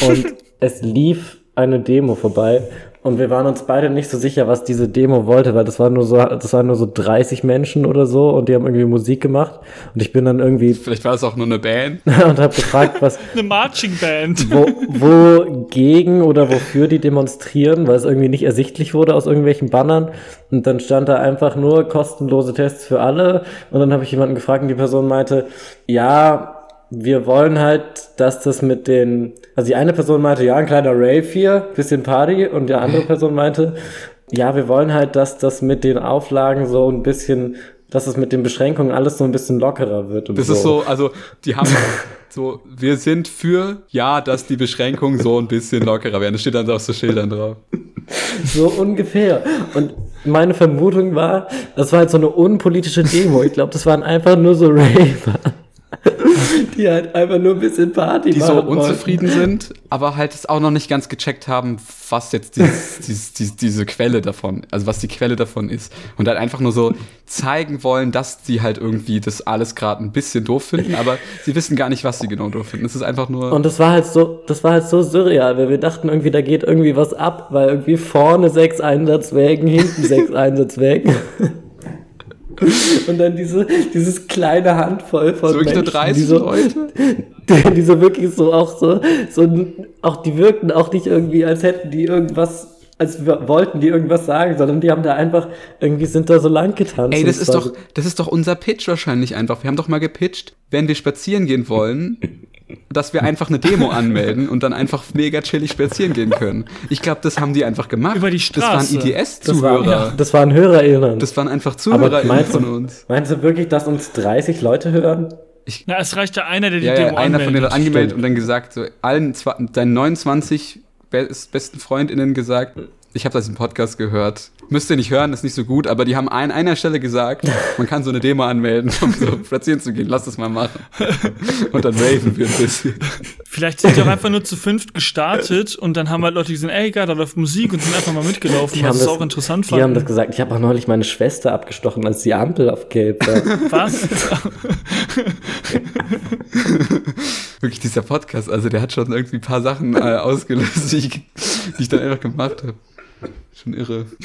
Und es lief eine Demo vorbei. Und wir waren uns beide nicht so sicher, was diese Demo wollte, weil das war nur so, das waren nur so 30 Menschen oder so und die haben irgendwie Musik gemacht. Und ich bin dann irgendwie Vielleicht war das auch nur eine Band. und habe gefragt, was, Eine Marching Band. wo, wogegen oder wofür die demonstrieren, weil es irgendwie nicht ersichtlich wurde aus irgendwelchen Bannern. Und dann stand da einfach nur kostenlose Tests für alle. Und dann habe ich jemanden gefragt und die Person meinte, ja, wir wollen halt, dass das mit den, also die eine Person meinte, ja, ein kleiner Rave hier, bisschen Party. Und die andere Person meinte, ja, wir wollen halt, dass das mit den Auflagen so ein bisschen, dass es mit den Beschränkungen alles so ein bisschen lockerer wird. Das ist so, also die haben so, wir sind für, ja, dass die Beschränkungen so ein bisschen lockerer werden. Das steht dann so auf so Schildern drauf. So ungefähr. Und meine Vermutung war, das war halt so eine unpolitische Demo. Ich glaube, das waren einfach nur so Raver. Die halt einfach nur ein bisschen Party Die so machen wollten. unzufrieden sind, aber halt es auch noch nicht ganz gecheckt haben, was jetzt dieses, dieses, dieses, diese Quelle davon, also was die Quelle davon ist. Und halt einfach nur so zeigen wollen, dass sie halt irgendwie das alles gerade ein bisschen doof finden, aber sie wissen gar nicht, was sie genau doof finden. Es ist einfach nur. Und das war halt so, das war halt so surreal, weil wir dachten irgendwie, da geht irgendwie was ab, weil irgendwie vorne sechs Einsatzwägen, hinten sechs Einsatzwägen. Und dann diese, dieses kleine Handvoll von so wirklich nur Menschen, 30 die so, Leute? die, die so wirklich so auch so, so, auch die wirkten auch nicht irgendwie, als hätten die irgendwas, als wollten die irgendwas sagen, sondern die haben da einfach, irgendwie sind da so lang getanzt. Ey, das ist doch, das ist doch unser Pitch wahrscheinlich einfach. Wir haben doch mal gepitcht, wenn wir spazieren gehen wollen, dass wir einfach eine Demo anmelden und dann einfach mega chillig spazieren gehen können. Ich glaube, das haben die einfach gemacht. Über die Das waren Straße. Das, ITS-Zuhörer. war, das waren HörerInnen. Das waren einfach Aber Zuhörer meinst von du, uns. meinst du wirklich, dass uns 30 Leute hören? Na, es reicht ja einer, der die Ja, Demo ja, einer von denen anmeldet. hat angemeldet Stimmt. und dann gesagt, so allen zwei, deinen 29 be besten FreundInnen gesagt, ich habe das im Podcast gehört. Müsst ihr nicht hören, ist nicht so gut, aber die haben an einer Stelle gesagt, man kann so eine Demo anmelden, um so spazieren zu gehen. Lass das mal machen. Und dann raven wir ein bisschen. Vielleicht sind die auch einfach nur zu fünft gestartet und dann haben halt Leute gesehen, ey, geil, da läuft Musik und sind einfach mal mitgelaufen, was es auch interessant Die haben das fanden. gesagt. Ich habe auch neulich meine Schwester abgestochen, als die Ampel auf Gelb war. Was? Wirklich dieser Podcast, also der hat schon irgendwie ein paar Sachen äh, ausgelöst, die ich, die ich dann einfach gemacht habe. Schon irre.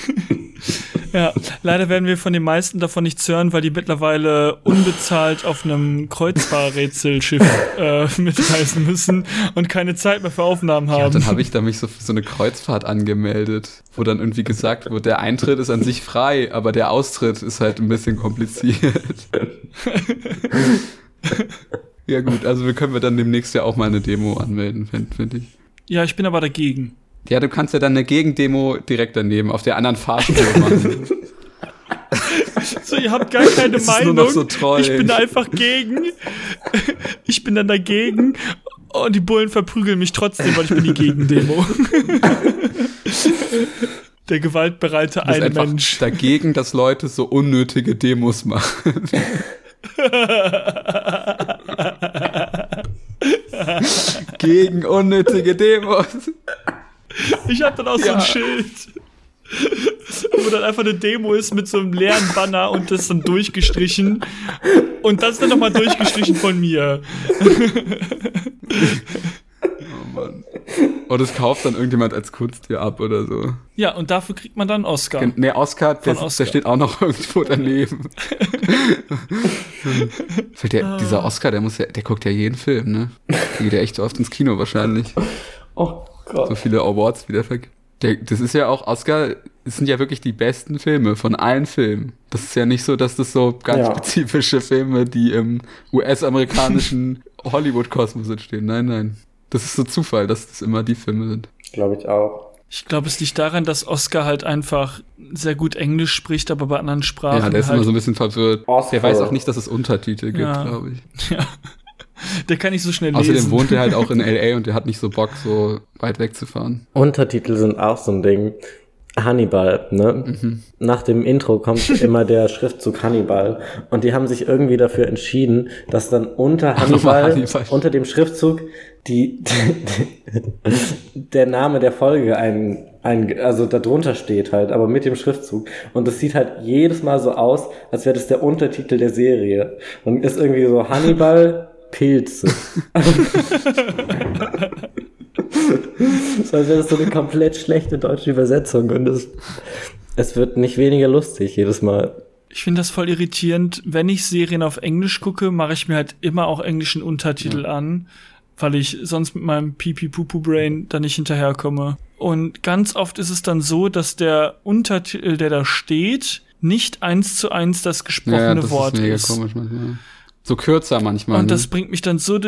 Ja, leider werden wir von den meisten davon nichts hören, weil die mittlerweile unbezahlt auf einem Kreuzfahrrätselschiff äh, mitreisen müssen und keine Zeit mehr für Aufnahmen haben. Ja, dann habe ich da mich so für so eine Kreuzfahrt angemeldet, wo dann irgendwie gesagt wird, der Eintritt ist an sich frei, aber der Austritt ist halt ein bisschen kompliziert. ja gut, also wir können wir dann demnächst ja auch mal eine Demo anmelden, finde find ich. Ja, ich bin aber dagegen. Ja, du kannst ja dann eine Gegendemo direkt daneben auf der anderen Fahrspur machen. So, ihr habt gar keine Es ist nur Meinung. noch so treu. Ich bin einfach gegen. Ich bin dann dagegen. Und die Bullen verprügeln mich trotzdem, weil ich bin die Gegendemo. Der gewaltbereite eine einfach Mensch. dagegen, dass Leute so unnötige Demos machen. Gegen unnötige Demos. Ich hab dann auch so Ja. ein Schild. Wo dann einfach eine Demo ist mit so einem leeren Banner und das dann durchgestrichen. Und das dann nochmal durchgestrichen von mir. Oh Mann. Und das kauft dann irgendjemand als Kunsttier ab oder so. Ja, und dafür kriegt man dann einen Oscar. Nee, Oscar, der, Oscar. der steht auch noch irgendwo daneben. Fällt der, dieser Oscar, der muss ja, der guckt ja jeden Film, ne? Der geht ja echt so oft ins Kino wahrscheinlich. Oh So Gott. viele Awards wieder ver der, Das ist ja auch, Oscar, es sind ja wirklich die besten Filme von allen Filmen. Das ist ja nicht so, dass das so ganz Ja. spezifische Filme, die im US-amerikanischen Hollywood-Kosmos entstehen. Nein, nein. Das ist so Zufall, dass das immer die Filme sind. Glaube ich auch. Ich glaube, es liegt daran, dass Oscar halt einfach sehr gut Englisch spricht, aber bei anderen Sprachen Ja, der ist halt, immer so ein bisschen verwirrt. Oscar. Der weiß auch nicht, dass es Untertitel gibt, Ja. glaube ich. der kann nicht so schnell Außerdem lesen. wohnt er halt auch in L.A. und der hat nicht so Bock, so weit wegzufahren. Untertitel sind auch so ein Ding. Hannibal, ne? Mhm. Nach dem Intro kommt immer der Schriftzug Hannibal. Und die haben sich irgendwie dafür entschieden, dass dann unter Hannibal, Hannibal. unter dem Schriftzug, die, der Name der Folge ein, ein, also da drunter steht halt, aber mit dem Schriftzug. Und das sieht halt jedes Mal so aus, als wäre das der Untertitel der Serie. Und ist irgendwie so Hannibal Pilze. so als wäre das so eine komplett schlechte deutsche Übersetzung. Und es, es wird nicht weniger lustig jedes Mal. Ich finde das voll irritierend. Wenn ich Serien auf Englisch gucke, mache ich mir halt immer auch englischen Untertitel an, weil ich sonst mit meinem Pipi-Pupu-Brain da nicht hinterherkomme. Und ganz oft ist es dann so, dass der Untertitel, der da steht, nicht eins zu eins das gesprochene Ja, das Wort ist mega ist. komisch manchmal. So kürzer manchmal. Und ne? das bringt mich dann so,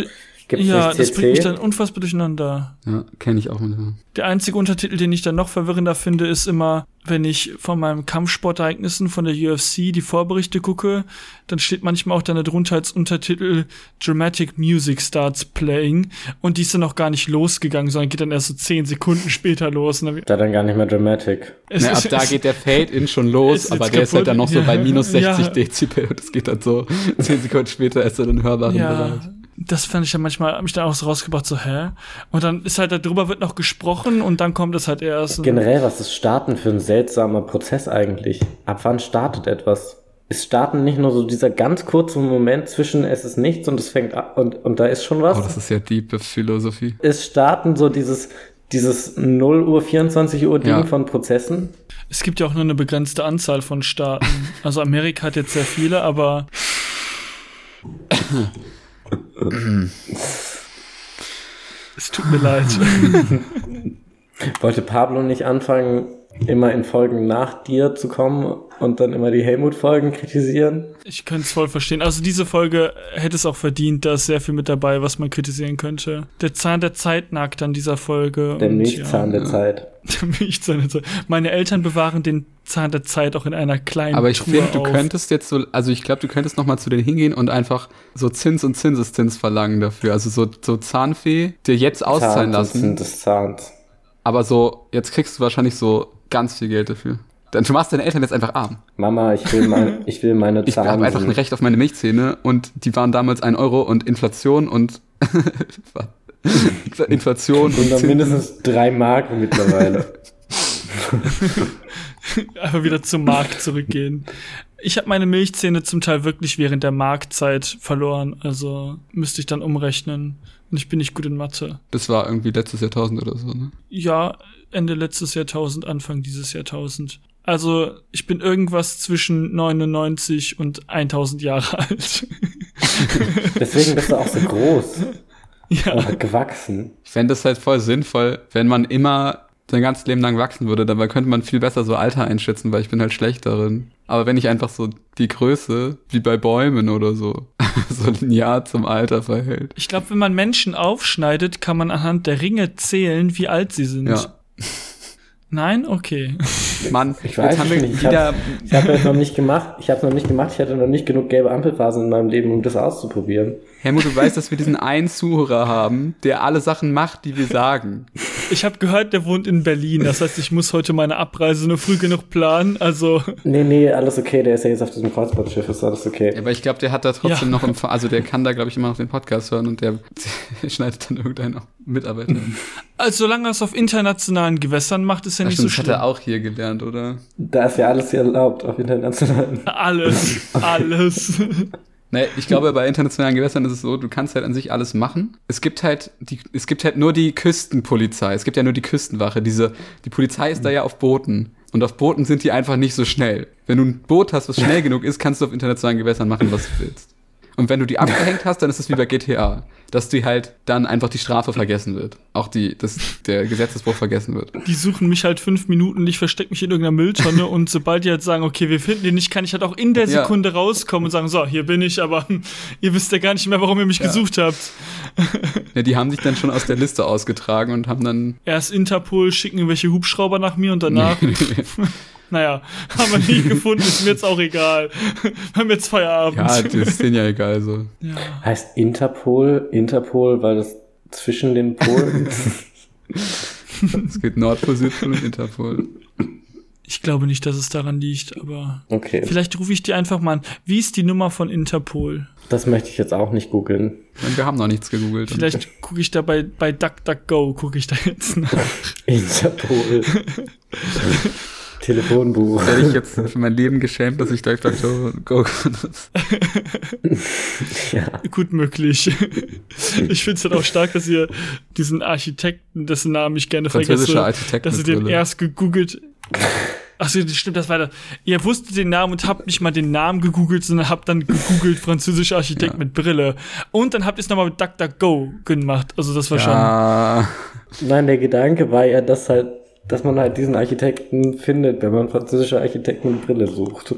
Gibt's ja, das bringt mich dann unfassbar durcheinander. Ja, kenne ich auch manchmal. Der einzige Untertitel, den ich dann noch verwirrender finde, ist immer, wenn ich von meinen Kampfsportereignissen von der UFC die Vorberichte gucke, dann steht manchmal auch dann darunter als Untertitel Dramatic Music Starts Playing und die ist dann noch gar nicht losgegangen, sondern geht dann erst so zehn Sekunden später los. Und dann, Da dann gar nicht mehr dramatic. es Ne, ab da geht der Fade-In schon los, aber der ist halt kaputt. dann noch so Ja. bei minus 60 Ja. Dezibel und es geht dann so 10 Sekunden später ist er dann hörbaren ja, Bereich. Das fand ich ja manchmal, hab mich dann auch so rausgebracht, so, hä? Und dann ist halt darüber wird noch gesprochen und dann kommt es halt erst. Generell, was ist Starten für ein seltsamer Prozess eigentlich? Ab wann startet etwas? Ist Starten nicht nur so dieser ganz kurze Moment zwischen es ist nichts und es fängt an und, und da ist schon was? Oh, das ist ja diepe Philosophie. ist Starten so dieses, dieses 0 Uhr, 24 Uhr Ding Ja. von Prozessen? Es gibt ja auch nur eine begrenzte Anzahl von Staaten. Also Amerika hat jetzt sehr viele, aber es tut mir leid. Wollte Pablo nicht anfangen, immer in Folgen nach dir zu kommen und dann immer die Helmut-Folgen kritisieren? Ich könnte es voll verstehen. Also diese Folge hätte es auch verdient, da ist sehr viel mit dabei, was man kritisieren könnte. Der Zahn der Zeit nagt an dieser Folge. Der und Milchzahn ja, der Zeit. Der Milchzahn der Zeit. Meine Eltern bewahren den Zahn der Zeit auch in einer kleinen Aber ich finde, du auf. könntest jetzt so, also ich glaube, du könntest noch mal zu denen hingehen und einfach so Zins und Zinseszins verlangen dafür. Also so, so Zahnfee dir jetzt auszahlen Zahn lassen. des Zahns. Aber so, jetzt kriegst du wahrscheinlich so ganz viel Geld dafür. Dann du machst deine Eltern jetzt einfach arm. Mama, ich will, mein, ich will meine Ich habe einfach ein Zahn. Recht auf meine Milchzähne und die waren damals ein Euro und Inflation und Inflation Und und dann mindestens drei Mark mittlerweile. einfach wieder zum Markt zurückgehen. Ich habe meine Milchzähne zum Teil wirklich während der Marktzeit verloren. Also müsste ich dann umrechnen. Und ich bin nicht gut in Mathe. Das war irgendwie letztes Jahrtausend oder so, ne? Ja, Ende letztes Jahrtausend, Anfang dieses Jahrtausend. Also ich bin irgendwas zwischen 99 und 1000 Jahre alt. Deswegen bist du auch so groß. ja. Oder gewachsen. Ich fände das halt voll sinnvoll, wenn man immer sein ganzes Leben lang wachsen würde. Dabei könnte man viel besser so Alter einschätzen, weil ich bin halt schlecht darin. Aber wenn ich einfach so die Größe, wie bei Bäumen oder so, so linear zum Alter verhält. Ich glaube, wenn man Menschen aufschneidet, kann man anhand der Ringe zählen, wie alt sie sind. Ja. Nein? Okay. Mann, Ich weiß jetzt haben wir nicht. Ich wieder. habe ich hab das noch nicht gemacht. Ich habe noch nicht gemacht. Ich hatte noch nicht genug gelbe Ampelphasen in meinem Leben, um das auszuprobieren. Helmut, du weißt, dass wir diesen einen Zuhörer haben, der alle Sachen macht, die wir sagen. Ich habe gehört, der wohnt in Berlin. Das heißt, ich muss heute meine Abreise nur früh genug planen. Also, Nee, nee, alles okay. Der ist ja jetzt auf diesem Kreuzfahrtschiff. Ist alles okay. Aber ich glaube, der hat da trotzdem Ja. noch im, also der kann da, glaube ich, immer noch den Podcast hören und der, der schneidet dann irgendeinen Mitarbeiter. also solange er es auf internationalen Gewässern macht, ist ja nicht stimmt, so das hat schlimm. er auch hier gelernt, oder? Da ist ja alles hier erlaubt auf internationalen. Alles, alles. Nee, ich glaube, bei internationalen Gewässern ist es so, du kannst halt an sich alles machen. Es gibt halt die, es gibt halt nur die Küstenpolizei. Es gibt ja nur die Küstenwache. Diese, die Polizei ist da ja auf Booten. Und auf Booten sind die einfach nicht so schnell. Wenn du ein Boot hast, was schnell genug ist, kannst du auf internationalen Gewässern machen, was du willst. Und wenn du die abgehängt hast, dann ist es wie bei GTA, dass die halt dann einfach die Strafe vergessen wird. Auch die, dass der Gesetzesbruch vergessen wird. Die suchen mich halt fünf Minuten, ich verstecke mich in irgendeiner Mülltonne und sobald die halt sagen, okay, wir finden ihn nicht, kann ich halt auch in der Ja. Sekunde rauskommen und sagen, so, hier bin ich, aber ihr wisst ja gar nicht mehr, warum ihr mich gesucht habt. Ja, die haben sich dann schon aus der Liste ausgetragen und haben dann Erst Interpol schicken irgendwelche Hubschrauber nach mir und danach, naja, haben wir nie gefunden, ist mir jetzt auch egal. Wir haben jetzt Feierabend. Ja, das ist denen ja egal so. Ja. Heißt Interpol, Interpol, weil das zwischen den Polen Es geht Nordpol, Südpol und Interpol. Ich glaube nicht, dass es daran liegt, aber Okay, vielleicht rufe ich die einfach mal an. Wie ist die Nummer von Interpol? das möchte ich jetzt auch nicht googeln. Wir haben noch nichts gegoogelt. Vielleicht gucke ich da bei, bei DuckDuckGo, gucke ich da jetzt nach. Interpol. Telefonbuch. werde ich jetzt für mein Leben geschämt, dass ich DuckDuckGo Go benutze. Ja. Gut möglich. Ich finde es halt auch stark, dass ihr diesen Architekten, dessen Namen ich gerne Französischer vergesse, Architekt dass ihr den Brille. erst gegoogelt. Achso, das stimmt, das war das. Ihr wusstet den Namen und habt nicht mal den Namen gegoogelt, sondern habt dann gegoogelt französischer Architekt Ja. mit Brille. Und dann habt ihr es nochmal mit DuckDuckGo gemacht. Also das war schon. Ja, Nein, der Gedanke war ja, dass halt, dass man halt diesen Architekten findet, wenn man französische Architekten mit Brille sucht.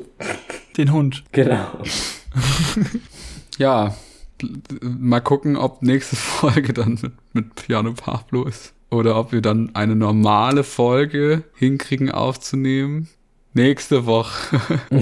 Den Hund. Genau. ja. Mal gucken, ob nächste Folge dann mit, mit Piano Pablo ist. Oder ob wir dann eine normale Folge hinkriegen aufzunehmen. Nächste Woche.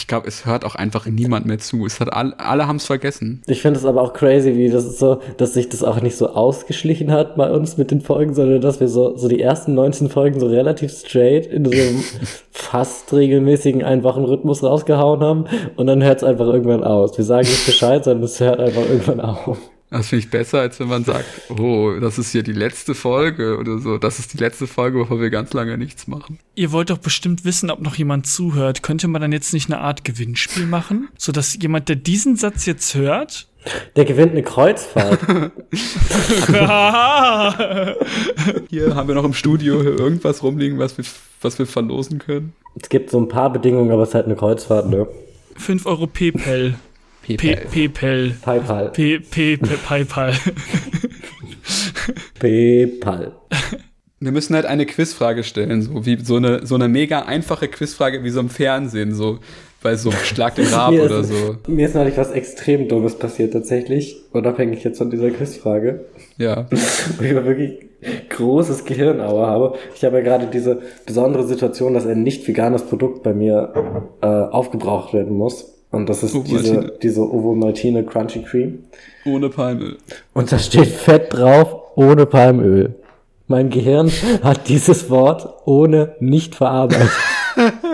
ich glaube, es hört auch einfach niemand mehr zu. Es hat all, alle haben es vergessen. Ich finde es aber auch crazy, wie das ist so, dass sich das auch nicht so ausgeschlichen hat bei uns mit den Folgen, sondern dass wir so, so die ersten 19 Folgen so relativ straight in so einem fast regelmäßigen Ein-Wochen-Rhythmus rausgehauen haben und dann hört es einfach irgendwann aus. Wir sagen nicht Bescheid, sondern es hört einfach irgendwann auf. Das finde ich besser, als wenn man sagt, oh, das ist hier die letzte Folge oder so. Das ist die letzte Folge, bevor wir ganz lange nichts machen. Ihr wollt doch bestimmt wissen, ob noch jemand zuhört. Könnte man dann jetzt nicht eine Art Gewinnspiel machen? So dass jemand, der diesen Satz jetzt hört, Der gewinnt eine Kreuzfahrt. Hier haben wir noch im Studio irgendwas rumliegen, was wir, was wir verlosen können. es gibt so ein paar Bedingungen, aber es ist halt eine Kreuzfahrt, ne? 5 Euro PayPal. PayPal. PayPal. P- P- P- PayPal. PayPal. Wir müssen halt eine Quizfrage stellen, so wie so eine, so eine mega einfache Quizfrage wie so im Fernsehen, so bei so Schlag den Rab oder ist, so. Mir ist neulich was extrem Dummes passiert tatsächlich, unabhängig jetzt von dieser Quizfrage. Ja. wo ich wirklich großes Gehirnauer habe. Ich habe ja gerade diese besondere Situation, dass ein nicht veganes Produkt bei mir äh, aufgebraucht werden muss. Und das ist diese, diese Ovomaltine Crunchy Cream. Ohne Palmöl. Und da steht fett drauf, ohne Palmöl. Mein Gehirn hat dieses Wort ohne nicht verarbeitet.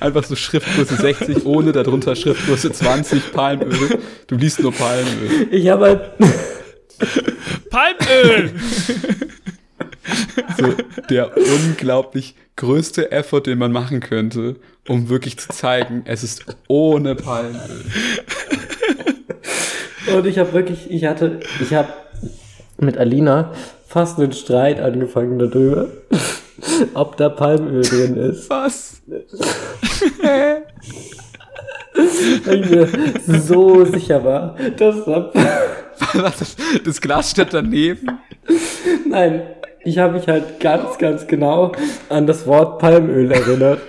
Einfach so Schriftgröße 60, ohne darunter Schriftgröße 20, Palmöl. Du liest nur Palmöl. Ich habe halt, Palmöl! So der unglaublich größte Effort, den man machen könnte, um wirklich zu zeigen, es ist ohne Palmöl. Und ich habe wirklich, ich hatte, ich habe mit Alina fast einen Streit angefangen darüber, ob da Palmöl drin ist. Was? Weil ich mir so sicher war, dass da das, das Glas steht daneben. Nein, ich habe mich halt ganz, ganz genau an das Wort Palmöl erinnert.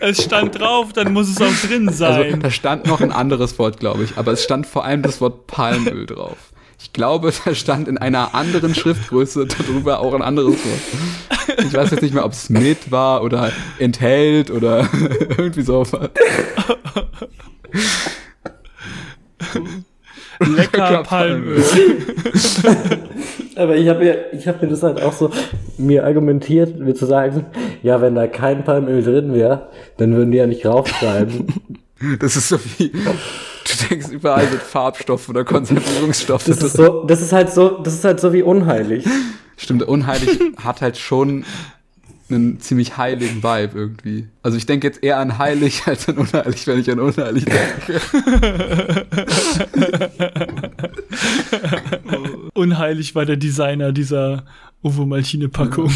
Es stand drauf, dann muss es auch drin Also, sein. da stand noch ein anderes Wort, glaube ich, aber es stand vor allem das Wort Palmöl drauf. Ich glaube, da stand in einer anderen Schriftgröße darüber auch ein anderes Wort. Ich weiß jetzt nicht mehr, ob es mit war oder enthält oder irgendwie so. Lecker Palmöl. Aber ich habe mir, ich habe mir das halt auch so mir argumentiert, mir zu sagen, ja, wenn da kein Palmöl drin wäre, dann würden die ja nicht raufschreiben. Das ist so wie, du denkst überall mit Farbstoff oder Konservierungsstoff. Das ist so, das ist halt so, das ist halt so wie unheilig. Stimmt, unheilig hat halt schon einen ziemlich heiligen Vibe irgendwie. Also ich denke jetzt eher an heilig als an unheilig, wenn ich an unheilig denke. Unheilig war der Designer dieser Uwe Maltine Packung.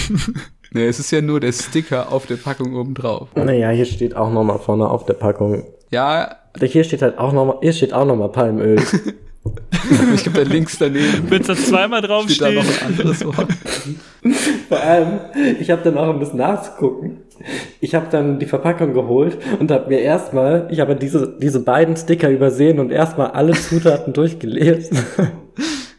Nee, es ist ja nur der Sticker auf der Packung oben drauf. Naja, hier steht auch nochmal vorne auf der Packung. Ja, Hier steht halt auch nochmal, hier steht auch nochmal Palmöl. ich glaube, da links daneben Wenn es da zweimal steht da noch ein anderes Wort. Vor allem, ich habe dann auch, um das nachzugucken, ich habe dann die Verpackung geholt und habe mir erstmal, ich habe diese, diese beiden Sticker übersehen und erstmal alle Zutaten durchgelesen.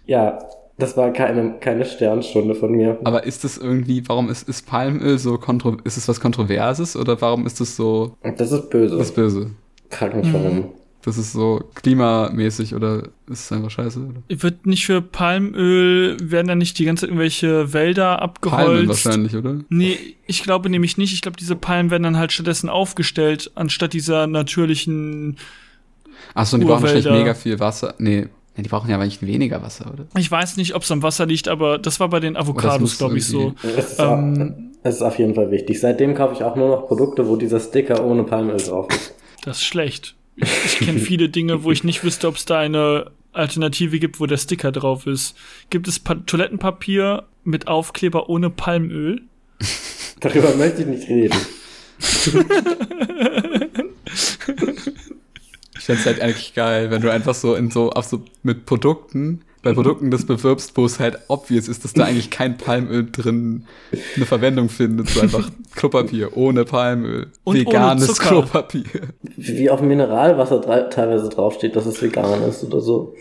ja, das war keine, keine Sternstunde von mir. Aber ist das irgendwie, warum ist, ist Palmöl so kontro, ist es was Kontroverses oder warum ist das so, Das ist böse. das ist böse? Frag mich warum. Das ist so klimamäßig oder ist es einfach scheiße? Oder? wird nicht für Palmöl, werden da nicht die ganze Zeit irgendwelche Wälder Palmen abgeholzt? wahrscheinlich, oder? Nee, ich glaube nämlich nicht. Ich glaube, diese Palmen werden dann halt stattdessen aufgestellt, anstatt dieser natürlichen. Achso, die brauchen wahrscheinlich mega viel Wasser. Nee, die brauchen ja eigentlich weniger Wasser, oder? Ich weiß nicht, ob es am Wasser liegt, aber das war bei den muss Avocados, glaube ich, so. ist, Ähm, das ist auf jeden Fall wichtig. Seitdem kaufe ich auch nur noch Produkte, wo dieser Sticker ohne Palmöl drauf ist. Das ist schlecht. Ich, kenne viele Dinge, wo ich nicht wüsste, ob es da eine Alternative gibt, wo der Sticker drauf ist. Gibt es pa Toilettenpapier mit Aufkleber ohne Palmöl? Darüber möchte ich nicht reden. Ich fänd's halt eigentlich geil, wenn du einfach so in so, auf so mit Produkten, bei Produkten das bewirbst, wo es halt obvious ist, dass da eigentlich kein Palmöl drin eine Verwendung findet. So einfach Klopapier ohne Palmöl. Und Veganes. Klopapier. Wie auf dem Mineralwasser teilweise draufsteht, dass es vegan ist oder so.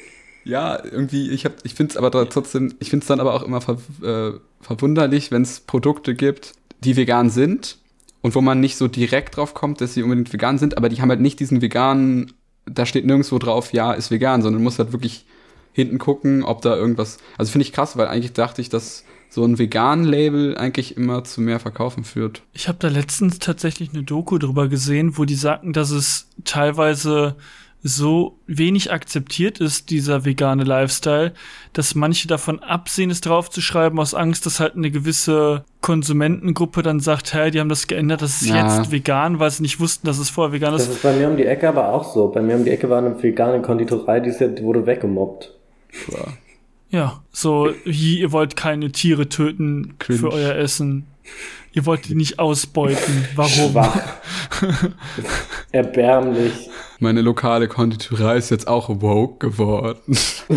Ja, irgendwie, ich hab, ich find's aber da trotzdem, ich find's dann aber auch immer ver, äh, verwunderlich, wenn es Produkte gibt, die vegan sind und wo man nicht so direkt drauf kommt, dass sie unbedingt vegan sind, aber die haben halt nicht diesen veganen, da steht nirgendwo drauf, ja, ist vegan, sondern muss halt wirklich hinten gucken, ob da irgendwas, also finde ich krass, weil eigentlich dachte ich, dass so ein vegan Label eigentlich immer zu mehr Verkaufen führt. Ich habe da letztens tatsächlich eine Doku drüber gesehen, wo die sagten, dass es teilweise so wenig akzeptiert ist, dieser vegane Lifestyle, dass manche davon absehen, es draufzuschreiben, aus Angst, dass halt eine gewisse Konsumentengruppe dann sagt, hey, die haben das geändert, das ist Ja. jetzt vegan, weil sie nicht wussten, dass es vorher vegan Das ist. ist bei mir um die Ecke aber auch so. Bei mir um die Ecke war eine vegane Konditorei, die, ist ja, die wurde weggemobbt. Ja. Ja, so, wie, ihr wollt keine Tiere töten Cringe. für euer Essen. Ihr wollt die nicht ausbeuten. Warum? Schwach. Erbärmlich. Meine lokale Konditorei ist jetzt auch woke geworden.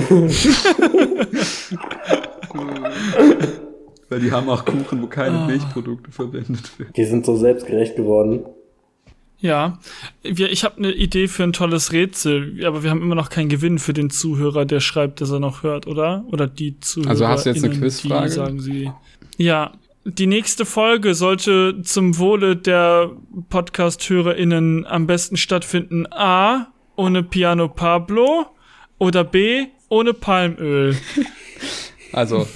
Weil die haben auch Kuchen, wo keine Ah. Milchprodukte verwendet werden. Die sind so selbstgerecht geworden. Ja, wir, ich habe eine Idee für ein tolles Rätsel, aber wir haben immer noch keinen Gewinn für den Zuhörer, der schreibt, dass er noch hört, oder? Oder die Zuhörer. Also hast du jetzt eine Quizfrage? Die sagen sie. Ja, die nächste Folge sollte zum Wohle der Podcast-HörerInnen am besten stattfinden. A. Ohne Piano Pablo oder B. Ohne Palmöl. Also,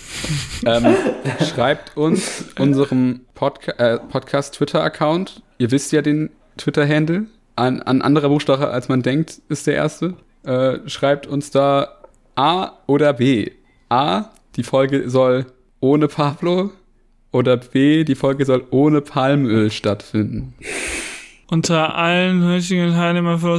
ähm, schreibt uns unserem Podca äh, Podcast-Twitter-Account. Ihr wisst ja den Twitter-Handle. Ein, ein anderer Buchstabe, als man denkt, ist der erste. Äh, schreibt uns da A oder B. A, die Folge soll ohne Pablo. Oder B, die Folge soll ohne Palmöl stattfinden. Unter allen heutigen Teilnehmern für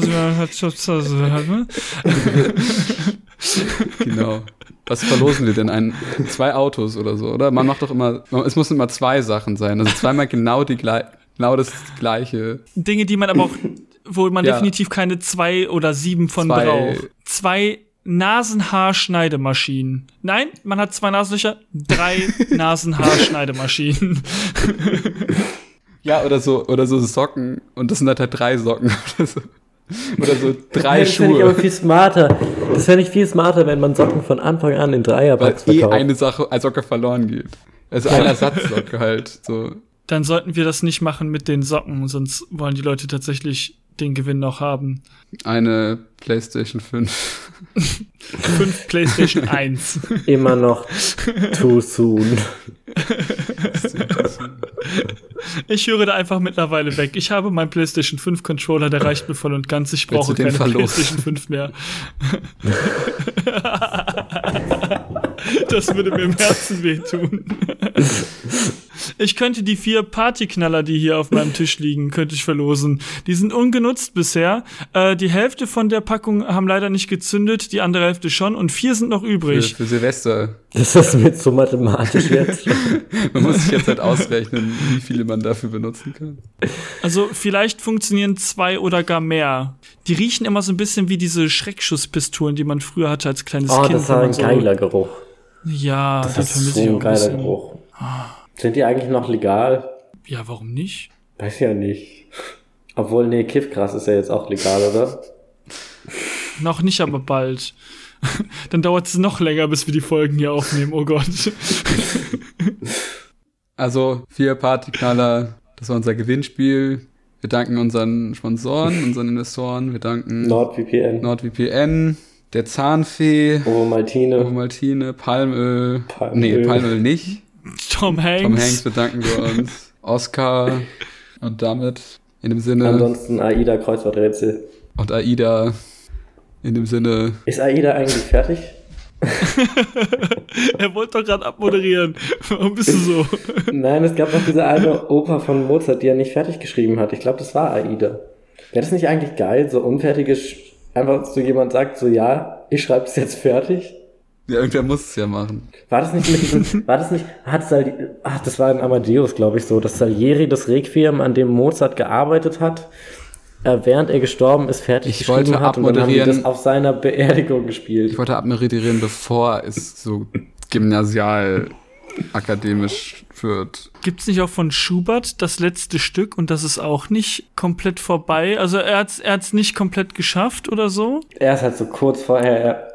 Genau. Was verlosen wir denn? Ein, zwei Autos oder so, oder? Man macht doch immer, es müssen immer zwei Sachen sein. Also zweimal genau die genau das gleiche. Dinge, die man aber auch, wo man Ja. definitiv keine zwei oder sieben von Zwei- braucht. Zwei Nasenhaarschneidemaschinen. Nein, man hat zwei Nasenlöcher, drei Nasenhaarschneidemaschinen. Ja, oder so, oder so Socken und das sind halt, halt drei Socken oder so. Oder so drei das fände ich aber Schuhe. viel smarter. Das fände ich viel smarter, wenn man Socken von Anfang an in Weil Dreierpacks eh verkauft. eine Sache, eine Socke verloren geht. Also ein Ersatzsocke halt. So. Dann sollten wir das nicht machen mit den Socken, sonst wollen die Leute tatsächlich den Gewinn noch haben. Eine Playstation 5. Fünf PlayStation 1. Immer noch too soon. Ich höre da einfach mittlerweile weg. Ich habe meinen PlayStation 5 Controller, der reicht mir voll und ganz. Ich brauche keine verlosen? PlayStation 5 mehr. das würde mir im Herzen wehtun. Ich könnte die vier Partyknaller, die hier auf meinem Tisch liegen, könnte ich verlosen. Die sind ungenutzt bisher. Äh, die Hälfte von der Packung haben leider nicht gezündet, die andere Hälfte schon und vier sind noch Für, übrig. für Silvester. Das ist mir zu mathematisch jetzt. Man muss sich jetzt halt ausrechnen, wie viele man dafür benutzen kann. Also vielleicht funktionieren zwei oder gar mehr. Die riechen immer so ein bisschen wie diese Schreckschusspistolen, die man früher hatte als kleines Oh, Kind. das wenn war ein so, geiler Geruch. Ja, Das ist so ein ein geiler bisschen. Geruch. Sind die eigentlich noch legal? Ja, warum nicht? Weiß ja nicht. Obwohl, nee, Kiffgras ist ja jetzt auch legal, oder? Noch nicht, aber bald. Dann dauert es noch länger, bis wir die Folgen hier aufnehmen. Oh Gott. Also, vier Partyknaller, das war unser Gewinnspiel. Wir danken unseren Sponsoren, unseren Investoren. Wir danken NordVPN. NordVPN, der Zahnfee, Ovo Maltine. Palmöl. Palmöl. Nee, Palmöl nicht. Tom Hanks. Tom Hanks bedanken wir uns. Oscar. Und damit, in dem Sinne, Ansonsten AIDA Kreuzworträtsel. und AIDA, in dem Sinne, Ist AIDA eigentlich fertig? Er wollte doch gerade abmoderieren. Warum bist du so? Nein, es gab noch diese eine Oper von Mozart, die er nicht fertig geschrieben hat. Ich glaube, das war AIDA. Wäre das nicht eigentlich geil, so unfertiges, einfach so jemand sagt, so ja, ich schreibe es jetzt fertig? Ja, irgendwer muss es ja machen. War das nicht mit diesem, war das nicht, hat Sal, ach, das war in Amadeus, glaube ich, so, dass Salieri das Requiem, an dem Mozart gearbeitet hat, äh, während er gestorben ist, fertig Ich geschrieben wollte hat und dann haben die abmoderieren. das auf seiner Beerdigung gespielt. Ich wollte abmoderieren, bevor es so gymnasial akademisch wird. Gibt's nicht auch von Schubert das letzte Stück und das ist auch nicht komplett vorbei? Also er hat's, er hat's nicht komplett geschafft oder so? Er ist halt so kurz vorher,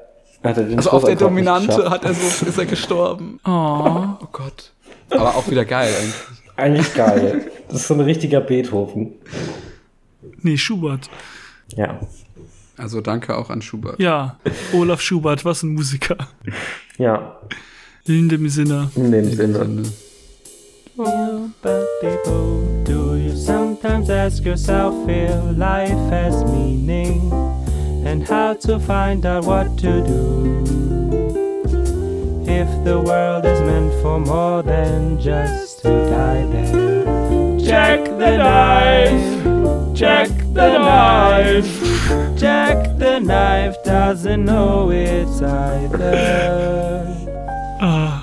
hat den Also auf der Dominante hat er so, ist er gestorben. Oh. Oh Gott. Aber auch wieder geil eigentlich. Eigentlich geil. Das ist so ein richtiger Beethoven. Nee, Schubert. Ja. Also danke auch an Schubert. Ja, Olaf Schubert, was ein Musiker. Ja. In dem Sinne. In dem In dem Sinne. People, do you sometimes ask yourself if life has meaning and how to find out what to do? If the world is meant for more than just to die there. Check the knife, check the knife, check the knife doesn't know it's either. Ah.